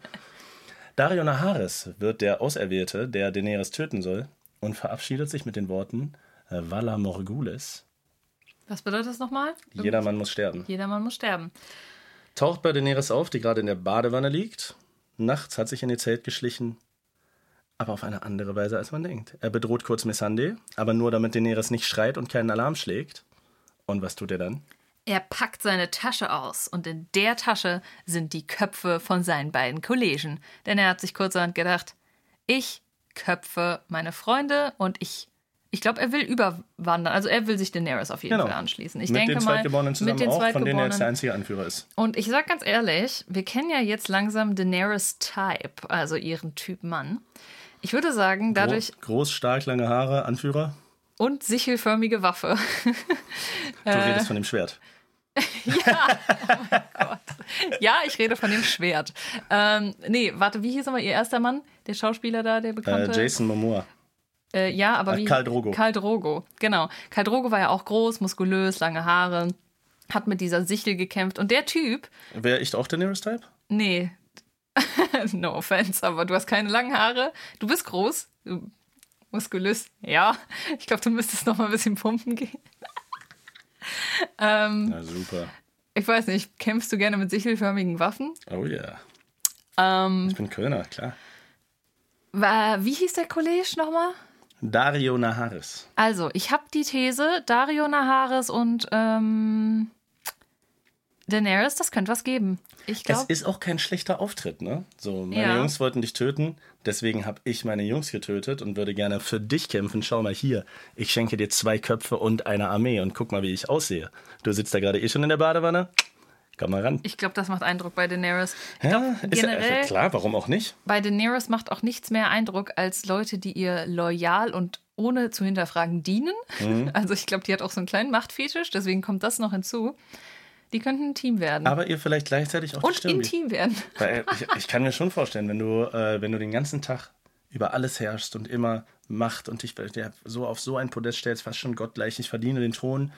Dario Naharis wird der Auserwählte, der Daenerys töten soll, und verabschiedet sich mit den Worten äh, Vala Morgulis. Was bedeutet das nochmal? Jedermann muss sterben. Jedermann muss sterben. taucht bei Daenerys auf, die gerade in der Badewanne liegt. Nachts hat sich in ihr Zelt geschlichen, aber auf eine andere Weise, als man denkt. Er bedroht kurz Missandei, aber nur damit Daenerys nicht schreit und keinen Alarm schlägt. Und was tut er dann? Er packt seine Tasche aus und in der Tasche sind die Köpfe von seinen beiden Kollegen. Denn er hat sich kurzerhand gedacht, ich köpfe meine Freunde und ich. Ich glaube, er will überwandern. Also er will sich Daenerys auf jeden Genau. Fall anschließen. Ich mit denke den Zweitgeborenen zusammen mit den auch, von denen er jetzt der Zweitgeborenen. einzige Anführer ist. Und ich sag ganz ehrlich, wir kennen ja jetzt langsam Daenerys Type, also ihren Typ Mann. Ich würde sagen, dadurch Groß, groß, stark, lange Haare, Anführer. und sichelförmige Waffe. Du redest von dem Schwert. ja, ich rede von dem Schwert. Ähm, nee, warte, wie hieß aber ihr erster Mann? Der Schauspieler da, der Äh, bekannte? Jason Momoa. Äh, ja, aber Äh, wie? Khal Drogo. Khal Drogo, genau. Khal Drogo war ja auch groß, muskulös, lange Haare, hat mit dieser Sichel gekämpft. Und der Typ, Wäre ich auch Daenerys-Type? nee, no offense, aber du hast keine langen Haare, du bist groß, du muskulös, ja. Ich glaube, du müsstest noch mal ein bisschen pumpen gehen. ähm, Ja, super. Ich weiß nicht, kämpfst du gerne mit sichelförmigen Waffen? Oh ja. Ähm, Ich bin Kölner, klar. wa- wie hieß der Kollege nochmal? Dario Naharis. Also, ich habe die These, Dario Naharis und ähm, Daenerys, das könnte was geben. Ich Es glaube, ist auch kein schlechter Auftritt, ne? So, meine Ja. Jungs wollten dich töten, deswegen habe ich meine Jungs getötet und würde gerne für dich kämpfen. Schau mal hier, ich schenke dir zwei Köpfe und eine Armee und guck mal, wie ich aussehe. Du sitzt da gerade eh schon in der Badewanne. Komm mal ran. ich glaub, das macht Eindruck bei Daenerys. Ich Ja, glaub, ist ja, generell, also klar, warum auch nicht? bei Daenerys macht auch nichts mehr Eindruck als Leute, die ihr loyal und ohne zu hinterfragen dienen. Mhm. Also ich glaube, die hat auch so einen kleinen Machtfetisch, deswegen kommt das noch hinzu. Die könnten ein Team werden. Aber ihr vielleicht gleichzeitig auch und intim werden. Weil ich, ich kann mir schon vorstellen, wenn du, äh, wenn du den ganzen Tag über alles herrschst und immer Macht und dich ja, so auf so ein Podest stellst, fast schon gottgleich, ich verdiene den Thron,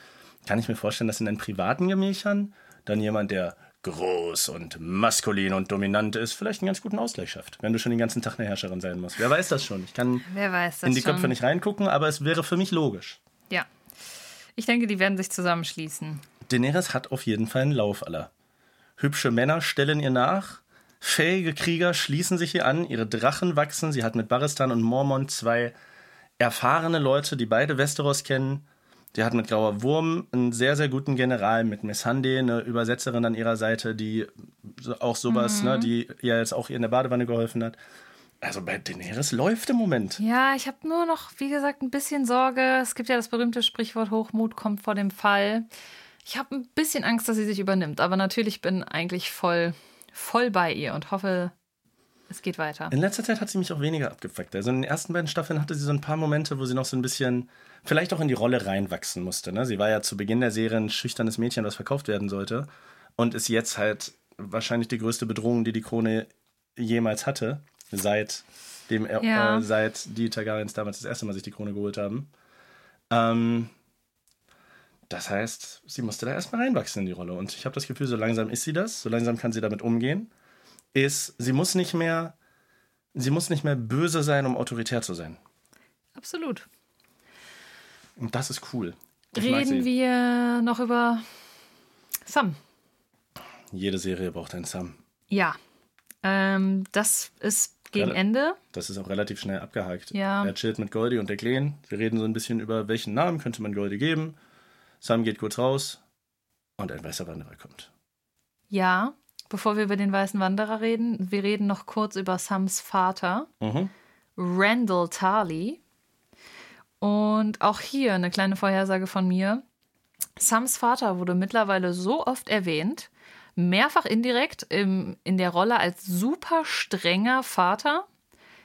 kann ich mir vorstellen, dass in deinen privaten Gemächern dann jemand, der groß und maskulin und dominant ist, vielleicht einen ganz guten Ausgleich schafft, wenn du schon den ganzen Tag eine Herrscherin sein musst. Wer weiß das schon? Ich kann Wer weiß das in die schon. Köpfe nicht reingucken, aber es wäre für mich logisch. Ja. Ich denke, die werden sich zusammenschließen. Daenerys hat auf jeden Fall einen Lauf aller. Hübsche Männer stellen ihr nach, fähige Krieger schließen sich ihr an, ihre Drachen wachsen. Sie hat mit Barristan und Mormont zwei erfahrene Leute, die beide Westeros kennen. Die hat mit Grauer Wurm einen sehr, sehr guten General, mit Missande eine Übersetzerin an ihrer Seite, die auch sowas, ne, die ihr jetzt auch in der Badewanne geholfen hat. Also bei Daenerys läuft im Moment. Ja, ich habe nur noch, wie gesagt, ein bisschen Sorge. Es gibt ja das berühmte Sprichwort, Hochmut kommt vor dem Fall. Ich habe ein bisschen Angst, dass sie sich übernimmt. Aber natürlich bin eigentlich voll, voll bei ihr und hoffe, es geht weiter. In letzter Zeit hat sie mich auch weniger abgefuckt. Also in den ersten beiden Staffeln hatte sie so ein paar Momente, wo sie noch so ein bisschen vielleicht auch in die Rolle reinwachsen musste. Ne? Sie war ja zu Beginn der Serie ein schüchternes Mädchen, was verkauft werden sollte. Und ist jetzt halt wahrscheinlich die größte Bedrohung, die die Krone jemals hatte. Seit, dem, er- Ja. äh, seit die Targaryens damals das erste Mal sich die Krone geholt haben. Ähm, das heißt, sie musste da erstmal reinwachsen in die Rolle. Und ich habe das Gefühl, so langsam ist sie das, so langsam kann sie damit umgehen. Ist, sie muss nicht mehr, sie muss nicht mehr böse sein, um autoritär zu sein. Absolut. Und das ist cool. Ich Reden wir noch über Sam. Jede Serie braucht einen Sam. Ja. Ähm, das ist gegen Rel- Ende. Das ist auch relativ schnell abgehakt. Ja. Er chillt mit Goldie und der Kleen. Sie reden so ein bisschen über, welchen Namen könnte man Goldie geben. Sam geht kurz raus und ein weißer Wanderer kommt. Ja. Bevor wir über den Weißen Wanderer reden, wir reden noch kurz über Sams Vater. Mhm. Randall Tarley. Und auch hier eine kleine Vorhersage von mir. Sams Vater wurde mittlerweile so oft erwähnt, mehrfach indirekt im, in der Rolle als super strenger Vater.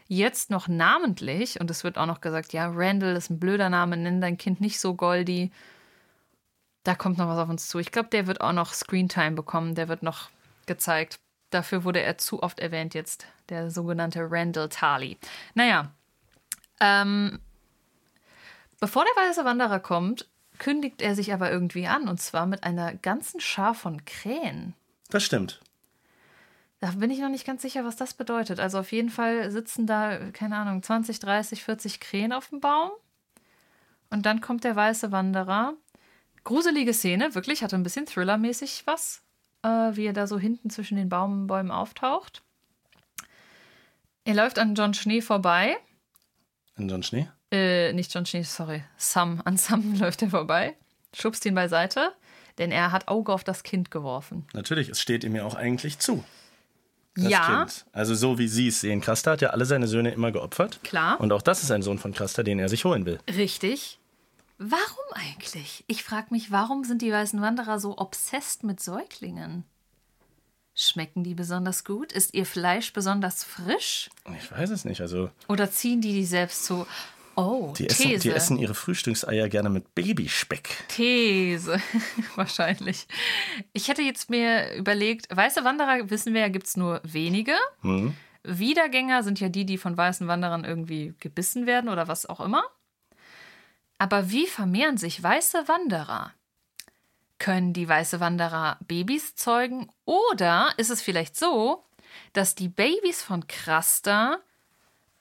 Jetzt noch namentlich, und es wird auch noch gesagt, ja, Randall ist ein blöder Name, nenn dein Kind nicht so Goldie. Da kommt noch was auf uns zu. Ich glaube, der wird auch noch Screentime bekommen, der wird noch gezeigt. Dafür wurde er zu oft erwähnt jetzt, der sogenannte Randall Tarley. Naja, ähm, bevor der weiße Wanderer kommt, kündigt er sich aber irgendwie an, und zwar mit einer ganzen Schar von Krähen. Das stimmt. Da bin ich noch nicht ganz sicher, was das bedeutet. Also auf jeden Fall sitzen da, keine Ahnung, 20, 30, 40 Krähen auf dem Baum. Und dann kommt der weiße Wanderer. Gruselige Szene, wirklich, hatte ein bisschen Thriller-mäßig was, äh, wie er da so hinten zwischen den Baumbäumen auftaucht. Er läuft an John Schnee vorbei. In John Schnee? Äh, nicht John Schnee, sorry. Sam. An Sam läuft er vorbei, schubst ihn beiseite, denn er hat Auge auf das Kind geworfen. Natürlich, es steht ihm ja auch eigentlich zu. Das ja, Kind. Also so wie sie es sehen. Krasta hat ja alle seine Söhne immer geopfert. Klar. Und auch das ist ein Sohn von Krasta, den er sich holen will. Richtig. Warum eigentlich? Ich frage mich, warum sind die weißen Wanderer so obsessed mit Säuglingen? Schmecken die besonders gut? Ist ihr Fleisch besonders frisch? Ich weiß es nicht. Also Oder ziehen die die selbst so? Oh, die essen, These. die essen ihre Frühstückseier gerne mit Babyspeck. These. Wahrscheinlich. Ich hätte jetzt mir überlegt, weiße Wanderer, wissen wir ja, gibt es nur wenige. Wiedergänger sind ja die, die von weißen Wanderern irgendwie gebissen werden oder was auch immer. Aber wie vermehren sich weiße Wanderer? Können die weiße Wanderer Babys zeugen? Oder ist es vielleicht so, dass die Babys von Krasta,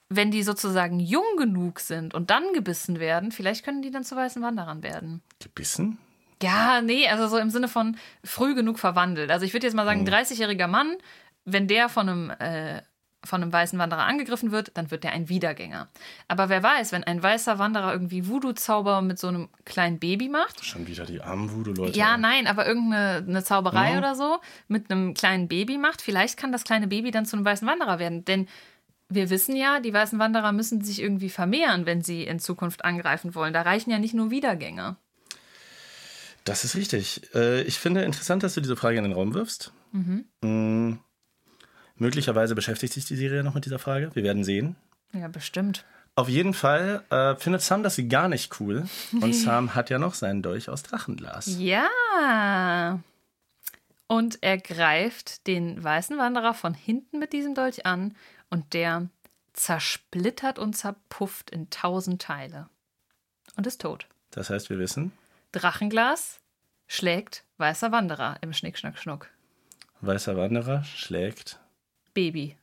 wenn die sozusagen jung genug sind und dann gebissen werden, vielleicht können die dann zu weißen Wanderern werden? Gebissen? Ja, nee, also so im Sinne von früh genug verwandelt. Also ich würde jetzt mal sagen, ein 30-jähriger Mann, wenn der von einem, äh, von einem weißen Wanderer angegriffen wird, dann wird der ein Wiedergänger. Aber wer weiß, wenn ein weißer Wanderer irgendwie Voodoo-Zauber mit so einem kleinen Baby macht, Schon wieder die armen Voodoo-Leute. ja, nein, aber irgendeine eine Zauberei Mhm. oder so mit einem kleinen Baby macht, vielleicht kann das kleine Baby dann zu einem weißen Wanderer werden. Denn wir wissen ja, die weißen Wanderer müssen sich irgendwie vermehren, wenn sie in Zukunft angreifen wollen. Da reichen ja nicht nur Wiedergänger. Das ist richtig. Äh, ich finde interessant, dass du diese Frage in den Raum wirfst. Mm, möglicherweise beschäftigt sich die Serie noch mit dieser Frage. Wir werden sehen. Ja, bestimmt. Auf jeden Fall äh, findet Sam das gar nicht cool. Und Sam hat ja noch seinen Dolch aus Drachenglas. Ja. Und er greift den weißen Wanderer von hinten mit diesem Dolch an und der zersplittert und zerpufft in tausend Teile und ist tot. Das heißt, wir wissen, Drachenglas schlägt weißer Wanderer im Schnick, Schnack, Schnuck. weißer Wanderer schlägt Baby.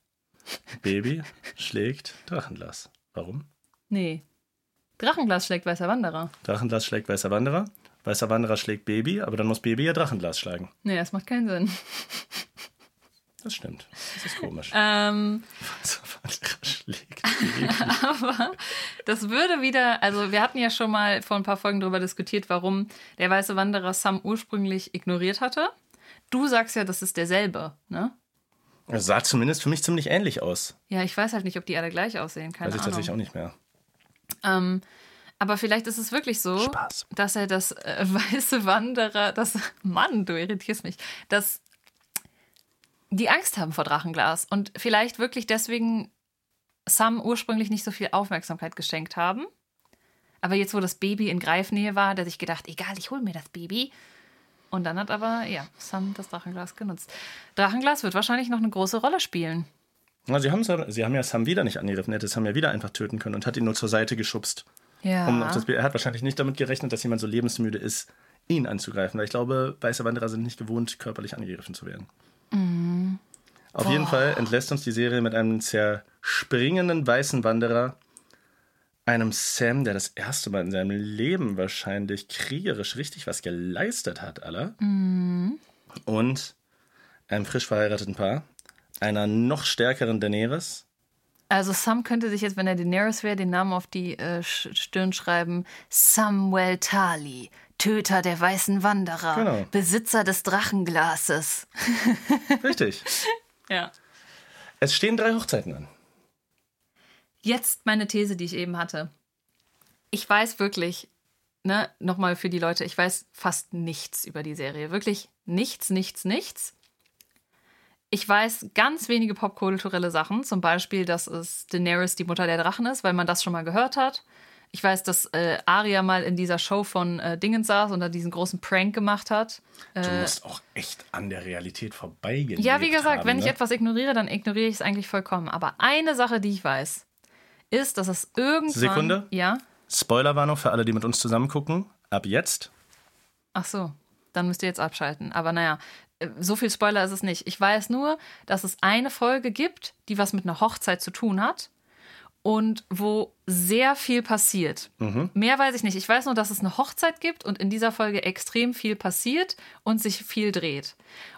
Baby, schlägt Drachenglas. Warum? Nee. Drachenglas schlägt weißer Wanderer. Drachenglas schlägt weißer Wanderer. Weißer Wanderer schlägt Baby, aber dann muss Baby ja Drachenglas schlagen. Nee, das macht keinen Sinn. Das stimmt. Das ist komisch. Ähm, Weißer Wanderer schlägt Baby. Das würde wieder, also wir hatten ja schon mal vor ein paar Folgen darüber diskutiert, warum der weiße Wanderer Sam ursprünglich ignoriert hatte. Du sagst ja, das ist derselbe, ne? Das sah zumindest für mich ziemlich ähnlich aus. Ja, ich weiß halt nicht, ob die alle gleich aussehen, keine Weiß ich Ahnung. tatsächlich auch nicht mehr. Ähm, aber vielleicht ist es wirklich so, Spaß. dass er das äh, weiße Wanderer, das Mann, du irritierst mich, dass die Angst haben vor Drachenglas und vielleicht wirklich deswegen Sam ursprünglich nicht so viel Aufmerksamkeit geschenkt haben. Aber jetzt, wo das Baby in Greifnähe war, hat er sich gedacht, egal, ich hole mir das Baby. Und dann hat aber, ja, Sam das Drachenglas genutzt. Drachenglas wird wahrscheinlich noch eine große Rolle spielen. Na, sie, haben, sie haben ja Sam wieder nicht angegriffen. Er hätte Sam ja wieder einfach töten können und hat ihn nur zur Seite geschubst. Ja. Um das, er hat wahrscheinlich nicht damit gerechnet, dass jemand so lebensmüde ist, ihn anzugreifen. Weil ich glaube, weiße Wanderer sind nicht gewohnt, körperlich angegriffen zu werden. Mhm. Auf jeden Fall entlässt uns die Serie mit einem zerspringenden weißen Wanderer, einem Sam, der das erste Mal in seinem Leben wahrscheinlich kriegerisch richtig was geleistet hat, aller. Mhm. Und einem frisch verheirateten Paar, einer noch stärkeren Daenerys, Also Sam könnte sich jetzt, wenn er Daenerys wäre, den Namen auf die äh, Stirn schreiben. Samuel Tali, Töter der weißen Wanderer, Genau. Besitzer des Drachenglases. Richtig. Ja. Es stehen drei Hochzeiten an. Jetzt meine These, die ich eben hatte. Ich weiß wirklich, ne, nochmal für die Leute, ich weiß fast nichts über die Serie. Wirklich nichts, nichts, nichts. Ich weiß ganz wenige popkulturelle Sachen, zum Beispiel, dass es Daenerys die Mutter der Drachen ist, weil man das schon mal gehört hat. Ich weiß, dass äh, Arya mal in dieser Show von äh, Dingens saß und da diesen großen Prank gemacht hat. Du musst auch echt an der Realität vorbeigehen. Äh. Ja, wie gesagt, wenn ich ne? etwas ignoriere, dann ignoriere ich es eigentlich vollkommen. Aber eine Sache, die ich weiß, ist, dass es irgendwann. Sekunde. Ja. Spoilerwarnung für alle, die mit uns zusammen gucken. Ab jetzt. Ach so, dann müsst ihr jetzt abschalten. Aber naja, äh, so viel Spoiler ist es nicht. Ich weiß nur, dass es eine Folge gibt, die was mit einer Hochzeit zu tun hat und wo sehr viel passiert. Mehr weiß ich nicht. Ich weiß nur, dass es eine Hochzeit gibt und in dieser Folge extrem viel passiert und sich viel dreht.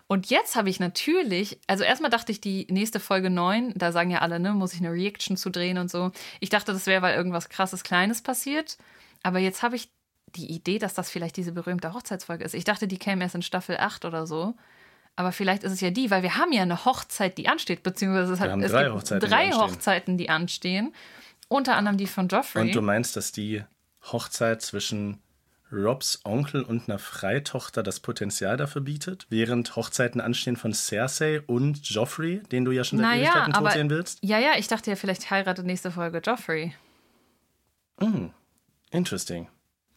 Und jetzt habe ich natürlich, also erstmal dachte ich, die nächste Folge 9, da sagen ja alle, ne, muss ich eine Reaction zu drehen und so. Ich dachte, das wäre, weil irgendwas krasses Kleines passiert. Aber jetzt habe ich die Idee, dass das vielleicht diese berühmte Hochzeitsfolge ist. Ich dachte, die käme erst in Staffel 8 oder so. Aber vielleicht ist es ja die, weil wir haben ja eine Hochzeit, die ansteht, beziehungsweise es, hat, es drei gibt Hochzeiten, die drei anstehen. Hochzeiten, die anstehen. Unter anderem die von Joffrey. Und du meinst, dass die Hochzeit zwischen Robs Onkel und einer Freitochter das Potenzial dafür bietet, während Hochzeiten anstehen von Cersei und Joffrey, den du ja schon seit naja, Ewigkeiten tot aber sehen willst? ja, ja, ich dachte ja, vielleicht heiratet nächste Folge Joffrey, Interesting.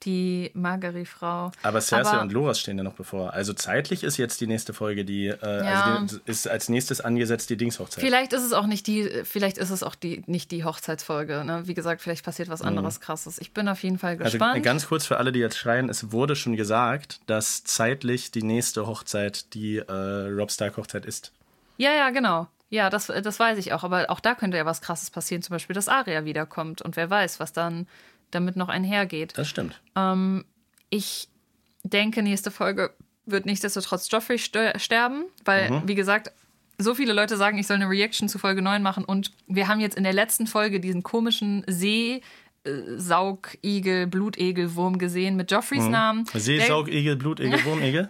Die Margery-Frau. Aber Cersei und Loras stehen ja noch bevor. Also zeitlich ist jetzt die nächste Folge, die, äh, Ja. also die ist als nächstes angesetzt die Dingshochzeit. Vielleicht ist es auch nicht die, vielleicht ist es auch die, nicht die Hochzeitsfolge. Ne? Wie gesagt, vielleicht passiert was anderes krasses. Ich bin auf jeden Fall Also gespannt. ganz kurz für alle, die jetzt schreien, es wurde schon gesagt, dass zeitlich die nächste Hochzeit die äh, Rob Stark Hochzeit ist. Ja, ja, genau. Ja, das, das weiß ich auch. Aber auch da könnte ja was Krasses passieren. Zum Beispiel, dass Aria wiederkommt. Und wer weiß, was dann damit noch einhergeht. Das stimmt. Ich denke, nächste Folge wird nichtsdestotrotz Joffrey sterben, weil, mhm. wie gesagt, so viele Leute sagen, ich soll eine Reaction zu Folge 9 machen und wir haben jetzt in der letzten Folge diesen komischen See Saugigel, Blutegel, Wurm gesehen mit Joffreys mhm. Namen. Seesaugigel, Blutegel, Wurmegel.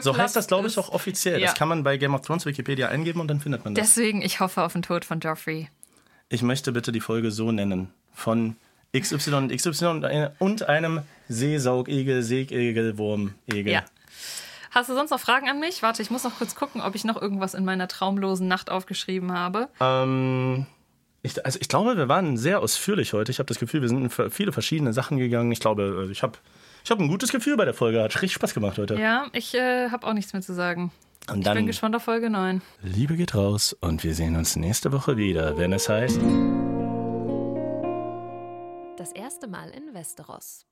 so heißt das, glaube ich, auch offiziell. Ja. Das kann man bei Game of Thrones Wikipedia eingeben und dann findet man das. Deswegen, ich hoffe auf den Tod von Joffrey. Ich möchte bitte die Folge so nennen. Von XY und XY und einem Seesaugigel, Seegigel, Wurmegel. Ja. Hast du sonst noch Fragen an mich? Warte, ich muss noch kurz gucken, ob ich noch irgendwas in meiner traumlosen Nacht aufgeschrieben habe. Ähm. Ich, also ich glaube, wir waren sehr ausführlich heute. Ich habe das Gefühl, wir sind in viele verschiedene Sachen gegangen. Ich glaube, äh, ich habe ich hab ein gutes Gefühl bei der Folge. Hat richtig Spaß gemacht heute. Ja, ich äh, habe auch nichts mehr zu sagen. Und dann, ich bin gespannt auf Folge 9. Liebe geht raus und wir sehen uns nächste Woche wieder, wenn es heißt. Das erste Mal in Westeros.